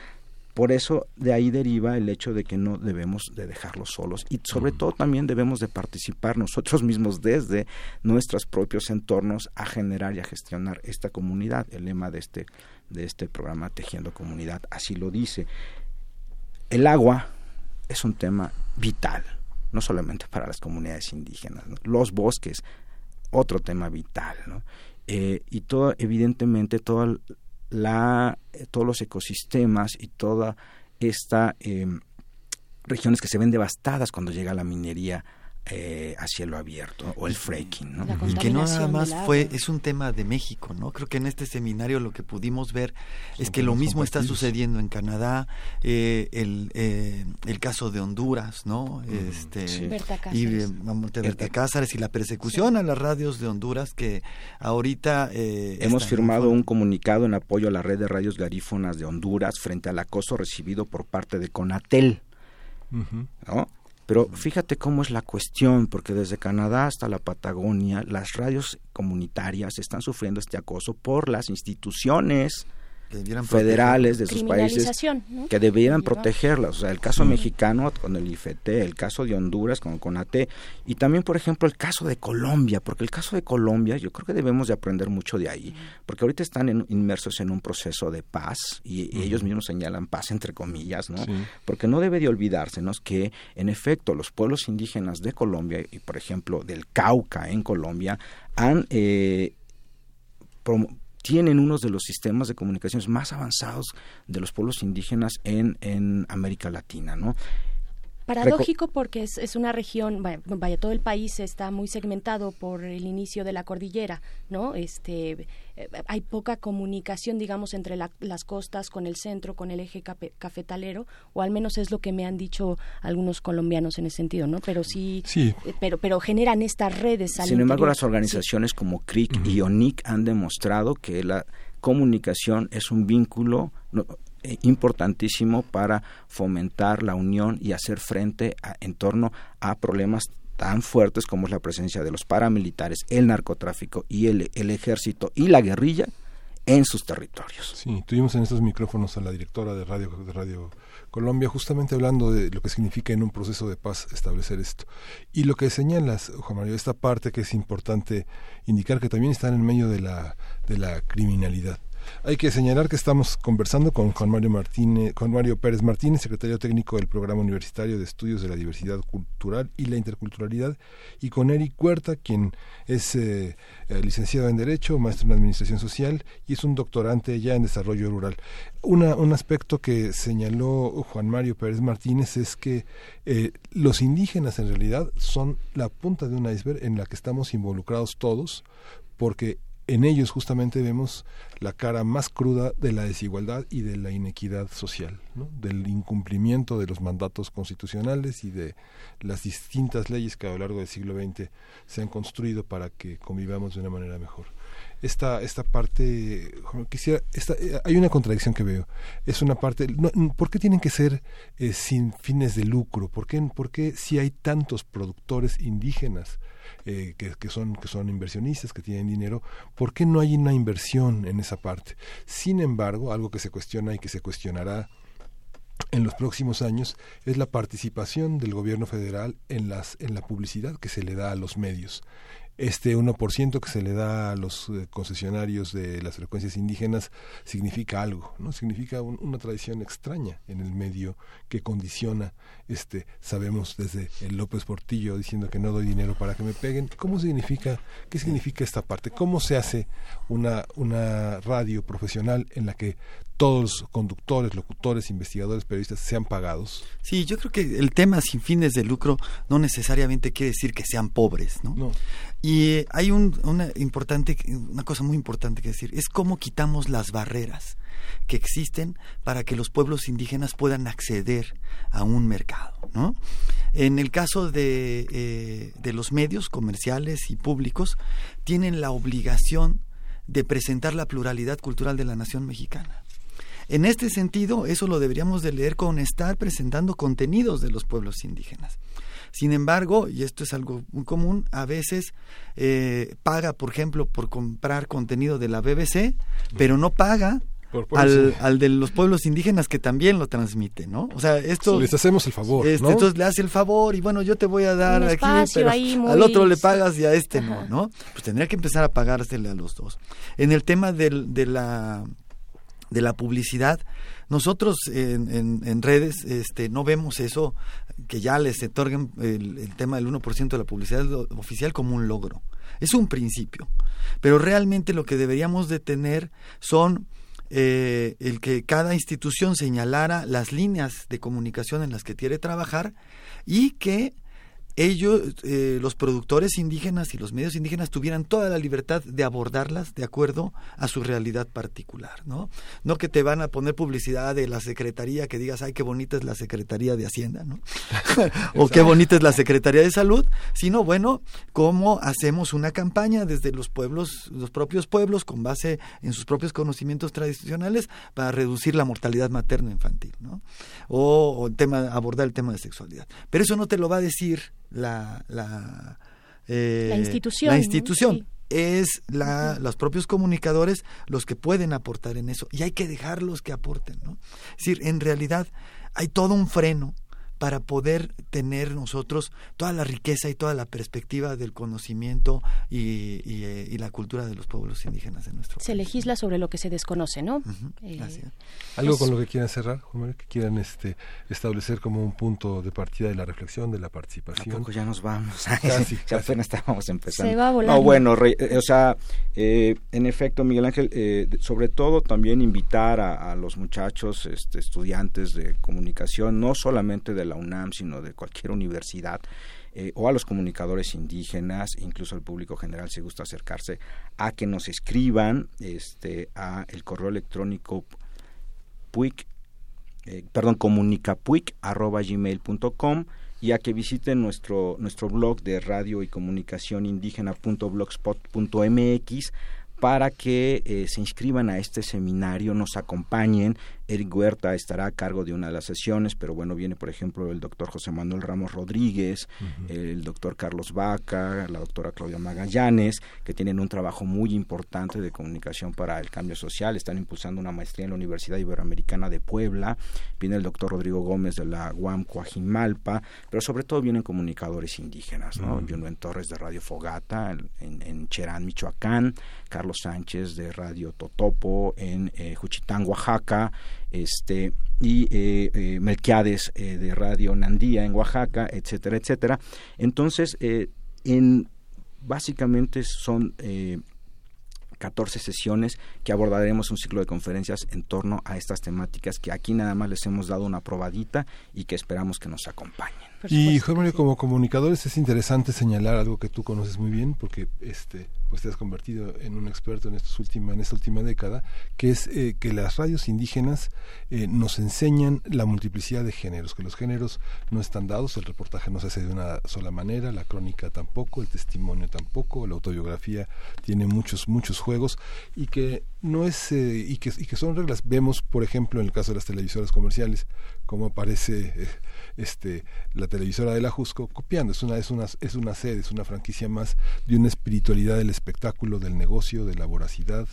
Speaker 25: Por eso de ahí deriva el hecho de que no debemos de dejarlos solos y sobre todo también debemos de participar nosotros <laughs> mismos desde nuestros propios entornos a generar y a gestionar esta comunidad. El lema de este de este programa Tejiendo Comunidad así lo dice. El agua es un tema vital, no solamente para las comunidades indígenas, los bosques, otro tema vital. Eh, y todo, evidentemente, toda la, todos los ecosistemas y toda esta eh, regiones que se ven devastadas cuando llega la minería eh, a cielo abierto o el fracking, ¿no?
Speaker 26: y que no nada más fue es un tema de México no creo que en este seminario lo que pudimos ver es que lo mismo está sucediendo en Canadá eh, el eh, el caso de Honduras no este
Speaker 3: Sí. Berta
Speaker 26: y eh, vamos, de Berta Cáceres y la persecución a las radios de Honduras que ahorita eh,
Speaker 25: Hemos firmado un comunicado en apoyo a la red de radios garífonas de Honduras frente al acoso recibido por parte de Conatel. ¿no? Pero fíjate cómo es la cuestión, porque desde Canadá hasta la Patagonia, las radios comunitarias están sufriendo este acoso por las instituciones federales de sus países que debieran protegerlas. O sea, el caso mexicano con el IFT, el caso de Honduras con CONATE y también, por ejemplo, el caso de Colombia, porque el caso de Colombia yo creo que debemos de aprender mucho de ahí, porque ahorita están en- inmersos en un proceso de paz y, y ellos mismos señalan paz entre comillas, ¿no?
Speaker 2: Sí.
Speaker 25: Porque no debe de olvidársenos que, en efecto, los pueblos indígenas de Colombia y, por ejemplo, del Cauca en Colombia han eh, tienen unos de los sistemas de comunicaciones más avanzados de los pueblos indígenas en, en América Latina, ¿no?
Speaker 3: Paradójico porque es, es una región, vaya, vaya, todo el país está muy segmentado por el inicio de la cordillera, ¿no? Este, eh, hay poca comunicación, digamos, entre la- las costas con el centro, con el eje cape- cafetalero, o al menos es lo que me han dicho algunos colombianos en ese sentido, ¿no? Pero sí,
Speaker 25: Sí.
Speaker 3: eh, pero, pero generan estas redes. al
Speaker 25: Sin embargo, las organizaciones como CRIC y ONIC han demostrado que la comunicación es un vínculo no, importantísimo para fomentar la unión y hacer frente a- en torno a problemas tan fuertes como es la presencia de los paramilitares, el narcotráfico y el, el ejército y la guerrilla en sus territorios.
Speaker 2: Sí, tuvimos en estos micrófonos a la directora de Radio, de Radio Colombia justamente hablando de lo que significa en un proceso de paz establecer esto. Y lo que señalas, Juan Mario, esta parte que es importante indicar que también está en medio de la, de la criminalidad. Hay que señalar que estamos conversando con Juan Mario Martínez, Mario Pérez Martínez, secretario técnico del Programa Universitario de Estudios de la Diversidad Cultural y la Interculturalidad, y con Eric Huerta, quien es eh, eh, licenciado en Derecho, maestro en Administración Social y es un doctorante ya en Desarrollo Rural. Una, un aspecto que señaló Juan Mario Pérez Martínez es que eh, los indígenas en realidad son la punta de un iceberg en la que estamos involucrados todos, porque en ellos justamente vemos la cara más cruda de la desigualdad y de la inequidad social, del incumplimiento de los mandatos constitucionales y de las distintas leyes que a lo largo del siglo XX se han construido para que convivamos de una manera mejor. Esta, esta parte, quisiera, esta, eh, hay una contradicción que veo. Es una parte, no, ¿por qué tienen que ser eh, sin fines de lucro? ¿Por qué, por qué si hay tantos productores indígenas? Eh, que, que son que son inversionistas que tienen dinero ¿por qué no hay una inversión en esa parte? Sin embargo algo que se cuestiona y que se cuestionará en los próximos años es la participación del gobierno federal en las en la publicidad que se le da a los medios este 1% que se le da a los eh, concesionarios de las frecuencias indígenas significa algo, ¿no? Significa un- una tradición extraña en el medio que condiciona, este, sabemos desde el López Portillo diciendo que no doy dinero para que me peguen. ¿Cómo significa, qué significa esta parte? ¿Cómo se hace una, una radio profesional en la que todos los conductores, locutores, investigadores, periodistas sean pagados?
Speaker 26: Sí, yo creo que el tema sin fines de lucro no necesariamente quiere decir que sean pobres, ¿no? Y eh, hay un, una importante, una cosa muy importante que decir, es cómo quitamos las barreras que existen para que los pueblos indígenas puedan acceder a un mercado, ¿no? En el caso de, eh, de los medios comerciales y públicos, tienen la obligación de presentar la pluralidad cultural de la nación mexicana. En este sentido, eso lo deberíamos de leer con estar presentando contenidos de los pueblos indígenas. Sin embargo, y esto es algo muy común, a veces eh, paga, por ejemplo, por comprar contenido de la BBC, pero no paga al, al de los pueblos indígenas que también lo transmite, ¿no? O sea, esto...
Speaker 2: Les hacemos el favor,
Speaker 26: Este,
Speaker 2: ¿no?
Speaker 26: Entonces le hace el favor y bueno, yo te voy a dar
Speaker 3: Un
Speaker 26: aquí, pero
Speaker 3: ahí muy-
Speaker 26: al otro le pagas y a este no. ¿no? Pues tendría que empezar a pagársele a los dos. En el tema del, de la de la publicidad, nosotros en, redes este, no vemos eso, que ya les otorguen el, el tema del 1% de la publicidad oficial como un logro. Es un principio. Pero realmente lo que deberíamos de tener son eh, el que cada institución señalara las líneas de comunicación en las que quiere trabajar y que ellos, eh, los productores indígenas y los medios indígenas tuvieran toda la libertad de abordarlas de acuerdo a su realidad particular, ¿no? No que te van a poner publicidad de la secretaría que digas, ay, qué bonita es la secretaría de Hacienda, ¿no? <laughs> o qué bonita es la secretaría de Salud, sino, bueno, cómo hacemos una campaña desde los pueblos, los propios pueblos, con base en sus propios conocimientos tradicionales, para reducir la mortalidad materna infantil, ¿no? O, o tema, abordar el tema de sexualidad. Pero eso no te lo va a decir la, la, eh,
Speaker 3: La institución,
Speaker 26: la
Speaker 3: ¿no?
Speaker 26: institución.
Speaker 3: Sí.
Speaker 26: es la, los propios comunicadores los que pueden aportar en eso y hay que dejarlos que aporten, ¿no? Es decir, en realidad hay todo un freno para poder tener nosotros toda la riqueza y toda la perspectiva del conocimiento y, y, eh, y la cultura de los pueblos indígenas de nuestro
Speaker 3: Se legisla sobre lo que se desconoce, ¿no? Eh,
Speaker 2: Algo
Speaker 3: pues-
Speaker 2: con lo que quieran cerrar, Juan que quieran este, establecer como un punto de partida de la reflexión, de la participación.
Speaker 25: ¿A poco ya nos vamos?
Speaker 2: Casi, <laughs>
Speaker 25: ya apenas estábamos empezando.
Speaker 3: Se va volando.
Speaker 25: No, bueno, re- eh, o sea, eh, en efecto, Miguel Ángel, eh, sobre todo también invitar a, a los muchachos, este, estudiantes de comunicación, no solamente de la UNAM, sino de cualquier universidad, eh, o a los comunicadores indígenas, incluso al público general, si gusta acercarse, a que nos escriban este, a el correo electrónico puic eh, perdón, comunicapuic.gmail.com y a que visiten nuestro, nuestro blog de radio y comunicación indígena.blogspot.mx para que eh, se inscriban a este seminario, nos acompañen. Eric Huerta estará a cargo de una de las sesiones, pero bueno, viene por ejemplo el doctor José Manuel Ramos Rodríguez, el doctor Carlos Vaca, la doctora Claudia Magallanes, que tienen un trabajo muy importante de comunicación para el cambio social, están impulsando una maestría en la Universidad Iberoamericana de Puebla, viene el doctor Rodrigo Gómez de la UAM Coajimalpa, pero sobre todo vienen comunicadores indígenas, ¿no?
Speaker 2: Ujú.
Speaker 25: Yunuen Torres de Radio Fogata en, en- en Cherán, Michoacán, Carlos Sánchez de Radio Totopo en eh, Juchitán, Oaxaca, este y eh, eh, Melquiades eh, de Radio Nandía en Oaxaca, etcétera, etcétera. Entonces, eh, en básicamente son eh, 14 sesiones que abordaremos un ciclo de conferencias en torno a estas temáticas que aquí nada más les hemos dado una probadita y que esperamos que nos acompañen.
Speaker 2: Y Juan Manuel, como comunicadores es interesante señalar algo que tú conoces muy bien, porque este, pues te has convertido en un experto en, estos en esta última década, que es eh, que las radios indígenas eh, nos enseñan la multiplicidad de géneros, que los géneros no están dados, el reportaje no se hace de una sola manera, la crónica tampoco, el testimonio tampoco, la autobiografía tiene muchos, muchos juegos, y que no es eh, que, y que son reglas. Vemos, por ejemplo, en el caso de las televisoras comerciales, cómo aparece eh, este la televisora de la Jusco copiando. Es una, es una, es una sede, es una franquicia más de una espiritualidad del espectáculo, del negocio, de la voracidad,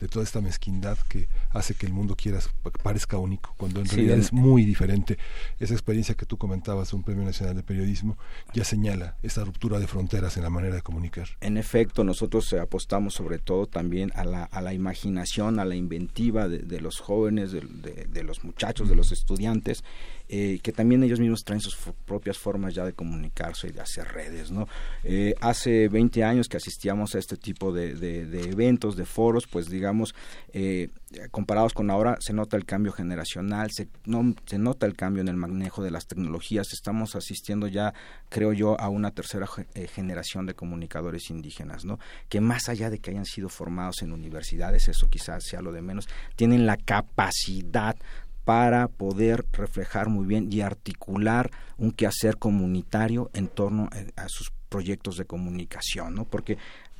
Speaker 2: de toda esta mezquindad que hace que el mundo quiera parezca único, cuando en
Speaker 25: Sí,
Speaker 2: realidad es muy diferente. Esa experiencia que tú comentabas, un Premio Nacional de Periodismo, ya señala esta ruptura de fronteras en la manera de comunicar.
Speaker 25: En efecto, nosotros eh, apostamos sobre todo también a la, a la imaginación, a la inventiva de, de los jóvenes, de, de- de los muchachos, de los estudiantes, eh, que también ellos mismos traen sus propias formas ya de comunicarse y de hacer redes. ¿no? Eh, hace 20 años que asistíamos a este tipo de, de- eventos, de foros, pues digamos, eh, comparados con ahora, se nota el cambio generacional, se, no, se nota el cambio en el manejo de las tecnologías, estamos asistiendo ya, creo yo, a una tercera eh, generación de comunicadores indígenas, ¿no? Que más allá de que hayan sido formados en universidades, eso quizás sea lo de menos, tienen la capacidad para poder reflejar muy bien y articular un quehacer comunitario en torno eh, a sus proyectos de comunicación, ¿no? Porque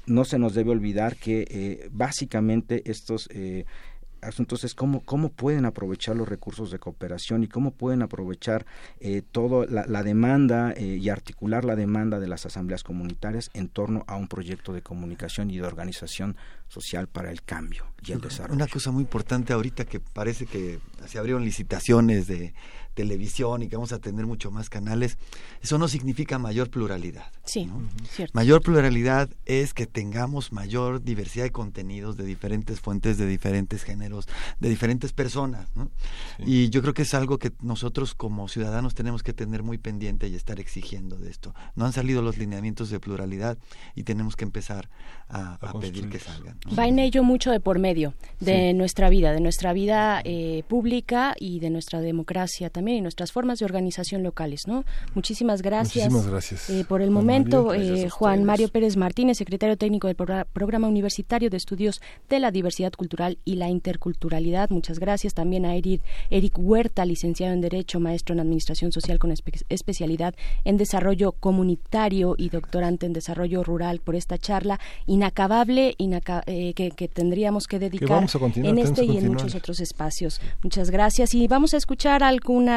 Speaker 25: no se nos debe olvidar que eh, básicamente estos eh, asuntos es cómo, cómo pueden aprovechar los recursos de cooperación y cómo pueden aprovechar eh, toda la, la demanda eh, y articular la demanda de las asambleas comunitarias en torno a un proyecto de comunicación y de organización social para el cambio y el desarrollo.
Speaker 26: Una cosa muy importante ahorita que parece que se abrieron licitaciones de televisión y que vamos a tener mucho más canales, eso no significa mayor pluralidad.
Speaker 3: Sí, cierto.
Speaker 26: Mayor pluralidad es que tengamos mayor diversidad de contenidos de diferentes fuentes, de diferentes géneros, de diferentes personas. ¿no? Y yo creo que es algo que nosotros como ciudadanos tenemos que tener muy pendiente y estar exigiendo de esto. No han salido los lineamientos de pluralidad y tenemos que empezar a, a pedir que salgan. ¿no?
Speaker 3: Va en ello mucho de por medio de
Speaker 26: Sí.
Speaker 3: nuestra vida, de nuestra vida eh, pública y de nuestra democracia también y nuestras formas de organización locales, ¿no? Muchísimas gracias.
Speaker 2: Muchísimas gracias,
Speaker 3: eh, por el
Speaker 2: Juan
Speaker 3: momento,
Speaker 2: Mario.
Speaker 3: Eh, Juan
Speaker 2: ustedes.
Speaker 3: Mario Pérez Martínez, secretario técnico del Progra- Programa Universitario de Estudios de la Diversidad Cultural y la interculturalidad. Muchas gracias también a Eric, Eric Huerta, licenciado en Derecho, maestro en Administración Social con espe- especialidad en Desarrollo Comunitario y doctorante en Desarrollo Rural por esta charla inacabable inaca- eh, que, que tendríamos que dedicar
Speaker 2: vamos a continuar,
Speaker 3: en este y en muchos otros espacios. Muchas gracias y vamos a escuchar alguna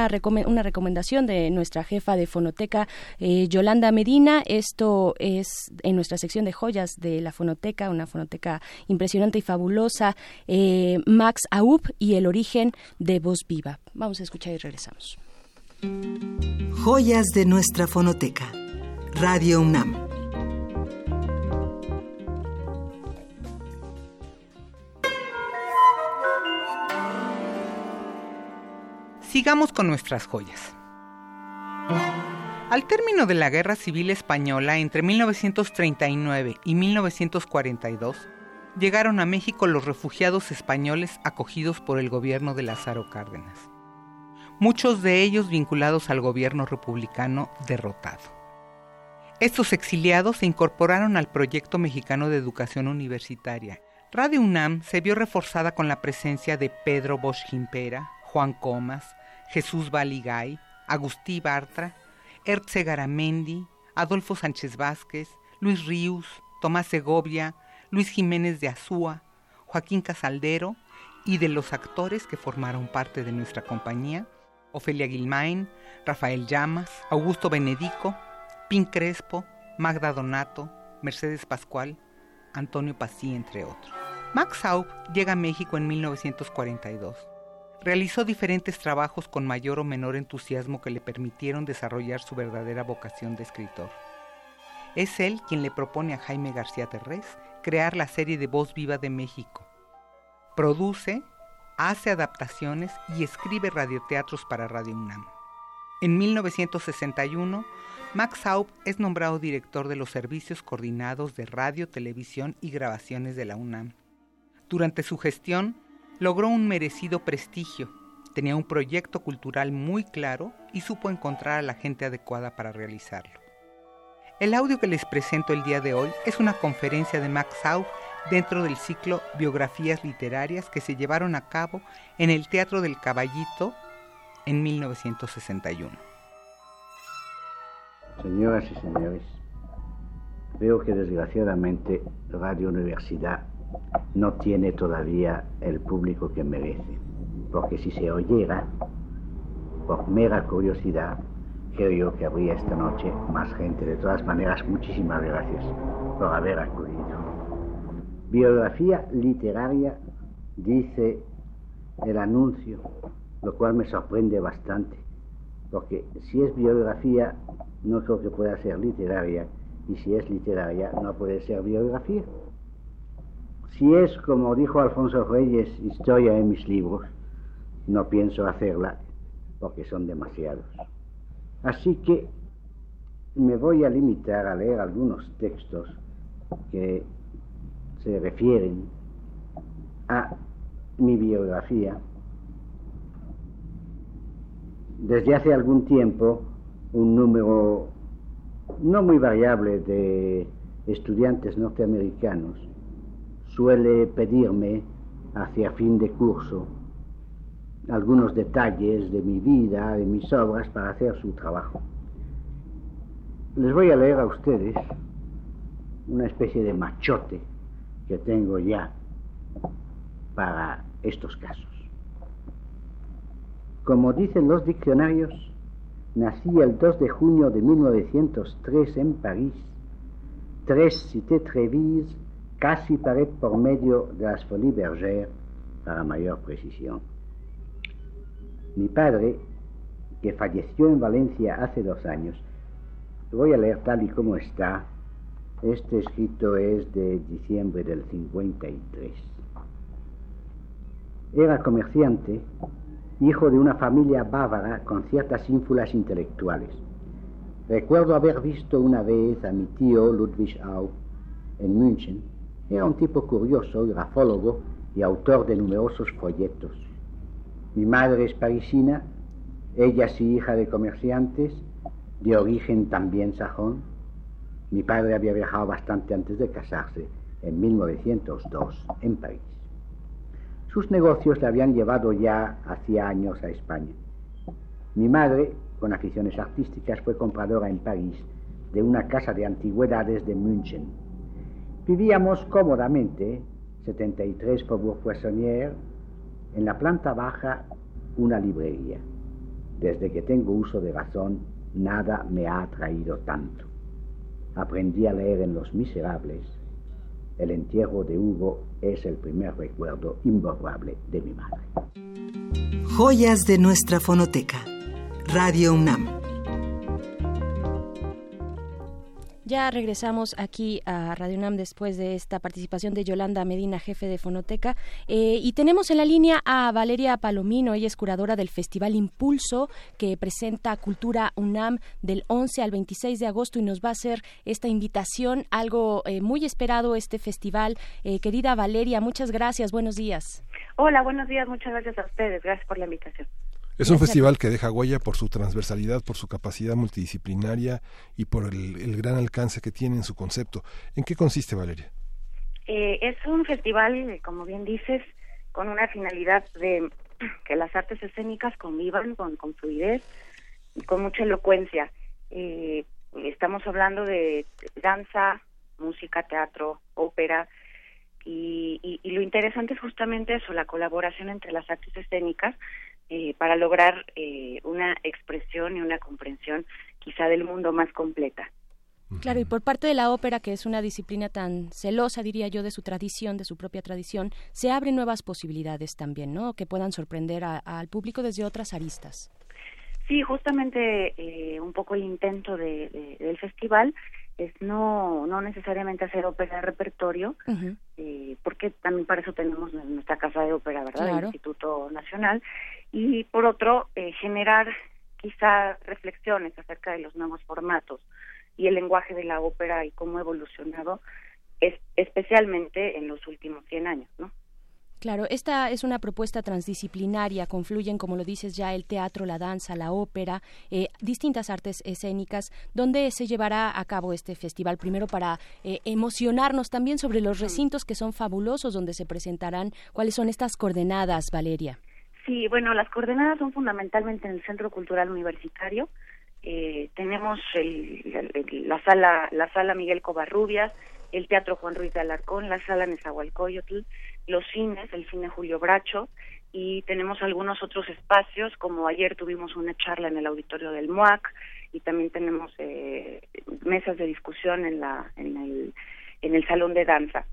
Speaker 3: una recomendación de nuestra jefa de fonoteca, eh, Yolanda Medina. Esto es en nuestra sección de joyas de la fonoteca, una fonoteca impresionante y fabulosa, eh, Max Aub y el origen de Voz Viva. Vamos a escuchar y regresamos.
Speaker 27: Joyas de nuestra fonoteca. Radio UNAM.
Speaker 28: Sigamos con nuestras joyas. Al término de la Guerra Civil Española entre 1939 y 1942, llegaron a México los refugiados españoles acogidos por el gobierno de Lázaro Cárdenas, muchos de ellos vinculados al gobierno republicano derrotado. Estos exiliados se incorporaron al proyecto mexicano de educación universitaria. Radio UNAM se vio reforzada con la presencia de Pedro Bosch Gimpera, Juan Comas, Jesús Baligay, Agustí Bartra, Ertze Garamendi, Adolfo Sánchez Vázquez, Luis Ríos, Tomás Segovia, Luis Jiménez de Azúa, Joaquín Casaldero y de los actores que formaron parte de nuestra compañía, Ofelia Guilmain, Rafael Llamas, Augusto Benedico, Pin Crespo, Magda Donato, Mercedes Pascual, Antonio Pasí, entre otros. Max Aub llega a México en 1942. Realizó diferentes trabajos con mayor o menor entusiasmo que le permitieron desarrollar su verdadera vocación de escritor. Es él quien le propone a Jaime García Terrés crear la serie de Voz Viva de México. Produce, hace adaptaciones y escribe radioteatros para Radio UNAM. En 1961, Max Aub es nombrado director de los servicios coordinados de radio, televisión y grabaciones de la UNAM. Durante su gestión, logró un merecido prestigio, tenía un proyecto cultural muy claro y supo encontrar a la gente adecuada para realizarlo. El audio que les presento el día de hoy es una conferencia de Max Aub dentro del ciclo Biografías Literarias que se llevaron a cabo en el Teatro del Caballito en 1961.
Speaker 29: Señoras y señores, veo que desgraciadamente Radio Universidad no tiene todavía el público que merece, porque si se oyera, por mera curiosidad, creo yo que habría esta noche más gente. De todas maneras, muchísimas gracias por haber acudido. Biografía literaria, dice el anuncio, lo cual me sorprende bastante, porque si es biografía, no creo que pueda ser literaria, y si es literaria, no puede ser biografía. Si es, como dijo Alfonso Reyes, historia en mis libros, no pienso hacerla porque son demasiados. Así que me voy a limitar a leer algunos textos que se refieren a mi biografía. Desde hace algún tiempo, un número no muy variable de estudiantes norteamericanos suele pedirme hacia fin de curso algunos detalles de mi vida, de mis obras, para hacer su trabajo. Les voy a leer a ustedes una especie de machote que tengo ya para estos casos. Como dicen los diccionarios, nací el 2 de junio de 1903 en París, tres Cité Trévise, casi pared por medio de las Folies Bergères, para mayor precisión. Mi padre, que falleció en Valencia hace dos años, voy a leer tal y como está. Este escrito es de diciembre del 53. Era comerciante, hijo de una familia bávara con ciertas ínfulas intelectuales. Recuerdo haber visto una vez a mi tío Ludwig Au en München. Era un tipo curioso, grafólogo y autor de numerosos folletos. Mi madre es parisina, ella sí hija de comerciantes, de origen también sajón. Mi padre había viajado bastante antes de casarse, en 1902, en París. Sus negocios le habían llevado ya hacía años a España. Mi madre, con aficiones artísticas, fue compradora en París de una casa de antigüedades de München. Vivíamos cómodamente, 73 Faubourg Poissonnière, en la planta baja una librería. Desde que tengo uso de razón, nada me ha atraído tanto. Aprendí a leer en Los Miserables. El entierro de Hugo es el primer recuerdo imborrable de mi madre.
Speaker 27: Joyas de nuestra fonoteca. Radio UNAM.
Speaker 3: Ya regresamos aquí a Radio UNAM después de esta participación de Yolanda Medina, jefe de Fonoteca. Eh, y tenemos en la línea a Valeria Palomino, ella es curadora del Festival Impulso, que presenta Cultura UNAM del 11 al 26 de agosto y nos va a hacer esta invitación, algo eh, muy esperado este festival. Eh, querida Valeria, muchas gracias, buenos días.
Speaker 30: Hola, buenos días, muchas gracias a ustedes, gracias por la invitación.
Speaker 2: Es un festival que deja huella por su transversalidad, por su capacidad multidisciplinaria y por el, el gran alcance que tiene en su concepto. ¿En qué consiste, Valeria?
Speaker 30: Eh, es un festival, como bien dices, con una finalidad de que las artes escénicas convivan con, con fluidez y con mucha elocuencia. Eh, estamos hablando de danza, música, teatro, ópera, y, y, y lo interesante es justamente eso, la colaboración entre las artes escénicas eh, para lograr eh, una expresión y una comprensión quizá del mundo más completa.
Speaker 3: Claro, y por parte de la ópera, que es una disciplina tan celosa, diría yo, de su tradición, de su propia tradición, se abren nuevas posibilidades también, ¿no? Que puedan sorprender a- al público desde otras aristas.
Speaker 30: Sí, justamente eh, un poco el intento de, de- del festival es no, no necesariamente hacer ópera de repertorio, eh, porque también para eso tenemos nuestra casa de ópera, ¿verdad?
Speaker 3: Claro.
Speaker 30: El Instituto Nacional. Y por otro, eh, generar quizá reflexiones acerca de los nuevos formatos y el lenguaje de la ópera y cómo ha evolucionado, es, especialmente en los últimos 100 años, ¿no?
Speaker 3: Claro, esta es una propuesta transdisciplinaria, confluyen, como lo dices ya, el teatro, la danza, la ópera, eh, distintas artes escénicas, donde se llevará a cabo este festival, primero para eh, emocionarnos también sobre los recintos que son fabulosos, donde se presentarán, cuáles son estas coordenadas, Valeria.
Speaker 30: Sí, bueno, las coordenadas son fundamentalmente en el Centro Cultural Universitario. Eh, tenemos el- el- la sala la sala Miguel Covarrubias, el Teatro Juan Ruiz de Alarcón, la sala Nezahualcóyotl, los cines, el cine Julio Bracho y tenemos algunos otros espacios, como ayer tuvimos una charla en el auditorio del MUAC y también tenemos eh, mesas de discusión en la en el en el salón de danza.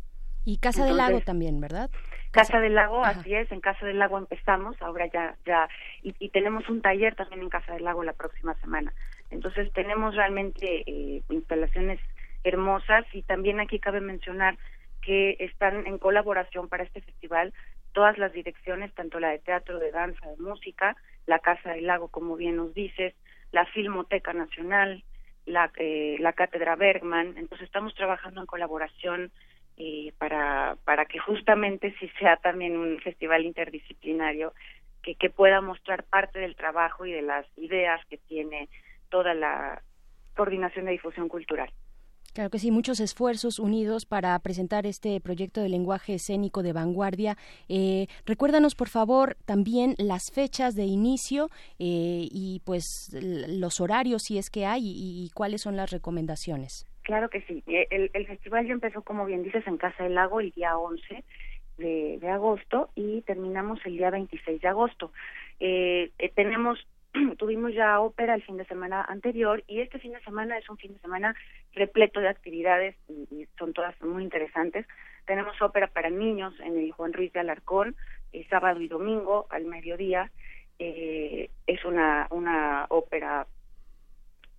Speaker 3: Y Casa del Lago también, ¿verdad?
Speaker 30: Casa del Lago, así es, en Casa del Lago empezamos, ahora ya, ya, y, y tenemos un taller también en Casa del Lago la próxima semana. Entonces tenemos realmente eh, instalaciones hermosas y también aquí cabe mencionar que están en colaboración para este festival todas las direcciones, tanto la de teatro, de danza, de música, la Casa del Lago, como bien nos dices, la Filmoteca Nacional, la, eh, la Cátedra Bergman, entonces estamos trabajando en colaboración eh, para, para que justamente sí sea también un festival interdisciplinario que, que pueda mostrar parte del trabajo y de las ideas que tiene toda la coordinación de difusión cultural.
Speaker 3: Claro que sí, muchos esfuerzos unidos para presentar este proyecto de lenguaje escénico de vanguardia. Eh, recuérdanos, por favor, también las fechas de inicio eh, y pues los horarios, si es que hay, y, y cuáles son las recomendaciones.
Speaker 30: Claro que sí. Eh, El, el festival ya empezó, como bien dices, en Casa del Lago el día 11 de, de agosto y terminamos el día 26 de agosto. Eh, eh, tenemos, <clears throat> tuvimos ya ópera el fin de semana anterior y este fin de semana es un fin de semana repleto de actividades y, son todas muy interesantes. Tenemos ópera para niños en el Juan Ruiz de Alarcón, eh, sábado y domingo al mediodía. Eh, es una, una ópera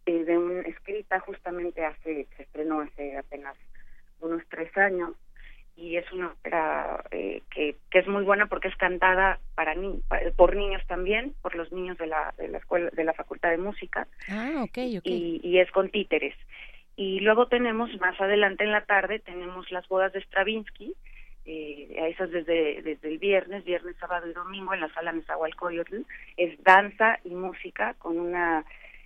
Speaker 30: eh, de un, escrita justamente hace, se estrenó hace apenas unos tres años y es una ópera eh, que, que es muy buena porque es cantada para ni, por niños también, por los niños de la, de la escuela, de la Facultad de Música
Speaker 3: Ah, ok, ok.
Speaker 30: y, y es con títeres. Y luego tenemos más adelante en la tarde tenemos las bodas de Stravinsky, eh, a esas desde, desde el viernes, viernes, sábado y domingo en la sala Nezahualcóyotl, es danza y música con una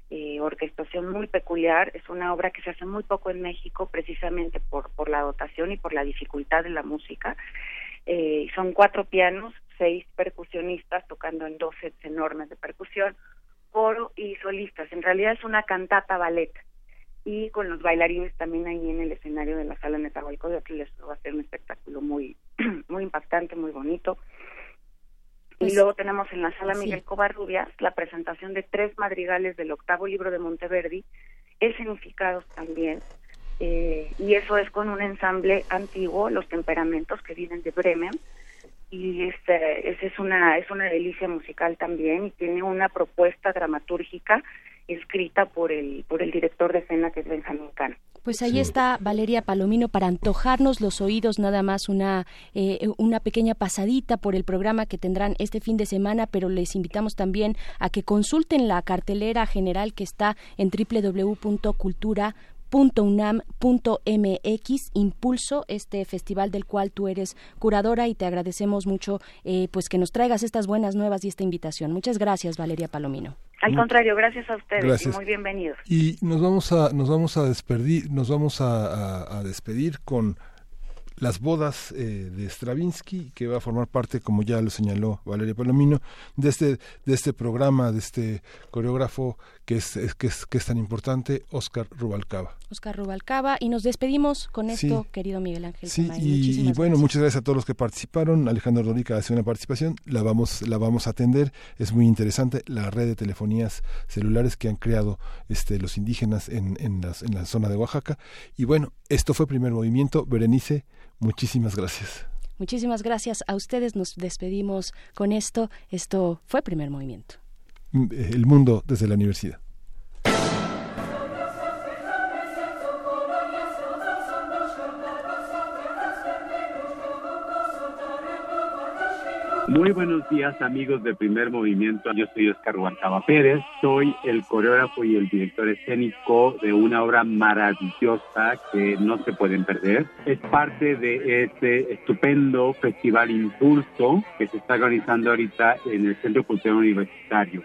Speaker 30: eh, orquestación muy peculiar, es una obra que se hace muy poco en México precisamente por, por la dotación y por la dificultad de la música. Eh, son cuatro pianos, seis percusionistas tocando en dos sets enormes de percusión, coro y solistas. En realidad es una cantata ballet y con los bailarines también ahí en el escenario de la sala Nezahualcóyotl les va a ser un espectáculo muy <clears throat> muy impactante, muy bonito.
Speaker 3: Pues,
Speaker 30: y luego tenemos en la sala
Speaker 3: sí.
Speaker 30: Miguel Covarrubias la presentación de tres madrigales del octavo libro de Monteverdi, escenificados también. Eh, y eso es con un ensamble antiguo, Los Temperamentos, que vienen de Bremen. Y este, es una, es una delicia musical también y tiene una propuesta dramatúrgica escrita por el, por el director de escena que es Benjamín Cano.
Speaker 3: Pues ahí está Valeria Palomino para antojarnos los oídos, nada más una, eh, una pequeña pasadita por el programa que tendrán este fin de semana, pero les invitamos también a que consulten la cartelera general que está en www.cultura .unam.mx Impulso, este festival del cual tú eres curadora y te agradecemos mucho eh, pues que nos traigas estas buenas nuevas y esta invitación. Muchas gracias, Valeria Palomino.
Speaker 30: Al
Speaker 2: Mu-
Speaker 30: contrario, gracias a ustedes
Speaker 2: Gracias.
Speaker 30: y muy bienvenidos.
Speaker 2: Y nos vamos a nos vamos a despedir nos vamos a, a- a despedir con las bodas eh, de Stravinsky que va a formar parte como ya lo señaló Valeria Palomino de este de este programa de este coreógrafo que es, es- que es que es tan importante Oscar Rubalcaba.
Speaker 3: Oscar Rubalcaba y nos despedimos con esto,
Speaker 2: Sí.
Speaker 3: querido Miguel Ángel.
Speaker 2: Sí, y, bueno,
Speaker 3: gracias.
Speaker 2: muchas gracias a todos los que participaron. Alejandro Rodica hace una participación, la vamos, la vamos a atender. Es muy interesante la red de telefonías celulares que han creado este, los indígenas en, en, las- en la zona de Oaxaca. Y bueno, esto fue primer movimiento. Berenice, muchísimas gracias.
Speaker 3: Muchísimas gracias a ustedes. Nos despedimos con esto. Esto fue primer movimiento.
Speaker 2: Mm, eh, El mundo desde la universidad.
Speaker 31: Muy buenos días amigos de Primer Movimiento. Yo soy Oscar Huarcaba Pérez. Soy el coreógrafo y el director escénico de una obra maravillosa que no se pueden perder. Es parte de este estupendo festival Impulso que se está organizando ahorita en el Centro Cultural Universitario.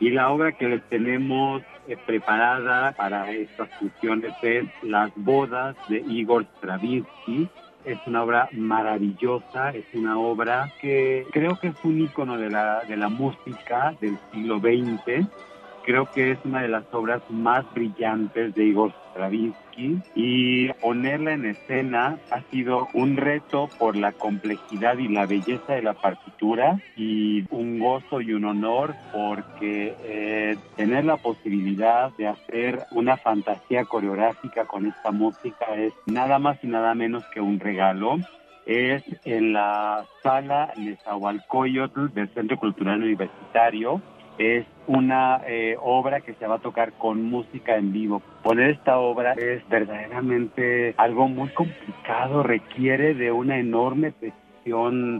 Speaker 31: Y la obra que les tenemos eh, preparada para estas funciones es Las bodas de Igor Stravinsky. Es una obra maravillosa, es una obra que creo que es un ícono de la, de la música del siglo XX. Creo que es una de las obras más brillantes de Igor Stravinsky y ponerla en escena ha sido un reto por la complejidad y la belleza de la partitura y un gozo y un honor porque eh, tener la posibilidad de hacer una fantasía coreográfica con esta música es nada más y nada menos que un regalo es en la sala Nezahualcóyotl del Centro Cultural Universitario. Es una eh, obra que se va a tocar con música en vivo. Poner esta obra es verdaderamente algo muy complicado, requiere de una enorme precisión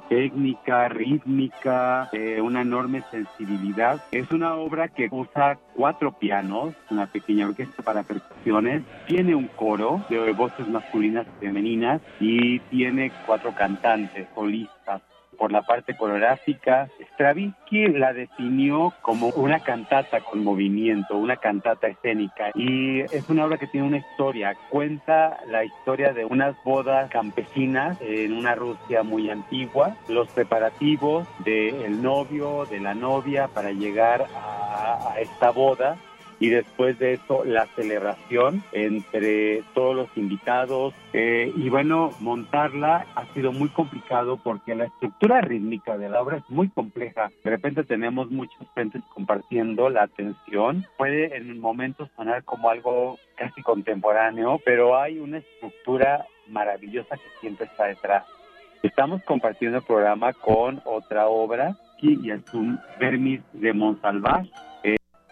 Speaker 31: técnica, rítmica, una enorme sensibilidad. Es una obra que usa cuatro pianos, una pequeña orquesta para percusiones, tiene un coro de voces masculinas y femeninas y tiene cuatro cantantes, solistas. Por la parte coreográfica, Stravinsky la definió como una cantata con movimiento, una cantata escénica. Y es una obra que tiene una historia. Cuenta la historia de unas bodas campesinas en una Rusia muy antigua, los preparativos del novio, de la novia para llegar a esta boda y después de eso la celebración entre todos los invitados eh, y bueno montarla ha sido muy complicado porque la estructura rítmica de la obra es muy compleja. De repente tenemos muchos frentes compartiendo la atención. Puede en momentos sonar como algo casi contemporáneo pero hay una estructura maravillosa que siempre está detrás. Estamos compartiendo el programa con otra obra y es un Vermis de Monsalvage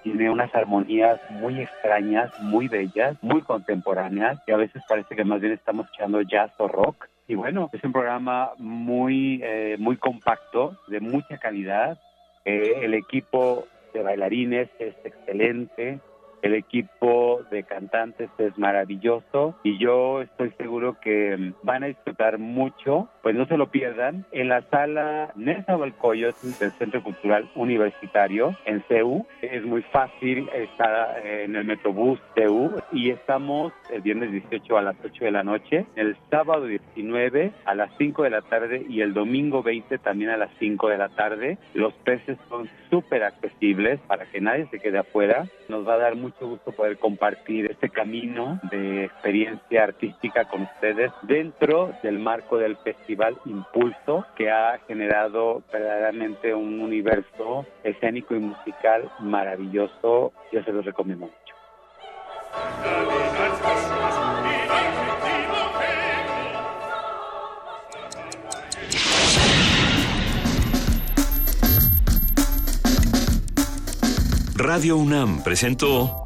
Speaker 31: tiene unas armonías muy extrañas, muy bellas, muy contemporáneas, y a veces parece que más bien estamos echando jazz o rock. Y bueno, es un programa muy, eh, muy compacto, de mucha calidad. Eh, el equipo de bailarines es excelente. El equipo de cantantes es maravilloso y yo estoy seguro que mm, van a disfrutar mucho, pues no se lo pierdan, en la sala Nezahualcóyotl del Centro Cultural Universitario en CEU. Es muy fácil, está en el Metrobús CEU y estamos el viernes 18 a las 8 de la noche, el sábado 19 a las 5 de la tarde y el domingo 20 también a las 5 de la tarde. Los precios son súper accesibles para que nadie se quede afuera. Nos va a dar mucho gusto poder compartir este camino de experiencia artística con ustedes dentro del marco del Festival Impulso que ha generado verdaderamente un universo escénico y musical maravilloso. Yo se los recomiendo mucho.
Speaker 1: Radio UNAM presentó